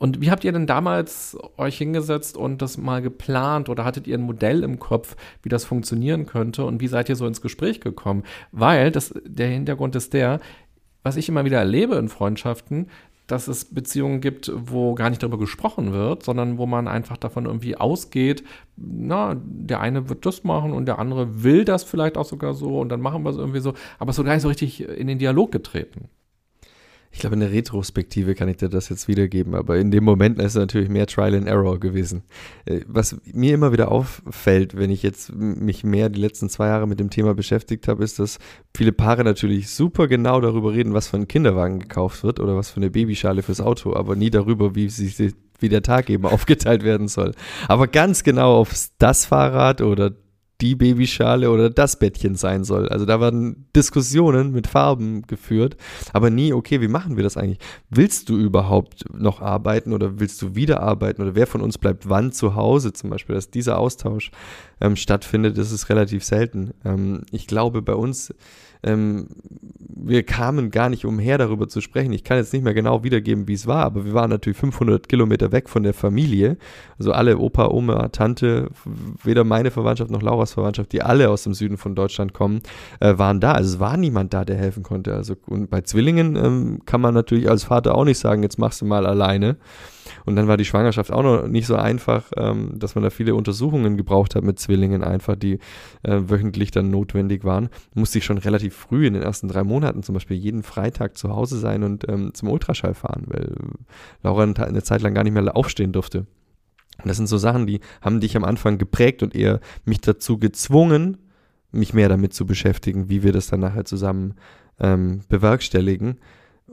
Und wie habt ihr denn damals euch hingesetzt und das mal geplant oder hattet ihr ein Modell im Kopf, wie das funktionieren könnte und wie seid ihr so ins Gespräch gekommen? Weil das, der Hintergrund ist der, was ich immer wieder erlebe in Freundschaften, dass es Beziehungen gibt, wo gar nicht darüber gesprochen wird, sondern wo man einfach davon irgendwie ausgeht, na, der eine wird das machen und der andere will das vielleicht auch sogar so und dann machen wir es irgendwie so, aber wird gar nicht so richtig in den Dialog getreten. Ich glaube, in der Retrospektive kann ich dir das jetzt wiedergeben, aber in dem Moment ist es natürlich mehr Trial and Error gewesen. Äh, was mir immer wieder auffällt, wenn ich jetzt mich mehr die letzten zwei Jahre mit dem Thema beschäftigt habe, ist, dass viele Paare natürlich super genau darüber reden, was für ein Kinderwagen gekauft wird oder was für eine Babyschale fürs Auto, aber nie darüber, wie sie wie der Tag eben aufgeteilt werden soll. Aber ganz genau auf das Fahrrad oder die Babyschale oder das Bettchen sein soll. Also da werden Diskussionen mit Farben geführt, aber nie, okay, wie machen wir das eigentlich? Willst du überhaupt noch arbeiten oder willst du wieder arbeiten oder wer von uns bleibt wann zu Hause zum Beispiel, dass dieser Austausch ähm, stattfindet, das ist relativ selten. Ähm, ich glaube, bei uns ähm, wir kamen gar nicht umher, darüber zu sprechen. Ich kann jetzt nicht mehr genau wiedergeben, wie es war, aber wir waren natürlich 500 Kilometer weg von der Familie. Also alle Opa, Oma, Tante, weder meine Verwandtschaft noch Lauras Verwandtschaft, die alle aus dem Süden von Deutschland kommen, äh, waren da. Also es war niemand da, der helfen konnte. Also und bei Zwillingen ähm, kann man natürlich als Vater auch nicht sagen, jetzt machst du mal alleine. Und dann war die Schwangerschaft auch noch nicht so einfach, ähm, dass man da viele Untersuchungen gebraucht hat mit Zwillingen einfach, die äh, wöchentlich dann notwendig waren. Musste ich schon relativ früh in den ersten drei Monaten zum Beispiel jeden Freitag zu Hause sein und ähm, zum Ultraschall fahren, weil Laura eine Zeit lang gar nicht mehr aufstehen durfte. Und das sind so Sachen, die haben dich am Anfang geprägt und eher mich dazu gezwungen, mich mehr damit zu beschäftigen, wie wir das dann nachher zusammen ähm, bewerkstelligen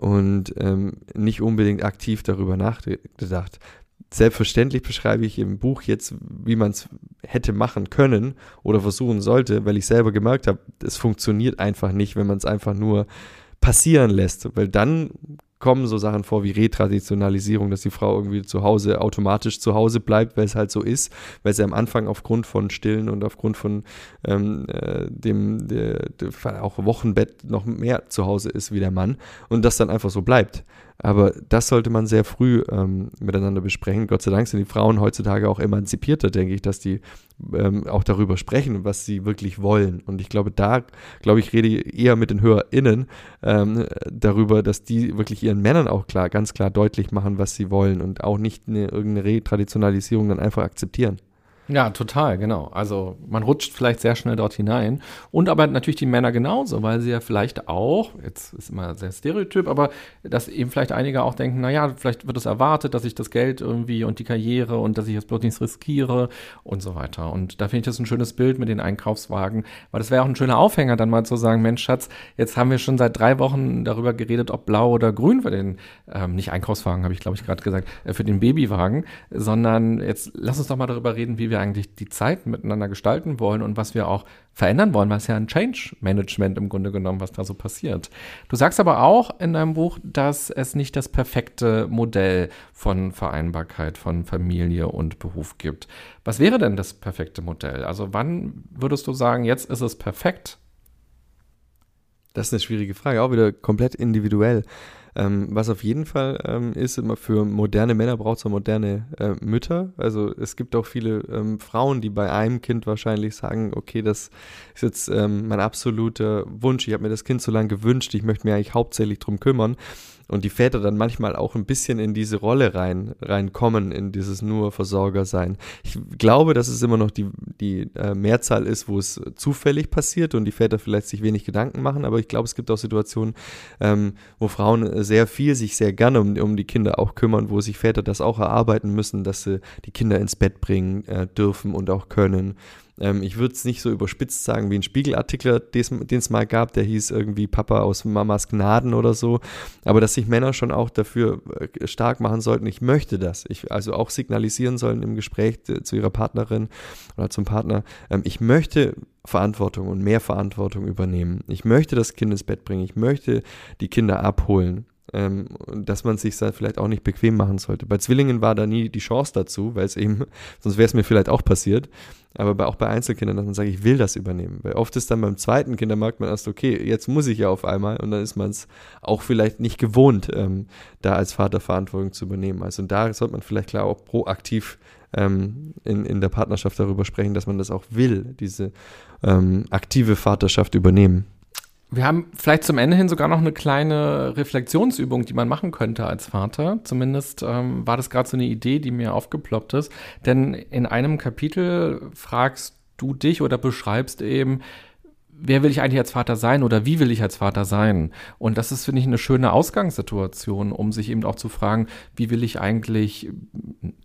und ähm, nicht unbedingt aktiv darüber nachgedacht. Selbstverständlich beschreibe ich im Buch jetzt, wie man es hätte machen können oder versuchen sollte, weil ich selber gemerkt habe, es funktioniert einfach nicht, wenn man es einfach nur passieren lässt, weil dann kommen so Sachen vor wie Retraditionalisierung, dass die Frau irgendwie zu Hause automatisch zu Hause bleibt, weil es halt so ist, weil sie am Anfang aufgrund von Stillen und aufgrund von ähm, äh, dem der, der, auch Wochenbett noch mehr zu Hause ist wie der Mann und das dann einfach so bleibt. Aber das sollte man sehr früh ähm, miteinander besprechen. Gott sei Dank sind die Frauen heutzutage auch emanzipierter, denke ich, dass die ähm, auch darüber sprechen, was sie wirklich wollen. Und ich glaube, da, glaube ich, rede ich eher mit den HörerInnen ähm, darüber, dass die wirklich ihren Männern auch klar, ganz klar deutlich machen, was sie wollen und auch nicht eine, irgendeine Retraditionalisierung dann einfach akzeptieren. Ja, total, genau. Also man rutscht vielleicht sehr schnell dort hinein. Und aber natürlich die Männer genauso, weil sie ja vielleicht auch, jetzt ist immer sehr stereotyp, aber dass eben vielleicht einige auch denken, naja, vielleicht wird es erwartet, dass ich das Geld irgendwie und die Karriere und dass ich jetzt bloß nichts riskiere und so weiter. Und da finde ich das ein schönes Bild mit den Einkaufswagen, weil das wäre auch ein schöner Aufhänger, dann mal zu sagen, Mensch, Schatz, jetzt haben wir schon seit drei Wochen darüber geredet, ob blau oder grün für den, ähm, nicht Einkaufswagen, habe ich glaube ich gerade gesagt, äh, für den Babywagen, sondern jetzt lass uns doch mal darüber reden, wie wir eigentlich die Zeit miteinander gestalten wollen und was wir auch verändern wollen, was ja ein Change Management im Grunde genommen, was da so passiert. Du sagst aber auch in deinem Buch, dass es nicht das perfekte Modell von Vereinbarkeit von Familie und Beruf gibt. Was wäre denn das perfekte Modell? Also wann würdest du sagen, jetzt ist es perfekt? Das ist eine schwierige Frage, auch wieder komplett individuell. Ähm, was auf jeden Fall ähm, ist, immer für moderne Männer braucht es auch moderne äh, Mütter. Also es gibt auch viele ähm, Frauen, die bei einem Kind wahrscheinlich sagen, okay, das ist jetzt ähm, mein absoluter Wunsch, ich habe mir das Kind so lange gewünscht, ich möchte mir eigentlich hauptsächlich drum kümmern und die Väter dann manchmal auch ein bisschen in diese Rolle rein reinkommen, in dieses nur Versorger sein. Ich glaube, dass es immer noch die, die äh, Mehrzahl ist, wo es zufällig passiert und die Väter vielleicht sich wenig Gedanken machen, aber ich glaube, es gibt auch Situationen, ähm, wo Frauen sehr viel sich sehr gerne um, um die Kinder auch kümmern, wo sich Väter das auch erarbeiten müssen, dass sie die Kinder ins Bett bringen äh, dürfen und auch können ähm, ich würde es nicht so überspitzt sagen wie ein Spiegelartikel, den es mal gab, der hieß irgendwie Papa aus Mamas Gnaden oder so. Aber dass sich Männer schon auch dafür äh, stark machen sollten, ich möchte das. Ich also auch signalisieren sollen im Gespräch zu ihrer Partnerin oder zum Partner, ähm, ich möchte Verantwortung und mehr Verantwortung übernehmen. Ich möchte das Kind ins Bett bringen. Ich möchte die Kinder abholen ähm, dass man sich da vielleicht auch nicht bequem machen sollte. Bei Zwillingen war da nie die Chance dazu, weil es eben, sonst wäre es mir vielleicht auch passiert. Aber bei, auch bei Einzelkindern, dass man sagt, ich will das übernehmen. Weil oft ist dann beim zweiten Kind, da merkt man erst, okay, jetzt muss ich ja auf einmal und dann ist man es auch vielleicht nicht gewohnt, ähm, da als Vater Verantwortung zu übernehmen. Also da sollte man vielleicht klar auch proaktiv ähm, in, in der Partnerschaft darüber sprechen, dass man das auch will, diese ähm, aktive Vaterschaft übernehmen. Wir haben vielleicht zum Ende hin sogar noch eine kleine Reflexionsübung, die man machen könnte als Vater. Zumindest ähm, war das gerade so eine Idee, die mir aufgeploppt ist. Denn in einem Kapitel fragst du dich oder beschreibst eben, wer will ich eigentlich als Vater sein oder wie will ich als Vater sein? Und das ist, finde ich, eine schöne Ausgangssituation, um sich eben auch zu fragen, wie will ich eigentlich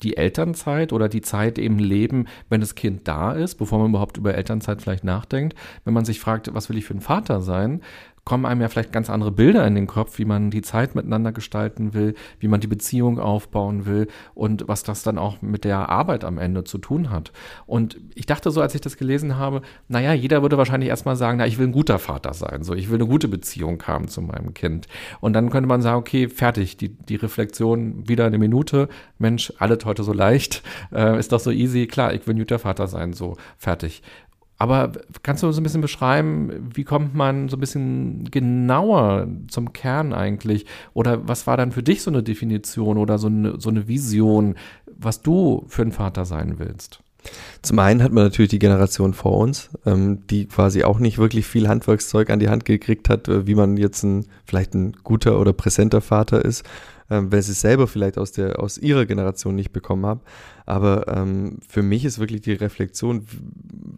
die Elternzeit oder die Zeit eben leben, wenn das Kind da ist, bevor man überhaupt über Elternzeit vielleicht nachdenkt. Wenn man sich fragt, was will ich für ein Vater sein, kommen einem ja vielleicht ganz andere Bilder in den Kopf, wie man die Zeit miteinander gestalten will, wie man die Beziehung aufbauen will und was das dann auch mit der Arbeit am Ende zu tun hat. Und ich dachte so, als ich das gelesen habe, naja, jeder würde wahrscheinlich erstmal sagen, na, ich will ein guter Vater sein, so, ich will eine gute Beziehung haben zu meinem Kind. Und dann könnte man sagen, okay, fertig, die, die Reflexion wieder eine Minute, Mensch, alles heute so leicht, äh, ist doch so easy, klar, ich will ein guter Vater sein, so, fertig. Aber kannst du so ein bisschen beschreiben, wie kommt man so ein bisschen genauer zum Kern eigentlich? Oder was war dann für dich so eine Definition oder so eine, so eine Vision, was du für ein Vater sein willst? Zum einen hat man natürlich die Generation vor uns, ähm, die quasi auch nicht wirklich viel Handwerkszeug an die Hand gekriegt hat, äh, wie man jetzt ein, vielleicht ein guter oder präsenter Vater ist ähm, weil sie es selber vielleicht aus, der, aus ihrer Generation nicht bekommen haben. Aber ähm, für mich ist wirklich die Reflexion,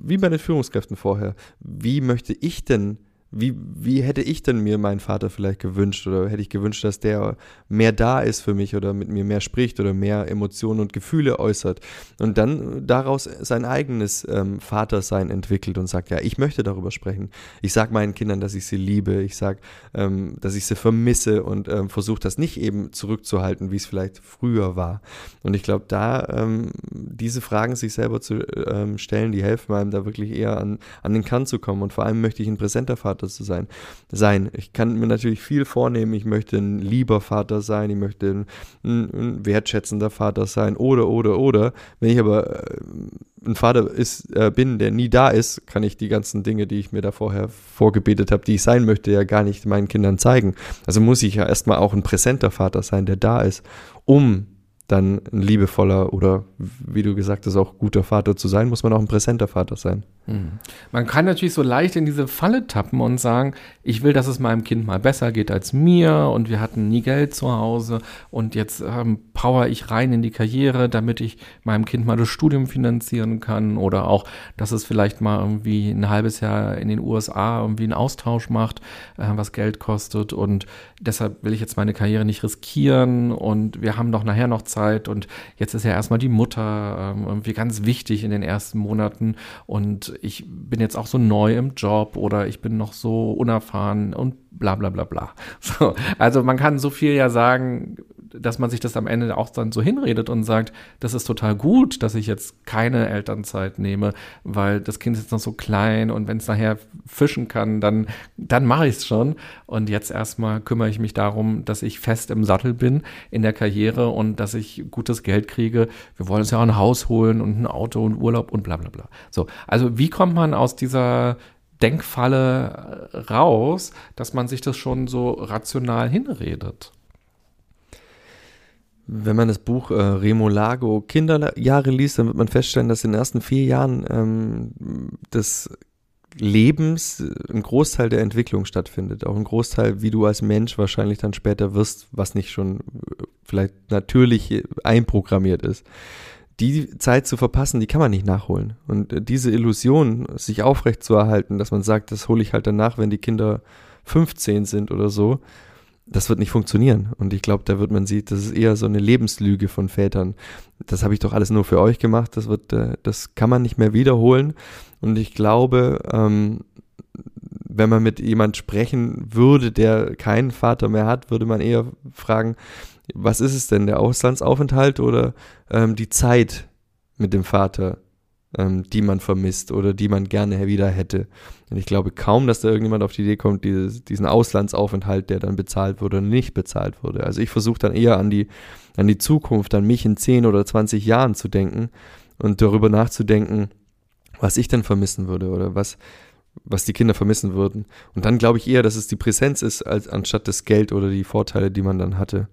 wie bei den Führungskräften vorher, wie möchte ich denn wie, wie hätte ich denn mir meinen Vater vielleicht gewünscht oder hätte ich gewünscht, dass der mehr da ist für mich oder mit mir mehr spricht oder mehr Emotionen und Gefühle äußert und dann daraus sein eigenes ähm, Vatersein entwickelt und sagt, ja, ich möchte darüber sprechen. Ich sage meinen Kindern, dass ich sie liebe, ich sage, ähm, dass ich sie vermisse und ähm, versuche das nicht eben zurückzuhalten, wie es vielleicht früher war. Und ich glaube, da ähm, diese Fragen sich selber zu ähm, stellen, die helfen einem da wirklich eher an, an den Kern zu kommen und vor allem möchte ich ein präsenter Vater Vater zu sein. sein. Ich kann mir natürlich viel vornehmen. Ich möchte ein lieber Vater sein. Ich möchte ein, ein wertschätzender Vater sein. Oder, oder, oder. Wenn ich aber äh, ein Vater ist, äh, bin, der nie da ist, kann ich die ganzen Dinge, die ich mir da vorher vorgebetet habe, die ich sein möchte, ja gar nicht meinen Kindern zeigen. Also muss ich ja erstmal auch ein präsenter Vater sein, der da ist, um dann ein liebevoller oder wie du gesagt hast, auch guter Vater zu sein, muss man auch ein präsenter Vater sein. Mhm. Man kann natürlich so leicht in diese Falle tappen und sagen, ich will, dass es meinem Kind mal besser geht als mir und wir hatten nie Geld zu Hause und jetzt ähm, power ich rein in die Karriere, damit ich meinem Kind mal das Studium finanzieren kann oder auch, dass es vielleicht mal irgendwie ein halbes Jahr in den USA irgendwie einen Austausch macht, äh, was Geld kostet und deshalb will ich jetzt meine Karriere nicht riskieren und wir haben doch nachher noch Zeit und jetzt ist ja erstmal die Mutter ähm, irgendwie ganz wichtig in den ersten Monaten und ich bin jetzt auch so neu im Job oder ich bin noch so unerfahren und bla bla bla bla. So, also man kann so viel ja sagen, dass man sich das am Ende auch dann so hinredet und sagt, das ist total gut, dass ich jetzt keine Elternzeit nehme, weil das Kind ist jetzt noch so klein und wenn es nachher fischen kann, dann, dann mache ich es schon. Und jetzt erstmal kümmere ich mich darum, dass ich fest im Sattel bin in der Karriere und dass ich gutes Geld kriege. Wir wollen uns ja auch ein Haus holen und ein Auto und Urlaub und bla bla bla. So, also wie kommt man aus dieser Denkfalle raus, dass man sich das schon so rational hinredet? Wenn man das Buch äh, Remo Lago Kinderjahre liest, dann wird man feststellen, dass in den ersten vier Jahren ähm, des Lebens ein Großteil der Entwicklung stattfindet. Auch ein Großteil, wie du als Mensch wahrscheinlich dann später wirst, was nicht schon äh, vielleicht natürlich einprogrammiert ist. Die Zeit zu verpassen, die kann man nicht nachholen. Und äh, diese Illusion, sich aufrecht zu erhalten, dass man sagt, das hole ich halt danach, wenn die Kinder 15 sind oder so, das wird nicht funktionieren. Und ich glaube, da wird man sieht, das ist eher so eine Lebenslüge von Vätern. Das habe ich doch alles nur für euch gemacht. Das wird, äh, das kann man nicht mehr wiederholen. Und ich glaube, ähm, wenn man mit jemand sprechen würde, der keinen Vater mehr hat, würde man eher fragen, was ist es denn, der Auslandsaufenthalt oder ähm, die Zeit mit dem Vater? Ähm, die man vermisst oder die man gerne wieder hätte. Und ich glaube kaum, dass da irgendjemand auf die Idee kommt, dieses, diesen Auslandsaufenthalt, der dann bezahlt wurde oder nicht bezahlt wurde. Also ich versuche dann eher an die, an die Zukunft, an mich in 10 oder 20 Jahren zu denken und darüber nachzudenken, was ich denn vermissen würde oder was, was die Kinder vermissen würden. Und dann glaube ich eher, dass es die Präsenz ist, als anstatt das Geld oder die Vorteile, die man dann hatte.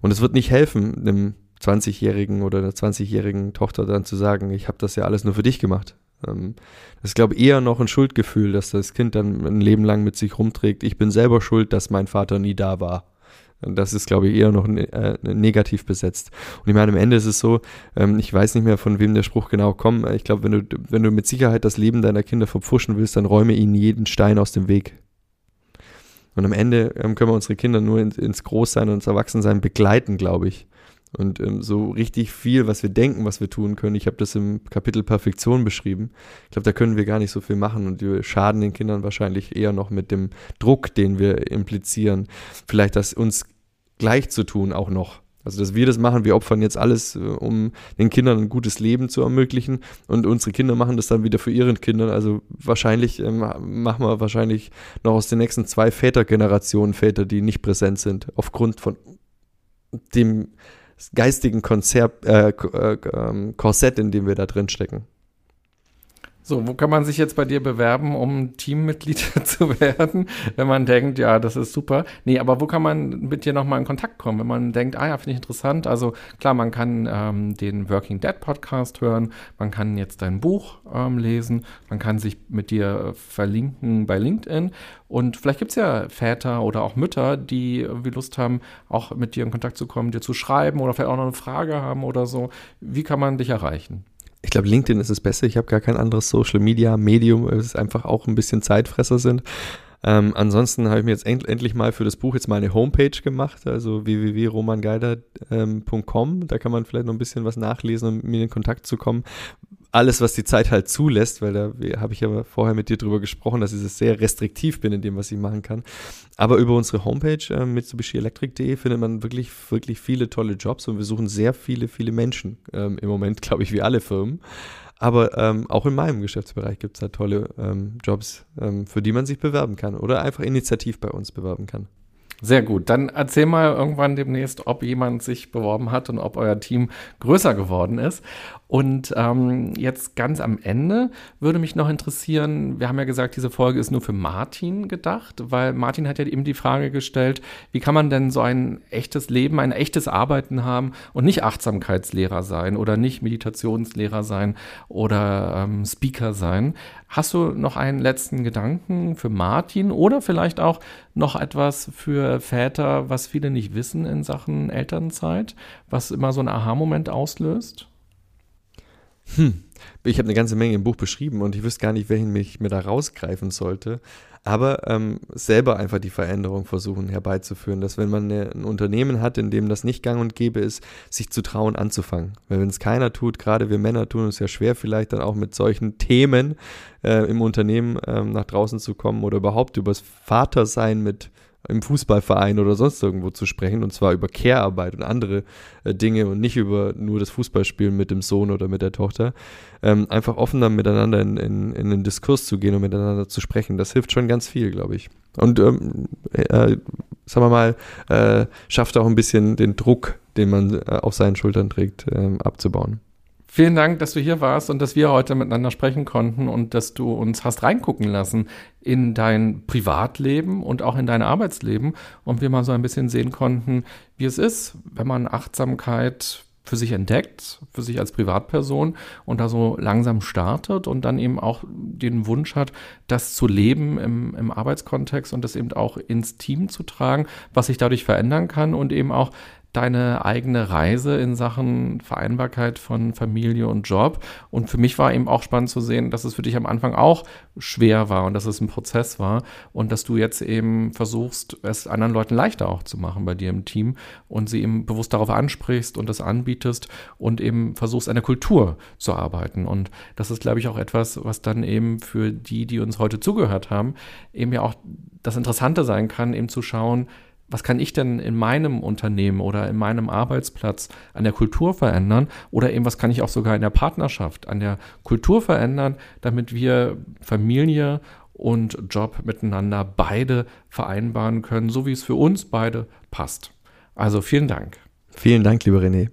Und es wird nicht helfen, einem 20-jährigen oder einer 20-jährigen Tochter dann zu sagen, ich habe das ja alles nur für dich gemacht. Ähm, das ist, glaube ich, eher noch ein Schuldgefühl, dass das Kind dann ein Leben lang mit sich rumträgt. Ich bin selber schuld, dass mein Vater nie da war. Das ist, glaube ich, eher noch ne, äh, negativ besetzt. Und ich meine, am Ende ist es so, ähm, ich weiß nicht mehr, von wem der Spruch genau kommt. Ich glaube, wenn du, wenn du mit Sicherheit das Leben deiner Kinder verpfuschen willst, dann räume ihnen jeden Stein aus dem Weg. Und am Ende ähm, können wir unsere Kinder nur in, ins Großsein und ins Erwachsensein begleiten, glaube ich. Und ähm, so richtig viel, was wir denken, was wir tun können, ich habe das im Kapitel Perfektion beschrieben. Ich glaube, da können wir gar nicht so viel machen und wir schaden den Kindern wahrscheinlich eher noch mit dem Druck, den wir implizieren. Vielleicht das uns gleich zu tun auch noch. Also, dass wir das machen, wir opfern jetzt alles, äh, um den Kindern ein gutes Leben zu ermöglichen und unsere Kinder machen das dann wieder für ihren Kindern. Also wahrscheinlich ähm, machen wir wahrscheinlich noch aus den nächsten zwei Vätergenerationen Väter, die nicht präsent sind, aufgrund von dem geistigen Konzert, äh, äh, ähm, Korsett, in dem wir da drin stecken. So, wo kann man sich jetzt bei dir bewerben, um Teammitglied zu werden, wenn man denkt, ja, das ist super. Nee, aber wo kann man mit dir nochmal in Kontakt kommen, wenn man denkt, ah ja, finde ich interessant. Also klar, man kann ähm, den Working Dead Podcast hören, man kann jetzt dein Buch ähm, lesen, man kann sich mit dir verlinken bei LinkedIn und vielleicht gibt es ja Väter oder auch Mütter, die irgendwie Lust haben, auch mit dir in Kontakt zu kommen, dir zu schreiben oder vielleicht auch noch eine Frage haben oder so. Wie kann man dich erreichen? Ich glaube, LinkedIn ist das Beste. Ich habe gar kein anderes Social Media Medium, es ist einfach auch ein bisschen Zeitfresser sind. Ähm, ansonsten habe ich mir jetzt end endlich mal für das Buch jetzt mal eine Homepage gemacht, also www.romangeider.com. Da kann man vielleicht noch ein bisschen was nachlesen, um mir in Kontakt zu kommen. Alles, was die Zeit halt zulässt, weil da habe ich ja vorher mit dir drüber gesprochen, dass ich sehr restriktiv bin in dem, was ich machen kann. Aber über unsere Homepage äh, mitsubishi-electric.de findet man wirklich, wirklich viele tolle Jobs und wir suchen sehr viele, viele Menschen ähm, im Moment, glaube ich, wie alle Firmen. Aber ähm, auch in meinem Geschäftsbereich gibt es da tolle ähm, Jobs, ähm, für die man sich bewerben kann oder einfach initiativ bei uns bewerben kann. Sehr gut. Dann erzähl mal irgendwann demnächst, ob jemand sich beworben hat und ob euer Team größer geworden ist. Und ähm, jetzt ganz am Ende würde mich noch interessieren, wir haben ja gesagt, diese Folge ist nur für Martin gedacht, weil Martin hat ja eben die Frage gestellt, wie kann man denn so ein echtes Leben, ein echtes Arbeiten haben und nicht Achtsamkeitslehrer sein oder nicht Meditationslehrer sein oder ähm, Speaker sein. Hast du noch einen letzten Gedanken für Martin oder vielleicht auch noch etwas für Väter, was viele nicht wissen in Sachen Elternzeit, was immer so einen Aha-Moment auslöst? Hm. Ich habe eine ganze Menge im Buch beschrieben und ich wüsste gar nicht, welchen ich mir da rausgreifen sollte. Aber ähm, selber einfach die Veränderung versuchen herbeizuführen, dass wenn man eine, ein Unternehmen hat, in dem das nicht gang und gäbe ist, sich zu trauen anzufangen. Weil wenn es keiner tut, gerade wir Männer tun es ja schwer, vielleicht dann auch mit solchen Themen äh, im Unternehmen ähm, nach draußen zu kommen oder überhaupt übers Vatersein mit im Fußballverein oder sonst irgendwo zu sprechen und zwar über Care-Arbeit und andere äh, Dinge und nicht über nur das Fußballspielen mit dem Sohn oder mit der Tochter. Ähm, einfach offener miteinander in, in, in den Diskurs zu gehen und miteinander zu sprechen, das hilft schon ganz viel, glaube ich. Und ähm, äh, sagen wir mal, äh, schafft auch ein bisschen den Druck, den man äh, auf seinen Schultern trägt, ähm, abzubauen. Vielen Dank, dass du hier warst und dass wir heute miteinander sprechen konnten und dass du uns hast reingucken lassen in dein Privatleben und auch in dein Arbeitsleben und wir mal so ein bisschen sehen konnten, wie es ist, wenn man Achtsamkeit für sich entdeckt, für sich als Privatperson und da so langsam startet und dann eben auch den Wunsch hat, das zu leben im, im Arbeitskontext und das eben auch ins Team zu tragen, was sich dadurch verändern kann und eben auch deine eigene Reise in Sachen Vereinbarkeit von Familie und Job. Und für mich war eben auch spannend zu sehen, dass es für dich am Anfang auch schwer war und dass es ein Prozess war und dass du jetzt eben versuchst, es anderen Leuten leichter auch zu machen bei dir im Team und sie eben bewusst darauf ansprichst und das anbietest und eben versuchst, eine Kultur zu arbeiten. Und das ist, glaube ich, auch etwas, was dann eben für die, die uns heute zugehört haben, eben ja auch das Interessante sein kann, eben zu schauen, was kann ich denn in meinem Unternehmen oder in meinem Arbeitsplatz an der Kultur verändern oder eben was kann ich auch sogar in der Partnerschaft an der Kultur verändern, damit wir Familie und Job miteinander beide vereinbaren können, so wie es für uns beide passt. Also vielen Dank. Vielen Dank, lieber René.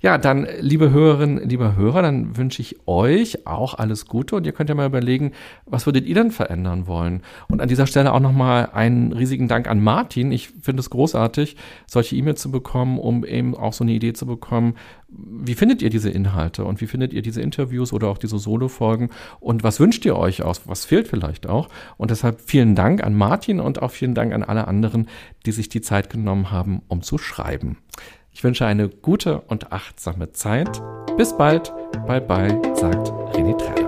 Ja, dann, liebe Hörerinnen, lieber Hörer, dann wünsche ich euch auch alles Gute und ihr könnt ja mal überlegen, was würdet ihr denn verändern wollen? Und an dieser Stelle auch nochmal einen riesigen Dank an Martin. Ich finde es großartig, solche E-Mails zu bekommen, um eben auch so eine Idee zu bekommen, wie findet ihr diese Inhalte und wie findet ihr diese Interviews oder auch diese Solo-Folgen und was wünscht ihr euch aus? Was fehlt vielleicht auch? Und deshalb vielen Dank an Martin und auch vielen Dank an alle anderen, die sich die Zeit genommen haben, um zu schreiben. Ich wünsche eine gute und achtsame Zeit. Bis bald. Bye bye, sagt René Treller.